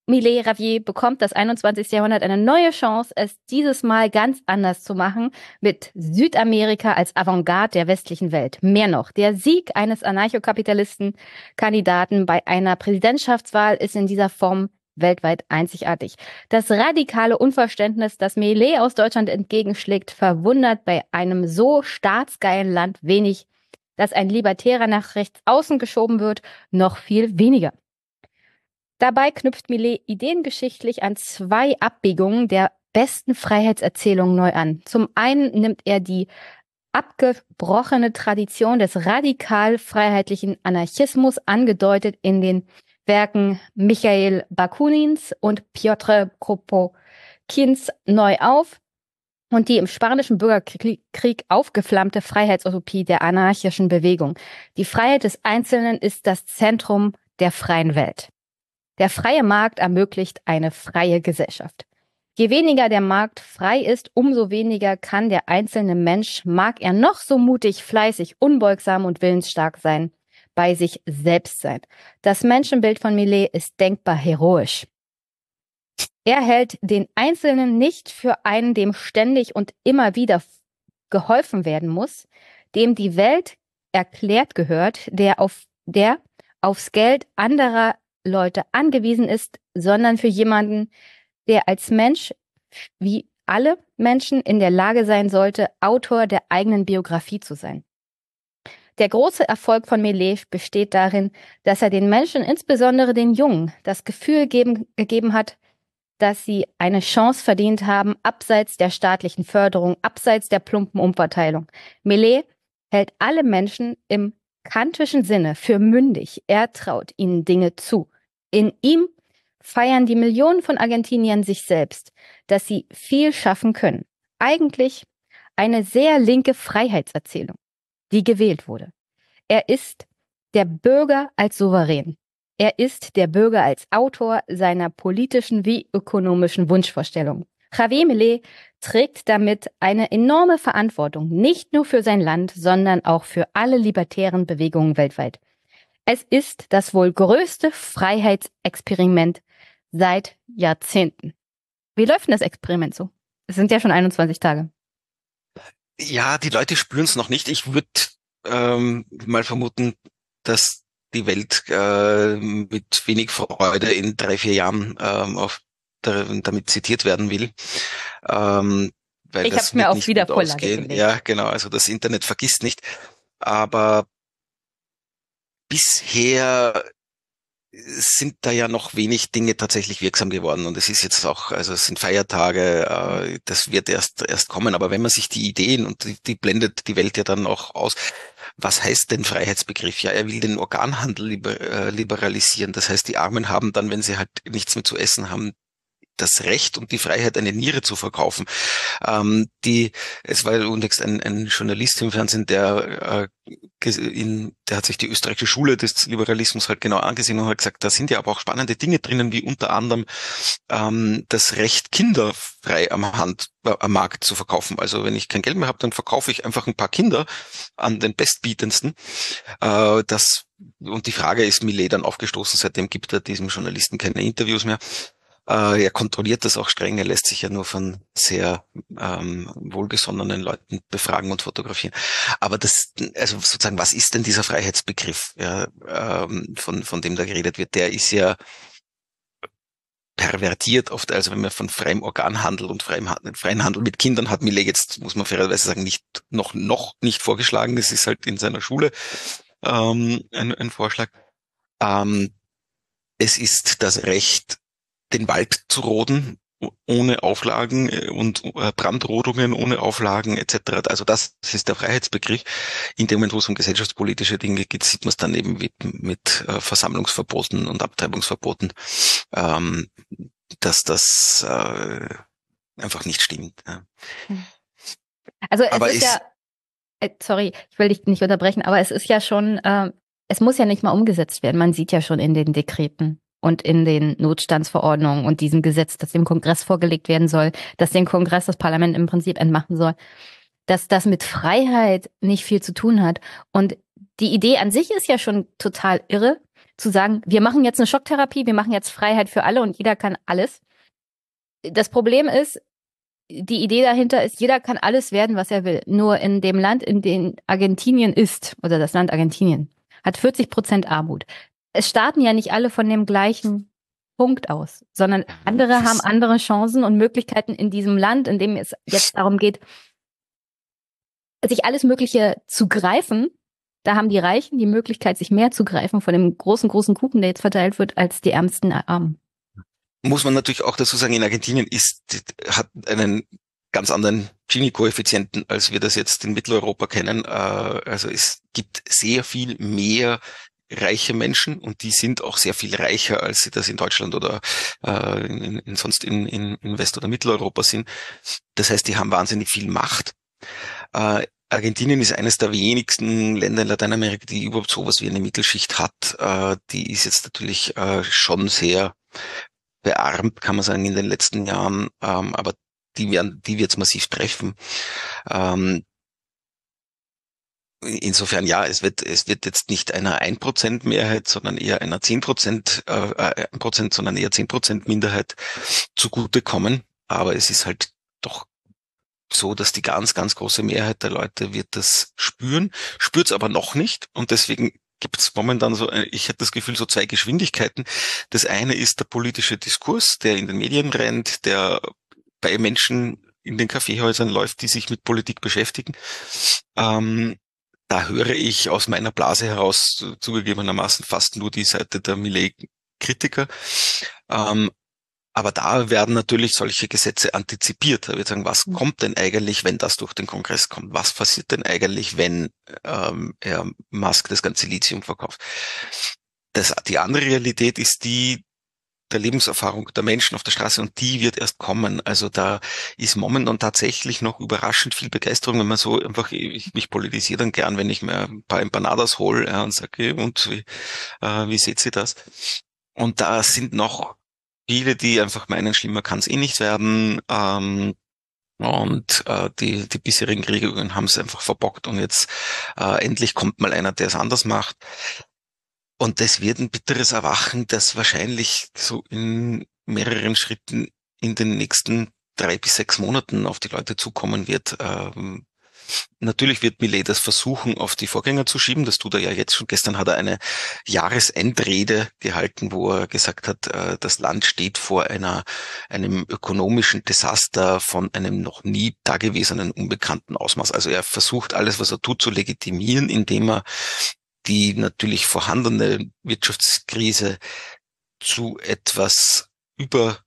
Millet Ravier bekommt das 21. Jahrhundert eine neue Chance, es dieses Mal ganz anders zu machen, mit Südamerika als Avantgarde der westlichen Welt. Mehr noch, der Sieg eines Anarchokapitalisten-Kandidaten bei einer Präsidentschaftswahl ist in dieser Form weltweit einzigartig. Das radikale Unverständnis, das Millet aus Deutschland entgegenschlägt, verwundert bei einem so staatsgeilen Land wenig, dass ein Libertärer nach rechts außen geschoben wird, noch viel weniger. Dabei knüpft Millet ideengeschichtlich an zwei Abbiegungen der besten Freiheitserzählung neu an. Zum einen nimmt er die abgebrochene Tradition des radikal freiheitlichen Anarchismus angedeutet in den Werken Michael Bakunins und Piotr Kropokins neu auf und die im spanischen Bürgerkrieg aufgeflammte Freiheitsutopie der anarchischen Bewegung. Die Freiheit des Einzelnen ist das Zentrum der freien Welt. Der freie Markt ermöglicht eine freie Gesellschaft. Je weniger der Markt frei ist, umso weniger kann der einzelne Mensch, mag er noch so mutig, fleißig, unbeugsam und willensstark sein, bei sich selbst sein. Das Menschenbild von Millet ist denkbar heroisch. Er hält den Einzelnen nicht für einen, dem ständig und immer wieder geholfen werden muss, dem die Welt erklärt gehört, der auf, der aufs Geld anderer Leute angewiesen ist, sondern für jemanden, der als Mensch wie alle Menschen in der Lage sein sollte, Autor der eigenen Biografie zu sein. Der große Erfolg von Melet besteht darin, dass er den Menschen, insbesondere den Jungen, das Gefühl geben, gegeben hat, dass sie eine Chance verdient haben, abseits der staatlichen Förderung, abseits der plumpen Umverteilung. Melet hält alle Menschen im kantischen Sinne für mündig. Er traut ihnen Dinge zu. In ihm feiern die Millionen von Argentiniern sich selbst, dass sie viel schaffen können. Eigentlich eine sehr linke Freiheitserzählung, die gewählt wurde. Er ist der Bürger als Souverän. Er ist der Bürger als Autor seiner politischen wie ökonomischen Wunschvorstellungen. Javier Millet trägt damit eine enorme Verantwortung, nicht nur für sein Land, sondern auch für alle libertären Bewegungen weltweit. Es ist das wohl größte Freiheitsexperiment seit Jahrzehnten. Wie läuft denn das Experiment so? Es sind ja schon 21 Tage. Ja, die Leute spüren es noch nicht. Ich würde ähm, mal vermuten, dass die Welt äh, mit wenig Freude in drei, vier Jahren ähm, auf damit zitiert werden will. Ähm, weil ich habe mir auch wieder Vorlage Ja, genau. Also das Internet vergisst nicht. Aber bisher sind da ja noch wenig Dinge tatsächlich wirksam geworden. Und es ist jetzt auch, also es sind Feiertage, äh, das wird erst, erst kommen. Aber wenn man sich die Ideen und die, die blendet die Welt ja dann auch aus. Was heißt denn Freiheitsbegriff? Ja, er will den Organhandel liber, äh, liberalisieren. Das heißt, die Armen haben dann, wenn sie halt nichts mehr zu essen haben, das Recht und die Freiheit, eine Niere zu verkaufen. Ähm, die, es war unlängst ein, ein Journalist im Fernsehen, der, äh, in, der hat sich die österreichische Schule des Liberalismus halt genau angesehen und hat gesagt, da sind ja aber auch spannende Dinge drinnen, wie unter anderem ähm, das Recht, Kinder frei am Hand, äh, am Markt zu verkaufen. Also wenn ich kein Geld mehr habe, dann verkaufe ich einfach ein paar Kinder an den Bestbietendsten. Äh, das und die Frage ist Millet dann aufgestoßen, seitdem gibt er diesem Journalisten keine Interviews mehr. Äh, er kontrolliert das auch streng. Er lässt sich ja nur von sehr ähm, wohlgesonnenen Leuten befragen und fotografieren. Aber das, also sozusagen, was ist denn dieser Freiheitsbegriff, ja, ähm, von, von dem da geredet wird? Der ist ja pervertiert oft, also wenn man von freiem Organhandel und freiem, freien Handel mit Kindern hat Millet jetzt, muss man fairerweise sagen, nicht, noch, noch nicht vorgeschlagen. Das ist halt in seiner Schule ähm, ein, ein Vorschlag. Ähm, es ist das Recht den Wald zu roden ohne Auflagen äh, und äh, Brandrodungen ohne Auflagen etc. Also das ist der Freiheitsbegriff. In dem Moment, wo es um gesellschaftspolitische Dinge geht, sieht man es dann eben mit, mit äh, Versammlungsverboten und Abtreibungsverboten, ähm, dass das äh, einfach nicht stimmt. Ja. Also es aber ist, ist ja, sorry, ich will dich nicht unterbrechen, aber es ist ja schon, äh, es muss ja nicht mal umgesetzt werden. Man sieht ja schon in den Dekreten, und in den Notstandsverordnungen und diesem Gesetz, das dem Kongress vorgelegt werden soll, dass den Kongress das Parlament im Prinzip entmachen soll, dass das mit Freiheit nicht viel zu tun hat. Und die Idee an sich ist ja schon total irre, zu sagen, wir machen jetzt eine Schocktherapie, wir machen jetzt Freiheit für alle und jeder kann alles. Das Problem ist, die Idee dahinter ist, jeder kann alles werden, was er will. Nur in dem Land, in dem Argentinien ist, oder das Land Argentinien, hat 40 Prozent Armut es starten ja nicht alle von dem gleichen Punkt aus, sondern andere haben andere Chancen und Möglichkeiten in diesem Land, in dem es jetzt darum geht, sich alles Mögliche zu greifen. Da haben die Reichen die Möglichkeit, sich mehr zu greifen von dem großen, großen Kuchen, der jetzt verteilt wird, als die ärmsten Armen. Muss man natürlich auch dazu sagen, in Argentinien ist, hat einen ganz anderen Gini-Koeffizienten, als wir das jetzt in Mitteleuropa kennen. Äh, also es gibt sehr viel mehr reiche Menschen und die sind auch sehr viel reicher, als sie das in Deutschland oder äh, in, in, sonst in, in, in West- oder Mitteleuropa sind. Das heißt, die haben wahnsinnig viel Macht. Äh, Argentinien ist eines der wenigsten Länder in Lateinamerika, die überhaupt sowas wie eine Mittelschicht hat. Äh, die ist jetzt natürlich äh, schon sehr bearmt, kann man sagen, in den letzten Jahren, ähm, aber die werden, die wird es massiv treffen. Ähm, Insofern ja, es wird, es wird jetzt nicht einer 1% Mehrheit, sondern eher einer 10%, äh, 1%, äh, sondern eher 10% Minderheit zugutekommen. Aber es ist halt doch so, dass die ganz, ganz große Mehrheit der Leute wird das spüren, spürt es aber noch nicht. Und deswegen gibt es momentan so, äh, ich hätte das Gefühl, so zwei Geschwindigkeiten. Das eine ist der politische Diskurs, der in den Medien rennt, der bei Menschen in den Kaffeehäusern läuft, die sich mit Politik beschäftigen. Ähm, da höre ich aus meiner Blase heraus zugegebenermaßen fast nur die Seite der Millet-Kritiker. Ähm, aber da werden natürlich solche Gesetze antizipiert. Da wird sagen, was mhm. kommt denn eigentlich, wenn das durch den Kongress kommt? Was passiert denn eigentlich, wenn ähm, Herr Musk das ganze Lithium verkauft? Das, die andere Realität ist die, der Lebenserfahrung der Menschen auf der Straße und die wird erst kommen. Also da ist momentan tatsächlich noch überraschend viel Begeisterung, wenn man so einfach, ich, ich politisiere dann gern, wenn ich mir ein paar Empanadas hole ja, und sage, und wie, äh, wie seht ihr das? Und da sind noch viele, die einfach meinen, schlimmer kann es eh nicht werden. Ähm, und äh, die, die bisherigen Regierungen haben es einfach verbockt und jetzt äh, endlich kommt mal einer, der es anders macht. Und das wird ein bitteres Erwachen, das wahrscheinlich so in mehreren Schritten in den nächsten drei bis sechs Monaten auf die Leute zukommen wird. Ähm, natürlich wird Millet das versuchen, auf die Vorgänger zu schieben. Das tut er ja jetzt schon. Gestern hat er eine Jahresendrede gehalten, wo er gesagt hat, äh, das Land steht vor einer, einem ökonomischen Desaster von einem noch nie dagewesenen unbekannten Ausmaß. Also er versucht alles, was er tut, zu legitimieren, indem er die natürlich vorhandene Wirtschaftskrise zu etwas über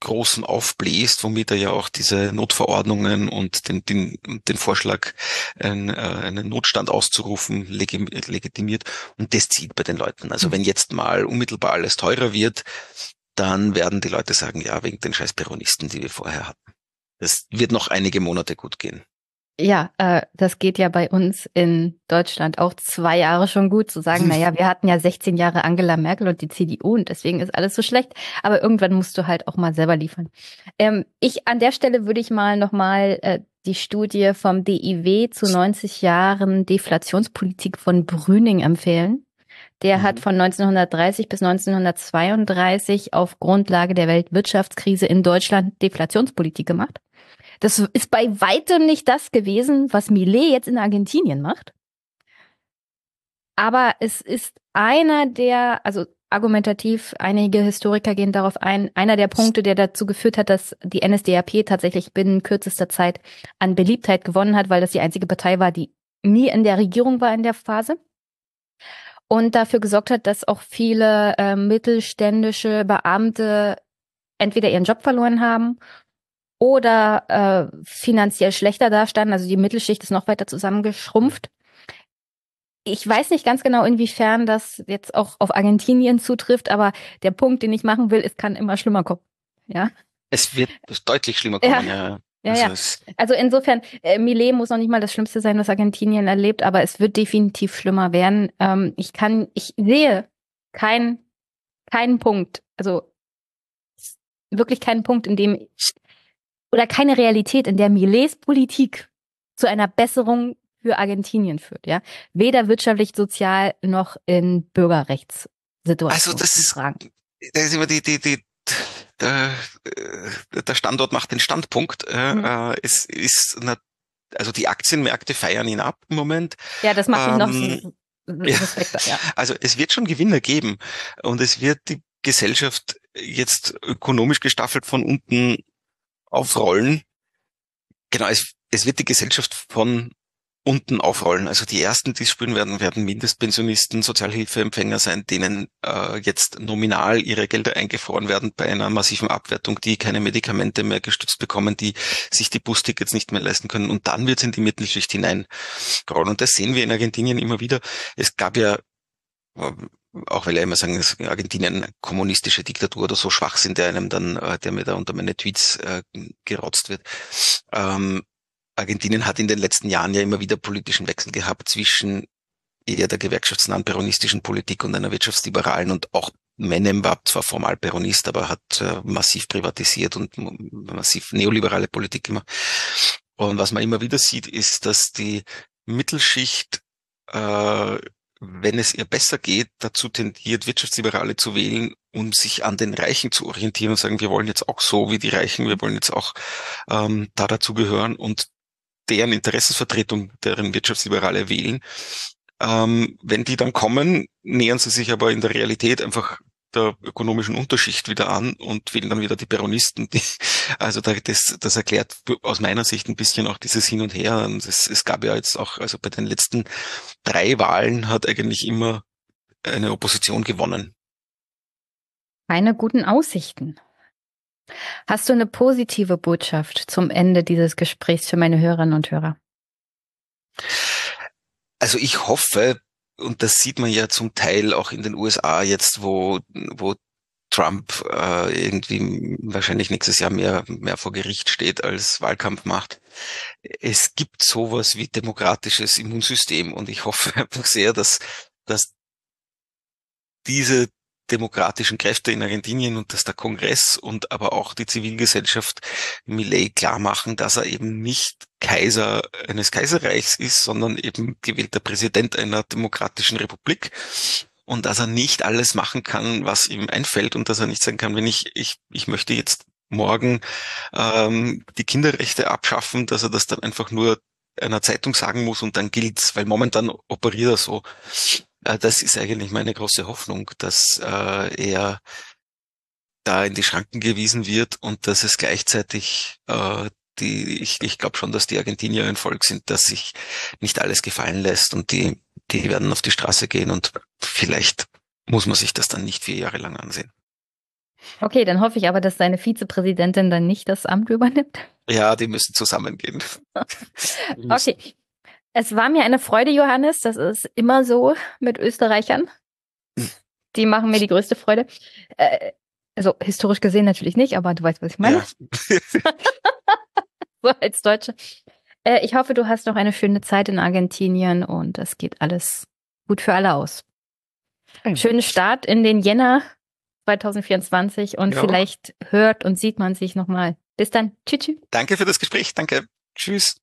großem aufbläst, womit er ja auch diese Notverordnungen und den, den, den Vorschlag, einen, äh, einen Notstand auszurufen, legitimiert. Und das zieht bei den Leuten. Also wenn jetzt mal unmittelbar alles teurer wird, dann werden die Leute sagen, ja, wegen den scheiß Peronisten, die wir vorher hatten. Das wird noch einige Monate gut gehen. Ja, äh, das geht ja bei uns in Deutschland auch zwei Jahre schon gut zu sagen, naja, wir hatten ja 16 Jahre Angela Merkel und die CDU und deswegen ist alles so schlecht. Aber irgendwann musst du halt auch mal selber liefern. Ähm, ich an der Stelle würde ich mal nochmal äh, die Studie vom DIW zu 90 Jahren Deflationspolitik von Brüning empfehlen. Der mhm. hat von 1930 bis 1932 auf Grundlage der Weltwirtschaftskrise in Deutschland Deflationspolitik gemacht. Das ist bei weitem nicht das gewesen, was Millet jetzt in Argentinien macht. Aber es ist einer der, also argumentativ, einige Historiker gehen darauf ein, einer der Punkte, der dazu geführt hat, dass die NSDAP tatsächlich binnen kürzester Zeit an Beliebtheit gewonnen hat, weil das die einzige Partei war, die nie in der Regierung war in der Phase. Und dafür gesorgt hat, dass auch viele äh, mittelständische Beamte entweder ihren Job verloren haben oder äh, finanziell schlechter dastanden. Also die Mittelschicht ist noch weiter zusammengeschrumpft. Ich weiß nicht ganz genau, inwiefern das jetzt auch auf Argentinien zutrifft, aber der Punkt, den ich machen will, es kann immer schlimmer kommen. Ja. Es wird deutlich schlimmer kommen, ja. ja. Ja, also, ja. also insofern, äh, Millet muss noch nicht mal das Schlimmste sein, was Argentinien erlebt, aber es wird definitiv schlimmer werden. Ähm, ich kann, ich sehe keinen keinen Punkt, also wirklich keinen Punkt, in dem oder keine Realität, in der Millets Politik zu einer Besserung für Argentinien führt, ja. Weder wirtschaftlich, sozial noch in Bürgerrechtssituationen. Also das ist, das ist immer die, die, die, der, der Standort macht den Standpunkt. Mhm. Äh, es ist, also die Aktienmärkte feiern ihn ab im Moment. Ja, das macht ihn ähm, noch (laughs) respekter, ja. Also es wird schon Gewinner geben und es wird die Gesellschaft jetzt ökonomisch gestaffelt von unten aufrollen. Genau, es, es wird die Gesellschaft von unten aufrollen. Also die ersten, die es spüren werden, werden Mindestpensionisten, Sozialhilfeempfänger sein, denen äh, jetzt nominal ihre Gelder eingefroren werden bei einer massiven Abwertung, die keine Medikamente mehr gestützt bekommen, die sich die Bustickets nicht mehr leisten können. Und dann wird es in die Mittelschicht hineinrollen. Und das sehen wir in Argentinien immer wieder. Es gab ja auch weil er immer sagen, dass Argentinien eine kommunistische Diktatur oder so schwach sind, der einem dann, äh, der mir da unter meine Tweets äh, gerotzt wird. Ähm, Argentinien hat in den letzten Jahren ja immer wieder politischen Wechsel gehabt zwischen eher der gewerkschaftsnahen peronistischen Politik und einer wirtschaftsliberalen und auch Menem war zwar formal Peronist, aber hat äh, massiv privatisiert und massiv neoliberale Politik gemacht. Und was man immer wieder sieht, ist, dass die Mittelschicht äh, wenn es ihr besser geht, dazu tendiert, Wirtschaftsliberale zu wählen, um sich an den Reichen zu orientieren und sagen, wir wollen jetzt auch so wie die Reichen, wir wollen jetzt auch ähm, da dazu gehören und deren Interessensvertretung, deren Wirtschaftsliberale wählen. Ähm, wenn die dann kommen, nähern sie sich aber in der Realität einfach der ökonomischen Unterschicht wieder an und wählen dann wieder die Peronisten. Die, also da, das, das erklärt aus meiner Sicht ein bisschen auch dieses Hin und Her. Und es, es gab ja jetzt auch, also bei den letzten drei Wahlen hat eigentlich immer eine Opposition gewonnen. Keine guten Aussichten. Hast du eine positive Botschaft zum Ende dieses Gesprächs für meine Hörerinnen und Hörer? Also ich hoffe, und das sieht man ja zum Teil auch in den USA jetzt, wo, wo Trump äh, irgendwie wahrscheinlich nächstes Jahr mehr, mehr vor Gericht steht als Wahlkampf macht. Es gibt sowas wie demokratisches Immunsystem und ich hoffe (laughs) einfach sehr, dass, dass diese demokratischen Kräfte in Argentinien und dass der Kongress und aber auch die Zivilgesellschaft Millet klar machen, dass er eben nicht Kaiser eines Kaiserreichs ist, sondern eben gewählter Präsident einer demokratischen Republik und dass er nicht alles machen kann, was ihm einfällt und dass er nicht sagen kann, wenn ich, ich, ich möchte jetzt morgen ähm, die Kinderrechte abschaffen, dass er das dann einfach nur einer Zeitung sagen muss und dann gilt's, weil momentan operiert er so. Äh, das ist eigentlich meine große Hoffnung, dass äh, er da in die Schranken gewiesen wird und dass es gleichzeitig äh, die, ich, ich glaube schon, dass die Argentinier ein Volk sind, das sich nicht alles gefallen lässt und die die werden auf die Straße gehen und vielleicht muss man sich das dann nicht vier Jahre lang ansehen. Okay, dann hoffe ich aber, dass deine Vizepräsidentin dann nicht das Amt übernimmt. Ja, die müssen zusammengehen. (laughs) okay. Es war mir eine Freude, Johannes. Das ist immer so mit Österreichern. Hm. Die machen mir die größte Freude. Äh, also historisch gesehen natürlich nicht, aber du weißt, was ich meine. Ja. (laughs) so als Deutsche. Äh, ich hoffe, du hast noch eine schöne Zeit in Argentinien und es geht alles gut für alle aus. Schönen Start in den Jänner 2024 und ja. vielleicht hört und sieht man sich nochmal. Bis dann. Tschüss. Danke für das Gespräch. Danke. Tschüss.